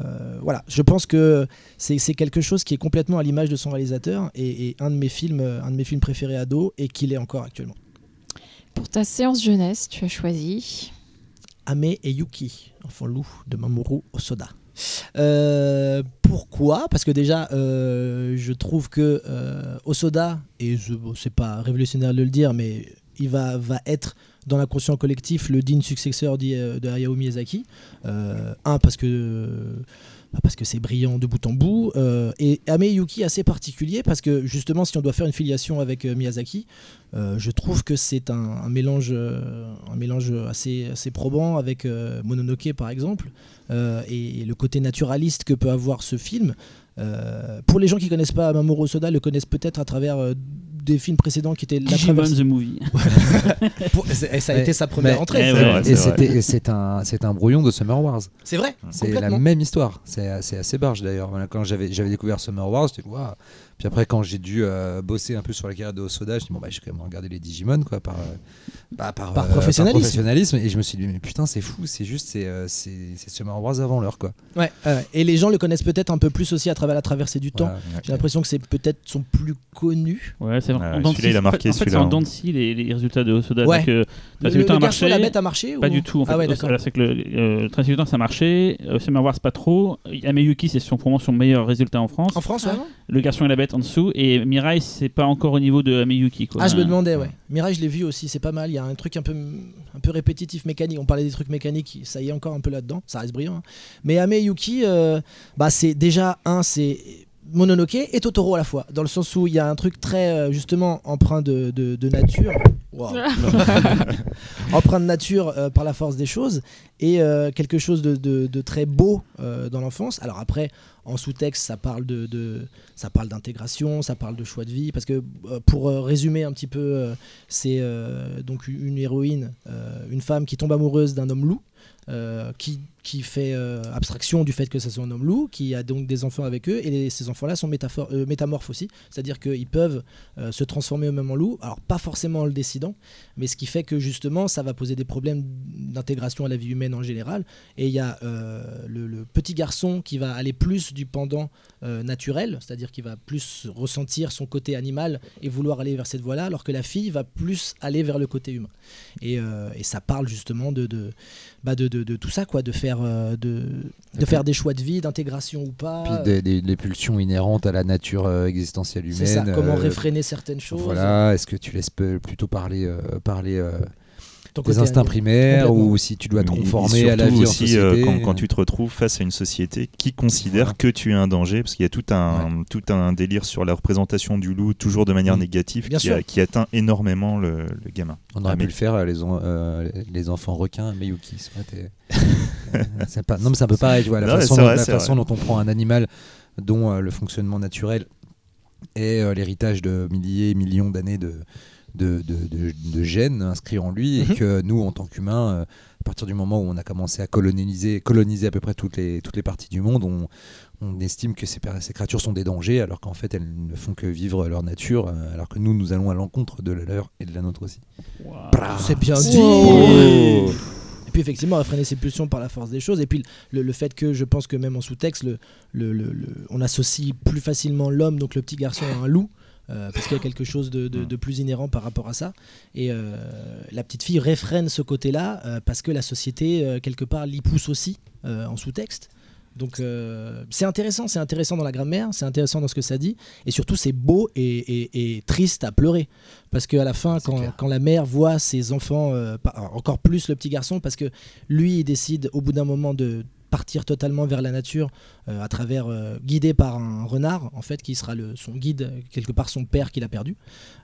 voilà. Je pense que c'est quelque chose qui est complètement à l'image de son réalisateur et, et un de mes films un de mes films préférés ado et qu'il est encore actuellement. Pour ta séance jeunesse, tu as choisi. Ame et Yuki enfant loup de Mamoru Osoda. Euh, pourquoi? Parce que déjà, euh, je trouve que euh, Osoda, et c'est pas révolutionnaire de le dire, mais il va, être dans l'inconscient collectif le digne successeur euh, de Hayao Miyazaki. Euh, un, parce que bah, parce que c'est brillant de bout en bout. euh, et Ame Yuki assez particulier parce que justement, si on doit faire une filiation avec euh, Miyazaki, euh, je trouve que c'est un, mélange, euh, un mélange assez, assez probant avec euh, Mononoke par exemple, euh, et, le côté naturaliste que peut avoir ce film. Euh, pour les gens qui connaissent pas Mamoru Soda, le connaissent peut-être à travers euh, des films précédents qui étaient La the Movie. *laughs* Pour- et ça a Mais- été sa première mais- entrée. Vrai, Et c'est vrai. c'était- et c'est un, c'est un brouillon de Summer Wars. C'est vrai, C'est la même histoire. C'est assez, assez barge d'ailleurs. Quand j'avais j'avais découvert Summer Wars, j'étais waouh. Puis après, quand j'ai dû euh, bosser un peu sur la carrière de Osoda, je me suis dit, bon, bah, j'ai quand même regardé les Digimon quoi, par, euh, bah, par, Par euh, professionnalisme. professionnalisme. Et je me suis dit, mais putain, c'est fou, c'est juste, c'est euh, c'est c'est Summer Wars avant l'heure. quoi. Ouais, et les gens le connaissent peut-être un peu plus aussi à travers la traversée du temps. J'ai l'impression que c'est peut-être son plus connu. Ouais, c'est vrai. celui-là, il a marqué, En fait, c'est celui-là, en hein. scie les, les résultats de Osoda. Ouais. Donc, euh, Le, le a marché. la bête a marché Pas ou- du tout. En fait, ah ouais, Euh, d'accord. c'est que le euh, Tracy Hultin, ça a marché. Euh, Summer Wars, pas trop. Ameyuki, c'est son, pour moi son meilleur résultat en France. En France, ouais. Le garçon et la bête en dessous. Et Mirai, c'est pas encore au niveau de Ameyuki. Quoi. Ah, je me demandais, ouais. Mirai, je l'ai vu aussi, c'est pas mal. Il y a un truc un peu, un peu répétitif, mécanique. On parlait des trucs mécaniques, ça y est encore un peu là-dedans. Ça reste brillant. hein. Mais Ame Yuki, euh, bah, c'est déjà un, c'est Mononoke et Totoro à la fois. Dans le sens où il y a un truc très, euh, justement, empreint de, de- de nature. Wow. *laughs* empreint de nature euh, par la force des choses et euh, quelque chose de, très beau euh, dans l'enfance. Alors après, en sous-texte, ça parle de, ça parle d'intégration, ça parle de choix de vie, parce que pour résumer un petit peu, c'est donc une héroïne, une femme qui tombe amoureuse d'un homme loup, qui, qui fait euh, abstraction du fait que ça soit un homme loup, qui a donc des enfants avec eux, et ces enfants-là sont euh, métamorphes aussi, c'est-à-dire qu'ils peuvent euh, se transformer eux-mêmes en loup, alors pas forcément en le décidant, mais ce qui fait que justement ça va poser des problèmes d'intégration à la vie humaine en général, et il y a le, petit garçon qui va aller plus du pendant naturel, c'est-à-dire qu'il va plus ressentir son côté animal et vouloir aller vers cette voie-là, alors que la fille va plus aller vers le côté humain. Et, ça parle justement bah de- de tout ça, quoi, de faire, euh, de, faire des choix de vie, d'intégration ou pas. Puis des, des- des pulsions inhérentes à la nature euh, existentielle humaine. C'est ça, comment euh, réfréner certaines choses. Voilà, est-ce que tu laisses plutôt parler, euh, parler euh, ton des côté instincts primaires ou si tu dois te conformer à la surtout vie aussi euh, société quand, quand tu te retrouves face à une société qui considère Voilà. que tu es un danger, parce qu'il y a tout un, tout un délire sur la représentation du loup, toujours de manière Mm. négative, qui, sûr. a- qui atteint énormément le, le gamin. On aurait Ah, pu mais- le faire, euh, les, euh, les enfants requins, Euh, *laughs* c'est pas, non, mais c'est un peu pareil, tu vois, la Non, façon, dont, vrai, la façon dont on prend un animal dont euh, le fonctionnement naturel est euh, l'héritage de milliers, millions d'années de, de, de- de- de gènes inscrits en lui, Mhm. et que nous, en tant qu'humains, euh, à partir du moment où on a commencé à coloniser, coloniser à peu près toutes les, toutes les parties du monde, on, on estime que ces, créatures sont des dangers, alors qu'en fait, elles ne font que vivre leur nature, euh, alors que nous, nous allons à l'encontre de la leur et de la nôtre aussi. C'est bien dit. Wow. Et puis effectivement, réfréner ses pulsions par la force des choses. Et puis le, le fait que je pense que même en sous-texte, le, le- le- le- on associe plus facilement l'homme, donc le petit garçon, à un loup. Euh, parce qu'il y a quelque chose de, de- de plus inhérent par rapport à ça. Et euh, la petite fille réfrène ce côté-là euh, parce que la société, quelque part, l'y pousse aussi en sous-texte. Donc euh, c'est intéressant, c'est intéressant dans la grammaire, c'est intéressant dans ce que ça dit, et surtout c'est beau et, et- et triste à pleurer. Parce qu'à la fin, quand, la mère voit ses enfants, euh, encore plus le petit garçon, parce que lui, il décide au bout d'un moment de partir totalement vers la nature euh, à travers euh, guidé par un renard en fait qui sera le, son guide quelque part son père qu'il a perdu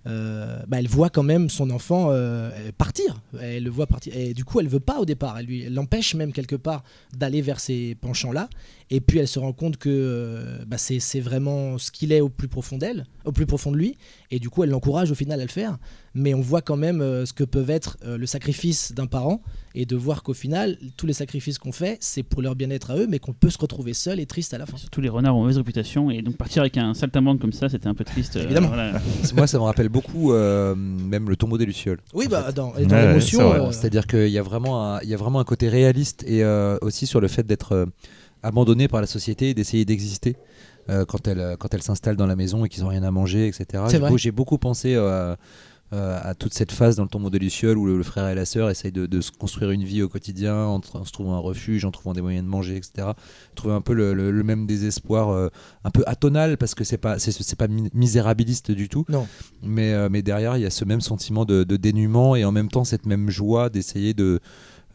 euh, bah, elle voit quand même son enfant euh, partir. Elle le voit partir. Et du coup elle veut pas au départ. Elle lui l'empêche même quelque part d'aller vers ces penchants là et puis elle se rend compte que euh, bah, c'est c'est vraiment ce qu'il est au plus profond d'elle au plus profond de lui et du coup elle l'encourage au final à le faire mais on voit quand même euh, ce que peuvent être euh, le sacrifice d'un parent et de voir qu'au final tous les sacrifices qu'on fait c'est pour leur bien-être à eux mais qu'on peut se retrouver seul et triste à la fin Surtout les renards ont mauvaise réputation et donc partir avec un saltimbanque comme ça, c'était un peu triste. euh, Évidemment. voilà. *laughs* Moi, ça me rappelle beaucoup euh, même le tombeau des Lucioles. oui bah fait. dans, et dans Ouais, l'émotion euh, C'est-à-dire qu'il y, a vraiment un- il y a vraiment un côté réaliste et euh, aussi sur le fait d'être euh, abandonné par la société et d'essayer d'exister euh, quand elle, quand elle s'installe dans la maison et qu'ils n'ont rien à manger, etc. J'ai beaucoup pensé euh, euh, à toute cette phase dans le tombeau des Lucioles où le, le frère et la sœur essayent de, de se construire une vie au quotidien en, se trouvant un refuge, en trouvant des moyens de manger, etc. Trouver un peu le, le- le même désespoir, euh, un peu atonal parce que c'est pas, c'est, pas mi- misérabiliste du tout. Non. Mais, euh, mais derrière, il y a ce même sentiment de, de dénuement et en même temps cette même joie d'essayer de,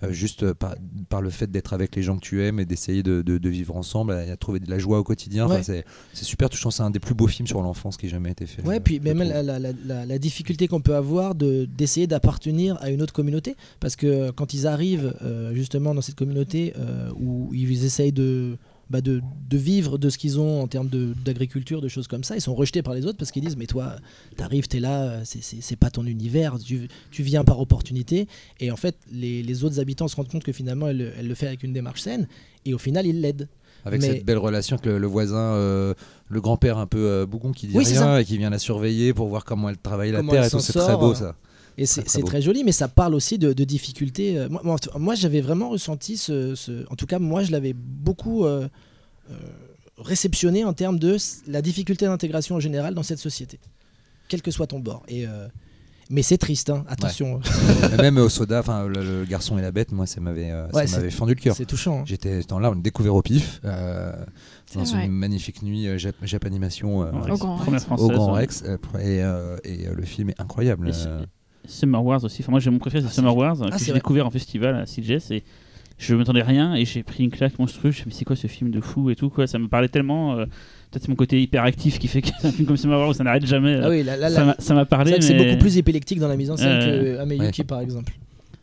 euh, juste euh, par, par le fait d'être avec les gens que tu aimes et d'essayer de, de- de vivre ensemble, à, à trouver de la joie au quotidien. Ouais. c'est, c'est super touchant, c'est un des plus beaux films sur l'enfance qui ait jamais été fait. Ouais, euh, puis même la, la- la- la- la difficulté qu'on peut avoir de d'essayer d'appartenir à une autre communauté, parce que quand ils arrivent euh, justement dans cette communauté où ils essayent de, bah, de, de vivre de ce qu'ils ont en termes d'agriculture, de, choses comme ça, ils sont rejetés par les autres parce qu'ils disent mais toi, t'arrives, t'es là, c'est- pas ton univers, tu, tu viens par opportunité, et en fait les, les autres habitants se rendent compte que finalement elle, elle le fait avec une démarche saine, et au final ils l'aident. Avec mais- cette belle relation avec le, le voisin, euh, le grand-père un peu euh, bougon qui dit Oui, rien et qui vient la surveiller pour voir comment elle travaille la terre et tout. C'est très beau ça. Et c'est très joli, mais ça parle aussi de, de difficultés. Euh, Moi, moi, moi, j'avais vraiment ressenti ce, ce- En tout cas, moi, je l'avais beaucoup euh, euh, réceptionné en termes de la difficulté d'intégration en général dans cette société, quel que soit ton bord. Et, euh, mais c'est triste, hein, attention. *laughs* Même au soda, enfin le, le garçon et la bête, moi ça m'avait, euh, Ouais, ça c'est- m'avait fendu le cœur. c'est touchant. hein. J'étais dans là, on l'a découvert au pif, euh, C'est dans vrai. une magnifique nuit euh, Jap, Japanimation euh, Au Grand Rex. française. au Grand. Rex. et euh, et, euh, le film est incroyable. Euh. Summer Wars aussi. Enfin, moi, j'ai mon préféré, c'est Ah, Summer Wars, Ah, que j'ai vrai. découvert en festival à CGS et je m'attendais rien et j'ai pris une claque monstrueuse. Je me suis dit, mais c'est quoi ce film de fou et tout quoi. Ça me parlait tellement. euh, Peut-être c'est mon côté hyperactif qui fait que *laughs* un film comme Summer Wars, ça n'arrête jamais. Ah oui, là, là, ça là, m'a- ça m'a c'est parlé. c'est mais- beaucoup plus épileptique dans la mise en scène Euh, que Ameyuki, par exemple.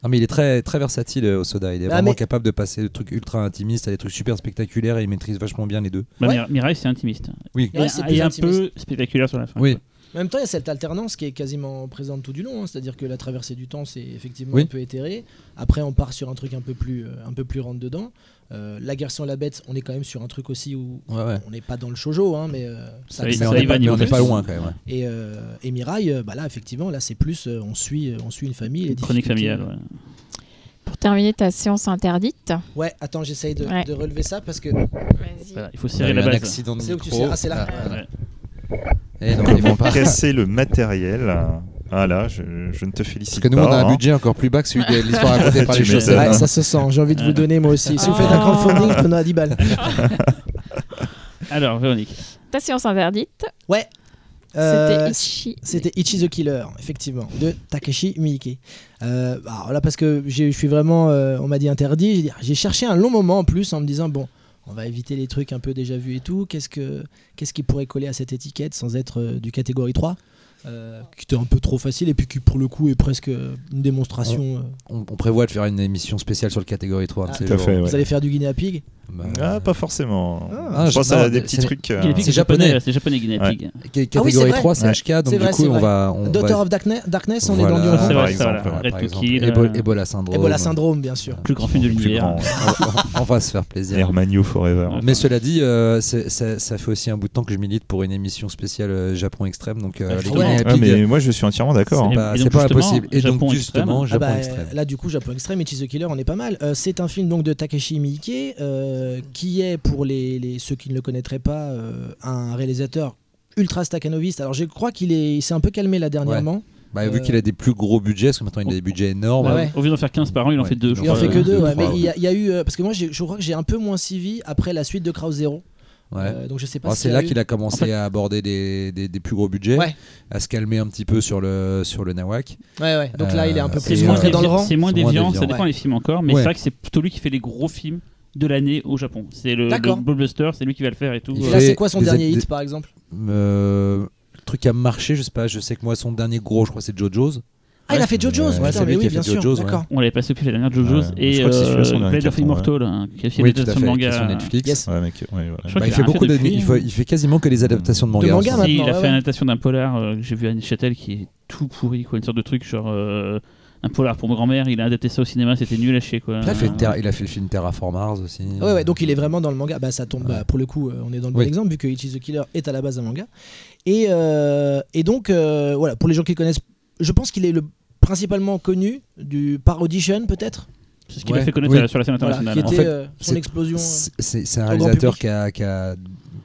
Non mais il est très très versatile euh, au soda. Il est Ah, vraiment mais- capable de passer de trucs ultra intimistes à des trucs super spectaculaires et il maîtrise vachement bien les deux. Bah, Ouais. Mir- Mirai, c'est intimiste. Oui. Ouais, et plus un intimiste. peu spectaculaire sur la fin. Oui. quoi. En même temps, il y a cette alternance qui est quasiment présente tout du long. hein. C'est-à-dire que la traversée du temps, c'est effectivement Oui. un peu éthéré. Après, on part sur un truc un peu plus, euh, un peu plus rentre dedans. Euh, la guerre sans la bête, on est quand même sur un truc aussi où Ouais, ouais. on n'est pas dans le shojo, hein, mais euh, ça, Ça ça Mais on n'est pas, loin quand même. ouais. Et, euh, et Mirai, euh, bah là, effectivement, là, c'est plus, euh, on suit, on suit une famille. Les Chronique familiale. ouais. Pour terminer ta séance interdite. Ouais, attends, j'essaye de, Ouais. de relever ça parce que Voilà, il faut serrer la base. C'est où tu sais- ah, c'est là. Et donc, ils vont pas. Casser le matériel. Ah là, je, je ne te Parce félicite que nous, pas. on a un hein. budget encore plus bas que celui de l'histoire racontée *laughs* par Tu les chaussettes. ouais, ça se sent. J'ai envie de vous donner moi aussi. Si vous faites un crowdfunding, donne à 10 balles. *laughs* Alors, Véronique. Ta séance interdite, Ouais. Euh, c'était Ichi. C'était Ichi the Killer, effectivement, de Takeshi Miike. Euh, alors là, parce que je suis vraiment, euh, on m'a dit interdit. j'ai dit- J'ai cherché un long moment en plus en me disant bon, on va éviter les trucs un peu déjà vus et tout. Qu'est-ce que, qu'est-ce qui pourrait coller à cette étiquette sans être euh, du catégorie 3 euh, qui était un peu trop facile et puis qui pour le coup est presque euh, une démonstration. euh. On, on prévoit de faire une émission spéciale sur le catégorie 3. Ah, de ces tout à jours. fait, ouais. Vous allez faire du Guinea Pig? Bah, Ah, pas forcément. Ah, je pense non, à des petits trucs. euh, c'est japonais. japonais. C'est japonais, Guinea Ouais. Pig. Ca- Ah oui, Catégorie c'est vrai. 3, c'est Ouais. HK, donc C'est du vrai, coup, c'est on vrai. va. on Daughter va- of Darkness, on est dans du C'est vrai, exemple, ça, voilà. Red par to exemple. Kill, Ebo- euh, Ebola syndrome. Ebola Syndrome, bien sûr. Plus grand film de l'univers. on, va se faire plaisir. Hermanio Forever. Mais cela dit, euh, ça, fait aussi un bout de temps que je milite pour une émission spéciale euh, Japon extrême. Donc, euh, Ah, les Ah, mais moi je suis entièrement d'accord. c'est hein. pas, pas impossible. Et donc, Japon justement, Ah Japon bah, extrême. là du coup Japon Extrême et the Killer on est pas mal. Euh, c'est un film donc de Takeshi Miike euh, qui est pour les, les- ceux qui ne le connaîtraient pas euh, un réalisateur ultra staccanoviste. Alors je crois qu'il est s'est un peu calmé là dernièrement. Bah, vu qu'il a des plus gros budgets, parce que maintenant il a des budgets énormes. Bah ouais. Au lieu d'en faire 15 par an, il en Ouais, fait deux. il je Il en fait que deux, deux, ouais, trois, mais il y, a- il y a eu parce que moi je crois que j'ai un peu moins suivi après la suite de Kraus Zero. Ouais. Euh, donc je sais pas. C'est là eu- qu'il a commencé En fait- à aborder des, des, des plus gros budgets, Ouais. à se calmer un petit peu sur le, sur le Nawak. Ouais ouais. Donc là il est un peu Euh, plus rentré dans le déviant- rang. c'est moins déviant, ça dépend Ouais. des films encore, mais Ouais. c'est vrai que c'est plutôt lui qui fait les gros films de l'année au Japon. C'est le, le blockbuster, c'est lui qui va le faire et tout. Et là c'est quoi son dernier hit par exemple? Euh, le truc qui a marché, je sais pas, je sais que moi son dernier gros, je crois, c'est JoJo's. Ah il a fait JoJo's. Ouais, putain, mais oui bien sûr. JoJo's. D'accord. On l'avait passé depuis la dernière JoJo's et euh, Blade of Immortal, hein, qui a fait Oui, une tout à adaptation fait, de qui est manga. sur Netflix. Yes. Ouais, mec, ouais, voilà. Je crois Bah, il, fait beaucoup fait depuis, il, fait, il fait quasiment que les adaptations de manga. Si, il a ouais, fait une adaptation d'un polar euh, que j'ai vu à Châtel qui est tout pourri, quoi, une sorte de truc genre euh, un polar pour ma grand-mère. Il a adapté ça au cinéma, c'était nul à chier quoi. Il a, fait Terra- il a fait le film Terraform Mars aussi. Ouais, ouais, donc il est vraiment dans le manga. Bah, ça tombe, Ouais. bah, pour le coup, on est dans le bon Oui. exemple, vu que Ichi the Killer est à la base un manga. Et, euh, et donc, euh, voilà, pour les gens qui connaissent, je pense qu'il est le, principalement connu du, par Audition, peut-être, C'est ce qu'il Ouais. a fait connaître Oui. euh, sur la scène voilà, internationale. qui était En fait, euh, son c'est- explosion. euh. C'est- c'est un réalisateur qui a, qui, a,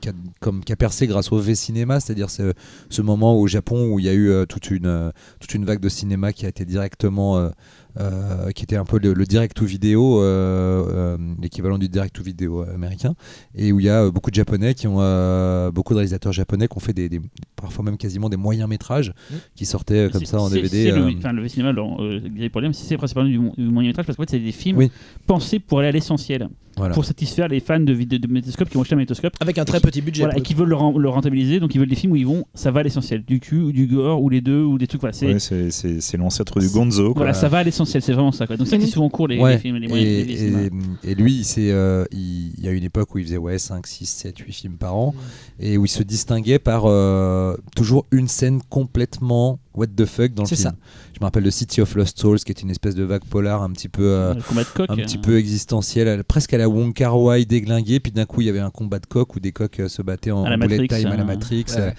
qui, a, comme, qui a percé grâce au V-cinéma, c'est-à-dire ce, ce moment au Japon où il y a eu euh, toute, une, euh, toute une vague de cinéma qui a été directement. Euh, qui était un peu le, le direct to vidéo, euh, euh, l'équivalent du direct to vidéo américain, et où il y a euh, beaucoup de japonais qui ont, euh, beaucoup de réalisateurs japonais qui ont fait des, des- parfois même quasiment des moyens métrages Mm. qui sortaient euh, comme ça en DVD. C'est le, le cinéma, alors, euh, Xavier Problème, c'est principalement du, du moyen métrage parce qu'en fait, c'est des films Oui. pensés pour aller à l'essentiel, voilà. pour satisfaire les fans de, de qui vont acheter un magnétoscope. Avec un très petit budget. Voilà, et qui veulent le, ren- le rentabiliser, donc ils veulent des films où ils vont, ça va à l'essentiel, du cul ou du gore ou les deux ou des trucs. Voilà, c'est Ouais, l'ancêtre du Gonzo. quoi. voilà, ça va à l'essentiel, c'est vraiment ça. Quoi. Donc ça qui souvent court les, Ouais, les films, les et, les et- et lui, il, euh, il, il y a une époque où il faisait ouais, 5, 6, 7, 8 films par an et où il se distinguait par euh, toujours une scène complètement what the fuck dans le film. ça. Je me rappelle de City of Lost Souls qui est une espèce de vague polar un petit peu, euh, le combat de coq. un euh, petit peu existentiel, presque à la Wong Kar Wai déglingué. Puis d'un coup, il y avait un combat de coq où des coqs euh, se battaient en, À la en bullet Matrix, time à la hein. Matrix. Ouais.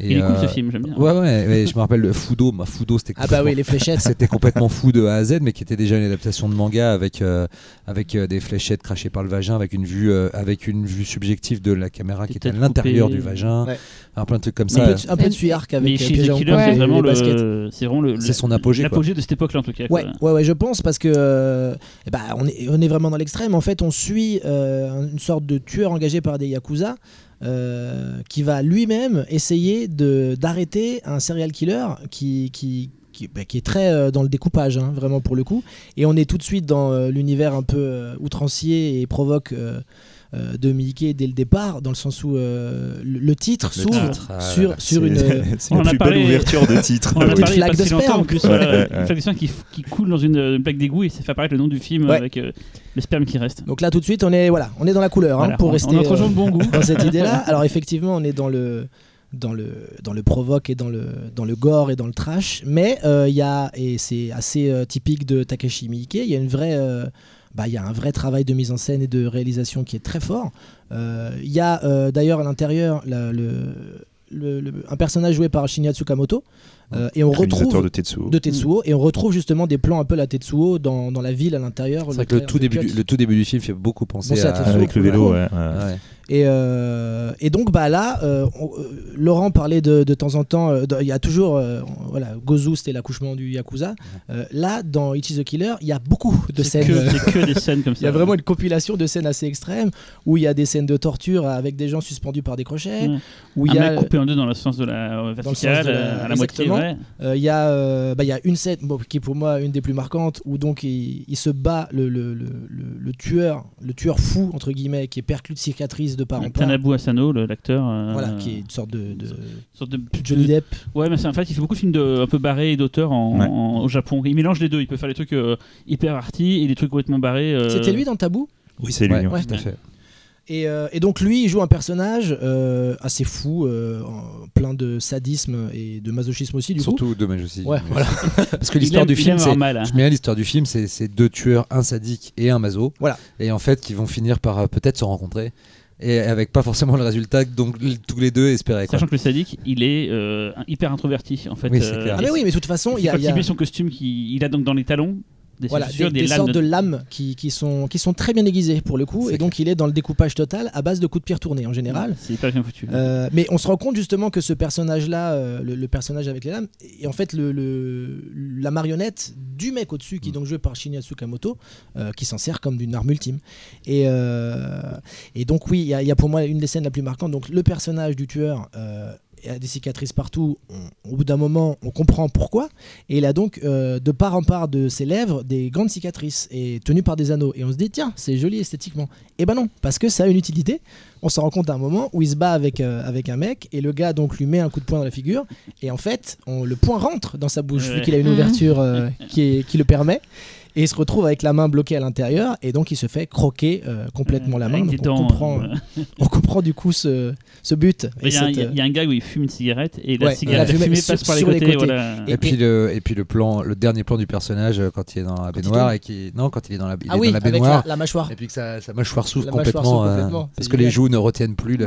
Et, Il est cool euh, ce film, j'aime bien. Ouais, ouais, ouais, je me rappelle le Fudo. Ma Fudo, c'était Ah bah oui, complètement- les fléchettes. *laughs* c'était complètement fou de A à Z, mais qui était déjà une adaptation de manga avec, euh, avec euh, des fléchettes crachées par le vagin, avec une vue, euh, avec une vue subjective de la caméra qui était à l'intérieur du vagin. Ouais. Alors plein de trucs comme un ça. peu de, un peu de suy-arc avec euh, Killer, c'est vraiment le, c'est vraiment le, C'est son apogée, l'apogée de cette époque-là en tout cas. Ouais, quoi. ouais, ouais, je pense parce que euh, ben, on, est, on est vraiment dans l'extrême. En fait, on suit euh, une sorte de tueur engagé par des yakuza euh, qui va lui-même essayer d'arrêter un serial killer qui qui qui, bah, qui est très euh, dans le découpage, hein, vraiment pour le coup. Et on est tout de suite dans euh, l'univers un peu outrancier et provoque euh, de Mickey dès le départ, dans le sens où euh, le, le titre s'ouvre ah sur, sur une. *laughs* euh, C'est la plus parlé- belle ouverture de *laughs* titre. On a Petite parlé il y a flaque pas de si longtemps sperme. en plus. Ouais, voilà, ouais, Une flaque de sperme qui, qui coule dans une, une plaque d'égout et ça fait apparaître le nom du film Ouais. avec euh, le sperme qui reste. Donc là, tout de suite, on est, voilà, on est dans la couleur, hein, pour on- rester. on euh, bon goût. dans cette *laughs* idée-là. Alors effectivement, on est dans le dans le dans le provoque et dans le dans le gore et dans le trash mais euh, il y a et c'est assez euh, typique de Takashi Miike il y a une vraie euh, bah, il y a un vrai travail de mise en scène et de réalisation qui est très fort Euh, il y a euh, d'ailleurs à l'intérieur la- le, le- le- un personnage joué par Shinya Tsukamoto euh, et on retrouve de Tetsuo. de Tetsuo et on retrouve justement des plans un peu la Tetsuo dans, dans la ville à l'intérieur C'est vrai que le tout, début du, le tout début du film fait beaucoup penser Bon, c'est à à. Tetsuo. Avec le vélo, ouais. ouais. Ouais. Et, euh, et donc bah là, euh, on- euh, Laurent parlait de, de temps en temps, euh, il y a toujours, voilà, Gozu c'était l'accouchement du Yakuza. Là, dans It is the Killer, il y a beaucoup de scènes. que, que des scènes comme ça. *laughs* Il y a vraiment une compilation de scènes assez extrêmes où il y a des scènes de torture avec des gens suspendus par des crochets, où il un y a mec coupé en deux dans le sens de la verticale, de la- à la moitié. exactement. ouais. Il y, a, bah, il y a une scène bon, qui est pour moi une des plus marquantes où donc il, il se bat le, le, le, le- le tueur, le tueur fou entre guillemets, qui est perclus de cicatrices de part en part. Tanabu Asano, le- l'acteur. euh, Voilà, qui est une sorte de, de sorte de Johnny Depp. Ouais, mais c'est- en fait, il fait beaucoup de films de, un peu barrés et d'auteurs en- Ouais. en- au Japon. Il mélange les deux. Il peut faire des trucs euh, hyper arty et des trucs complètement barrés. euh, C'était lui dans Tabou? Oui, c'est lui. Ouais, ouais. Ouais. tout à fait. et, euh, et donc lui, il joue un personnage euh, assez fou, euh, plein de sadisme et de masochisme aussi du coup. Surtout dommage aussi. Ouais, *laughs* voilà. Parce que l'histoire aime- du il film, c'est. mal. hein. Je mets bien l'histoire du film, c'est deux tueurs, un sadique et un maso. Voilà. Et en fait, qui vont finir par peut-être se rencontrer. Et avec pas forcément le résultat que donc tous les deux espéraient. quoi. Sachant que le sadique, il est euh, hyper introverti en fait. Oui, c'est clair. Ah mais oui, mais de toute façon, il y a, il y son costume, qui, il a donc dans les talons des, voilà, des, des des lames sortes de de- lames qui, qui sont, qui sont très bien aiguisées pour le coup, et donc il est dans le découpage total à base de coups de pierre tournés en général. C'est hyper bien foutu. Euh, mais on se rend compte justement que ce personnage-là, euh, le, le personnage avec les lames, est en fait le, le- la marionnette du mec au-dessus, qui est donc joué par Shinya Tsukamoto, euh, qui s'en sert comme d'une arme ultime. Et, et donc oui, il y, y a pour moi une des scènes la plus marquantes. Donc le personnage du tueur euh, a des cicatrices partout. On- au bout d'un moment, on comprend pourquoi. Et il a donc euh, de part en part de ses lèvres des grandes cicatrices et tenues par des anneaux. Et on se dit tiens, c'est joli esthétiquement. Et ben non, parce que ça a une utilité on s'en rend compte à un moment où il se bat avec, euh, avec un mec et le gars donc lui met un coup de poing dans la figure et en fait on, le poing rentre dans sa bouche vu qu'il a une ouverture euh, *laughs* qui, est- qui le permet et il se retrouve avec la main bloquée à l'intérieur et donc il se fait croquer euh, complètement la main donc des on, dents, comprend, euh, *laughs* on comprend du coup ce, ce but Il y, a un- cette, y a- gars où il fume une cigarette et la Ouais, cigarette, la la fumée fumée sur- passe par les côtés. voilà. Et- Et puis, le, et puis le plan, le dernier plan du personnage euh, quand il est dans la baignoire et qui non quand il est dans la, il ah est oui dans la avec baignoire la, la mâchoire et puis que sa, sa mâchoire s'ouvre mâchoire complètement, euh, parce que les joues ne retiennent plus le.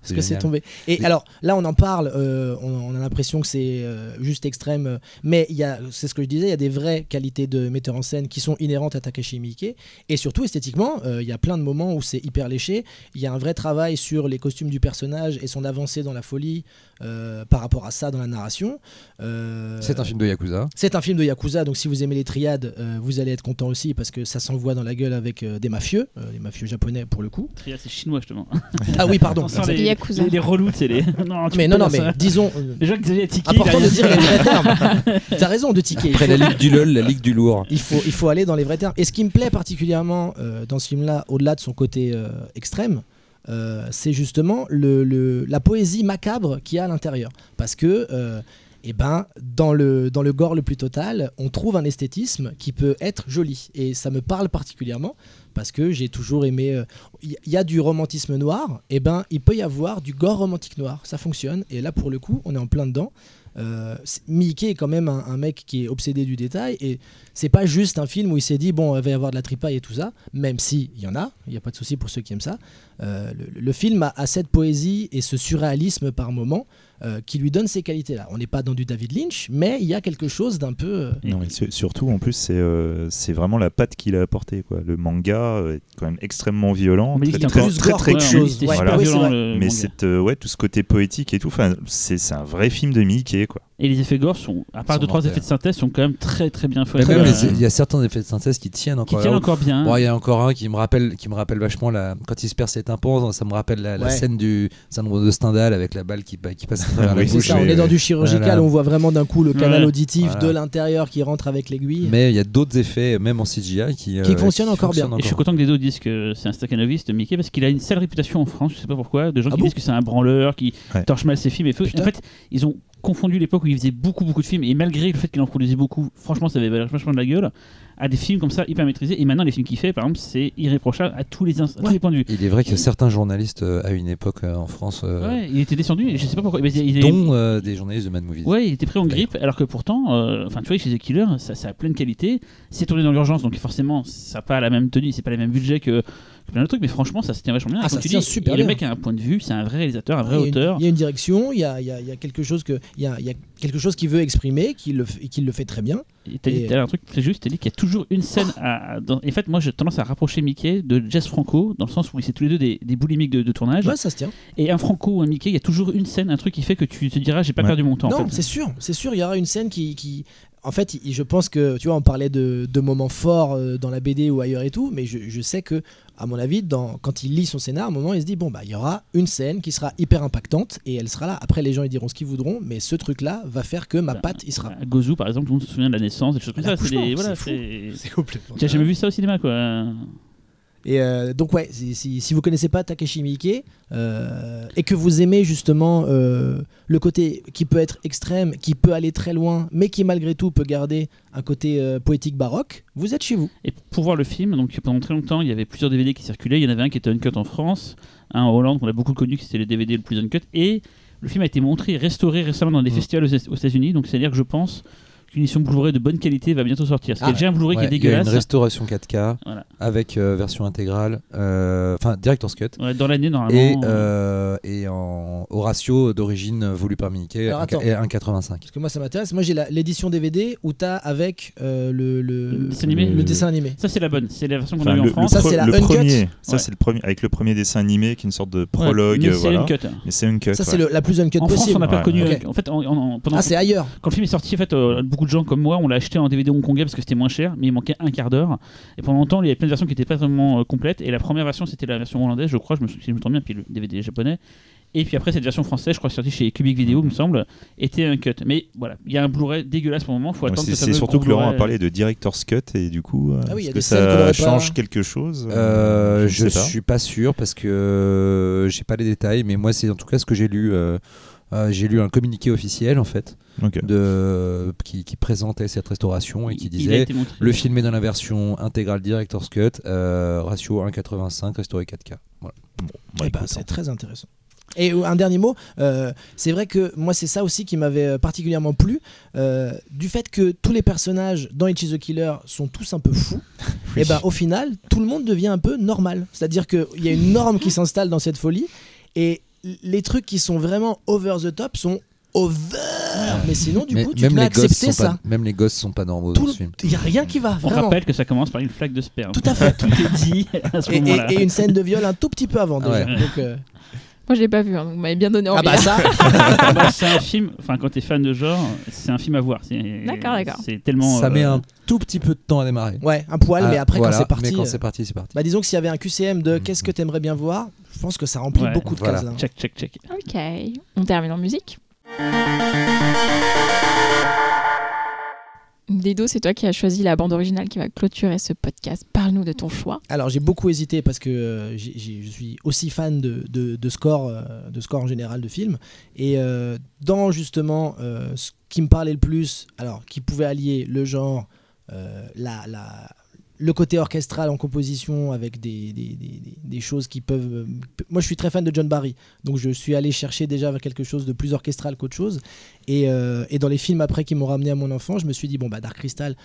Parce que c'est tombé. Et alors là, on en parle, euh, on, on a l'impression que c'est euh, juste extrême, euh, mais il y a, c'est ce que je disais, il y a des vraies qualités de metteur en scène qui sont inhérentes à Takashi Miike, et surtout esthétiquement, euh, il y a plein de moments où c'est hyper léché. Il y a un vrai travail sur les costumes du personnage et son avancée dans la folie euh, par rapport à ça dans la narration. Euh, C'est un film de Yakuza. c'est un film de Yakuza, donc si vous aimez les triades, euh, vous allez être content aussi parce que ça s'envoie dans la gueule avec euh, des mafieux, euh, des mafieux japonais pour le coup. Triade, C'est chinois justement. Ah oui, pardon. Yakuza. les, les relous, c'est les. non, tu Mais non, non, mais ça. disons. Les gens qui avaient tiqué. Important de dire les vrais termes. *laughs* T'as raison de tiquer. Après faut, la ligue du lol, la ligue du lourd. il faut, il faut aller dans les vrais termes. Et ce qui me plaît particulièrement euh, dans ce film-là, au-delà de son côté euh, extrême, euh, c'est justement le, le- la poésie macabre qu'il y a à l'intérieur. Parce que, euh, eh ben, dans le, dans le gore le plus total, on trouve un esthétisme qui peut être joli. Et ça me parle particulièrement parce que j'ai toujours aimé. euh, Il y, y a du romantisme noir, et ben, il peut y avoir du gore romantique noir. Ça fonctionne. Et là, pour le coup, on est en plein dedans. Euh, Mickey est quand même un, mec qui est obsédé du détail et c'est pas juste un film où il s'est dit bon il va y avoir de la tripaille et tout ça même si il y en a il y a pas de souci pour ceux qui aiment ça Euh, le, le film a, a cette poésie et ce surréalisme par moment euh, qui lui donne ces qualités là on n'est pas dans du David Lynch mais il y a quelque chose d'un peu euh, Non, mais sur- surtout, en plus, c'est euh, c'est vraiment la patte qu'il a apportée. Quoi. Le manga est quand même extrêmement violent, Mais il très, était très, très, très cru. chose. Ouais, oui, violent, Mais c'est euh, ouais, tout ce côté poétique et tout, enfin, c'est c'est un vrai film de Mickey. Quoi. Et les effets gore sont, à part deux trois effets de synthèse, sont quand même très très bien faits. Euh, il y a certains effets de synthèse qui tiennent qui encore. tiennent là. encore bien. Bon, il y a encore un qui me rappelle, qui me rappelle vachement la, quand il se perce ses tympans. Ça me rappelle la, la Ouais. scène du syndrome de Stendhal avec la balle qui, qui passe Oui, c'est ça on est dans du chirurgical Voilà. on voit vraiment d'un coup le canal Ouais. auditif Voilà. de l'intérieur qui rentre avec l'aiguille Mais il y a d'autres effets, même en CGI, qui, Qui euh, fonctionnent encore bien. Et je suis content que des autres disent que c'est un staccanoviste, Mickey, parce qu'il a une sale réputation en France, je sais pas pourquoi, de gens Ah qui bon disent que c'est un branleur, qui Ouais. torche mal ses films. Et en fait, ils ont confondu l'époque où il faisait beaucoup beaucoup de films, et malgré le fait qu'il en produisait beaucoup, franchement, ça avait vachement de la gueule, à des films comme ça hyper maîtrisés. Et maintenant, les films qu'il fait, par exemple, c'est irréprochable à tous les, à tous Ouais. les points de vue. Il est vrai que certains journalistes euh, à une époque euh, en France, euh, Ouais, il était descendu, et je sais pas pourquoi. mais il est- dont euh, des journalistes de Mad Movies. Ouais, il était pris en grippe, alors que pourtant, enfin, tu vois, chez The Killer, ça, ça a plein de qualités. C'est tourné dans l'urgence, donc forcément, ça n'a pas la même tenue, c'est pas le même budget que plein de trucs, mais franchement, ça se tient vachement bien. Ah, ça tu tient dis, super le mec a un point de vue, c'est un vrai réalisateur, un vrai Il y a une- auteur. Il y a une direction, il y a, il y a- il y a quelque chose que, il y a, il y a quelque chose qu'il veut exprimer, qu'il le, qu'il le fait très bien. T'as dit un truc très juste, t'as dit qu'il y a toujours une scène à. dans- En fait, moi j'ai tendance à rapprocher Mickey de Jess Franco, dans le sens où c'est tous les deux des, des boulimiques de, de tournage. Ouais, ça se tient. Et un Franco ou un Mickey, il y a toujours une scène, un truc qui fait que tu te diras j'ai pas Ouais. perdu mon temps. en non, fait. c'est sûr, c'est sûr, il y aura une scène qui, qui- en fait, je pense que, tu vois, on parlait de, de moments forts euh, dans la BD ou ailleurs et tout, mais je, je sais que, à mon avis, dans, quand il lit son scénar, à un moment, il se dit, bon, bah, il y aura une scène qui sera hyper impactante et elle sera là. Après, les gens, ils diront ce qu'ils voudront, mais ce truc-là va faire que ma Bah, patte, il sera. À Gozu, par exemple, tout le monde se souvient de la naissance, des choses comme ça. C'est voilà, *laughs* complètement. Tu as jamais vu ça au cinéma, quoi Et euh, donc ouais, si, si, si vous connaissez pas Takeshi Miike euh, et que vous aimez justement euh, le côté qui peut être extrême, qui peut aller très loin, mais qui malgré tout peut garder un côté poétique baroque, vous êtes chez vous. Et pour voir le film, donc pendant très longtemps, il y avait plusieurs DVD qui circulaient. Il y en avait un qui était uncut en France, un en Hollande, qu'on a beaucoup connu, qui c'était le DVD le plus uncut. Et le film a été montré et restauré récemment dans des Mm. festivals aux aux États-Unis. Donc c'est-à-dire que je pense qu'une édition Blu-ray de bonne qualité va bientôt sortir. Parce qu'il y a Ah, déjà un Blu-ray Ouais, qui est il y a une dégueulasse. restauration 4K Voilà. avec euh, version intégrale, euh, enfin Director's Cut. Ouais, dans l'année, normalement. Et, euh, et en, au ratio d'origine voulu par Mickey, Alors, un- attends. et 1,85. Parce que moi ça m'intéresse. Moi j'ai la- l'édition DVD où t'as avec euh, le, le, Le dessin animé le dessin animé. Ça, c'est la bonne. C'est la version qu'on Enfin, a eu le, en France. Ça, c'est la le uncut. premier, ça Ouais. c'est le premier avec le premier dessin animé qui est une sorte de Ouais, prologue, mais c'est voilà. uncut. Mais c'est uncut. Ça ouais. c'est le- la plus uncut En France, possible. on n'a pas connu. En fait, en- en- pendant Ah c'est ailleurs. Quand le film est sorti, en fait, euh, beaucoup de gens comme moi, on l'a acheté en DVD hongkongais parce que c'était moins cher, mais il manquait un quart d'heure. Et pendant longtemps, il y avait plein de versions qui n'étaient pas vraiment euh, complètes. Et la première version, c'était la version hollandaise, je crois, je me souviens, si je me trompe bien, puis le DVD japonais. Et puis après, cette version française, je crois, sortie chez Cubic Video, me semble, était un cut. Mais voilà, il y a un Blu-ray dégueulasse pour le moment. Faut attendre C'est surtout que Laurent a Blu-ray. parlé de Director's Cut et du coup, euh, Ah oui, il y a est-ce que ça change pas- quelque chose Euh, je ne suis pas sûr parce que euh, j'ai pas les détails, mais moi c'est en tout cas ce que j'ai lu. euh, euh, j'ai lu un communiqué officiel en fait de qui, qui présentait cette restauration et qui disait le film est dans la version intégrale Director's Cut, euh, ratio 1,85, restauré 4K. Voilà. Bah, Eh ben, c'est très intéressant. Et un dernier mot, euh, c'est vrai que moi c'est ça aussi qui m'avait euh, particulièrement plu, euh, du fait que tous les personnages dans It is the Killer sont tous un peu fous, *laughs* et ben au final tout le monde devient un peu normal. C'est-à-dire qu'il y a une norme qui s'installe dans cette folie, et les trucs qui sont vraiment over the top sont over, mais sinon du Mais coup tu même, peux les gosses accepter sont ça. pas, même les gosses sont pas normaux Tout dans le- ce film. Il y a rien qui va, On vraiment. rappelle que ça commence par une flaque de sperme. Tout à fait. *laughs* Tout est dit à ce Et, et- moment-là. et une scène de viol un tout petit peu avant Ah déjà. ouais. Donc, euh, Moi, je l'ai pas vu, hein, donc vous m'avez bien donné ah envie. bah ça, *laughs* Ah bah, c'est un film, enfin quand t'es fan de genre, c'est un film à voir. D'accord, d'accord. C'est tellement. Ça met euh, un tout petit peu de temps à démarrer. ouais, un poil, mais Ah, après voilà, quand c'est parti. Mais quand euh, c'est parti, c'est parti. Bah disons que s'il y avait un QCM de Mhm. qu'est-ce que t'aimerais bien voir, je pense que ça remplit Ouais, beaucoup de voilà. cases là. Check, check, check. Ok, on termine en musique. Dedo, c'est toi qui as choisi la bande originale qui va clôturer ce podcast. Parle-nous de ton choix. Alors j'ai beaucoup hésité parce que euh, je suis aussi fan de, de, de score, euh, en général de films. Et euh, dans justement ce qui me parlait le plus, alors qui pouvait allier le genre, la- le côté orchestral en composition avec des, choses qui peuvent... euh, moi je suis très fan de John Barry, donc je suis allé chercher déjà quelque chose de plus orchestral qu'autre chose. Et, euh, et dans les films après qui m'ont ramené à mon enfant, je me suis dit, bon bah Dark Crystal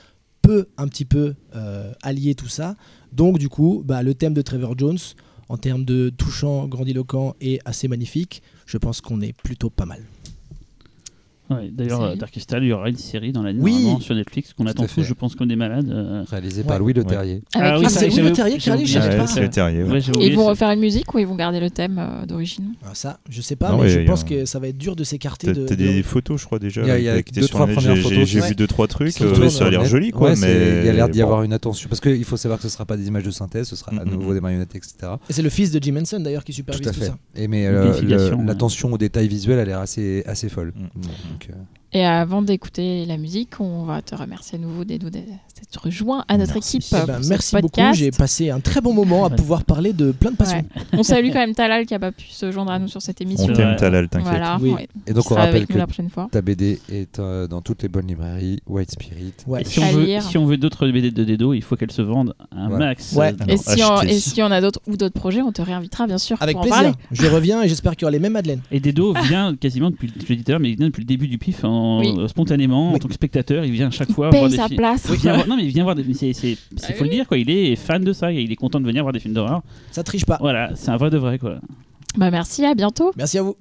peut un petit peu euh, allier tout ça. Donc du coup, bah, le thème de Trevor Jones, en termes de touchant, grandiloquent et assez magnifique, je pense qu'on est plutôt pas mal. Ouais, D'ailleurs, Série. Dark Crystal, il y aura une série dans l'année Oui. sur Netflix qu'on attend tous, je pense, comme des malades. euh. Réalisé Ouais. par Louis Le Ouais. Terrier. Avec Ah Ah, c'est j'avais- Louis Le Terrier qui réalise, oublié. je savais Ouais, pas. c'est le terrier. ouais. Ouais, j'ai Ils oublié vont ça. refaire une musique ou ils vont garder le thème euh, d'origine? Ah, ça, je sais pas, Non, mais je a- pense que ça va être dur de s'écarter T'as de. des photos, je crois déjà. Il y a- deux, trois premières photos, J'ai vu deux trois trucs. Qui euh, ça a l'air joli, quoi. C'est- mais il y a l'air d'y avoir une attention. Parce qu'il faut savoir que ce sera pas des images de synthèse, ce sera à Mhm. nouveau des marionnettes, etc. Et c'est le fils de Jim Henson d'ailleurs qui Tout supervise à tout, fait. ça. Et mais euh, l'attention aux détails visuels a l'air assez, assez folle. Mhm. Donc, euh, Et avant d'écouter la musique, on va te remercier à nouveau d'être d'être rejoint à notre Merci. équipe. Eh pour ben, ce merci beaucoup. podcast. J'ai passé un très bon moment à pouvoir parler de plein de passions. Ouais. On salue quand même Talal qui a pas pu se joindre à nous sur cette émission. On t'aime. Talal, t'inquiète. Voilà. Oui. ouais. Et donc on rappelle que la prochaine fois. ta BD est euh, dans toutes les bonnes librairies, White Spirit. Ouais. Et si, on veut, si on veut d'autres BD de Dedo, il faut qu'elles se vendent un max. Ouais. Euh, Et si, on, achetez. et si on a d'autres ou d'autres projets, on te réinvitera bien sûr Avec pour en plaisir. parler. Je reviens et j'espère qu'il y aura les mêmes Madeleine. Et Dedo vient quasiment depuis, je l'ai dit tout à l'heure, mais il vient depuis le début du pif, en- Oui. euh, spontanément, en tant que spectateur. Il vient à chaque fois Paye voir des sa films. place. Il vient voir- non mais il vient voir des, c'est, c'est, c'est- Ah faut le dire quoi. Il est fan de ça. et Il est content de venir voir des films d'horreur. Ça triche pas. Voilà, c'est un vrai de vrai quoi. Bah merci, à bientôt. Merci à vous.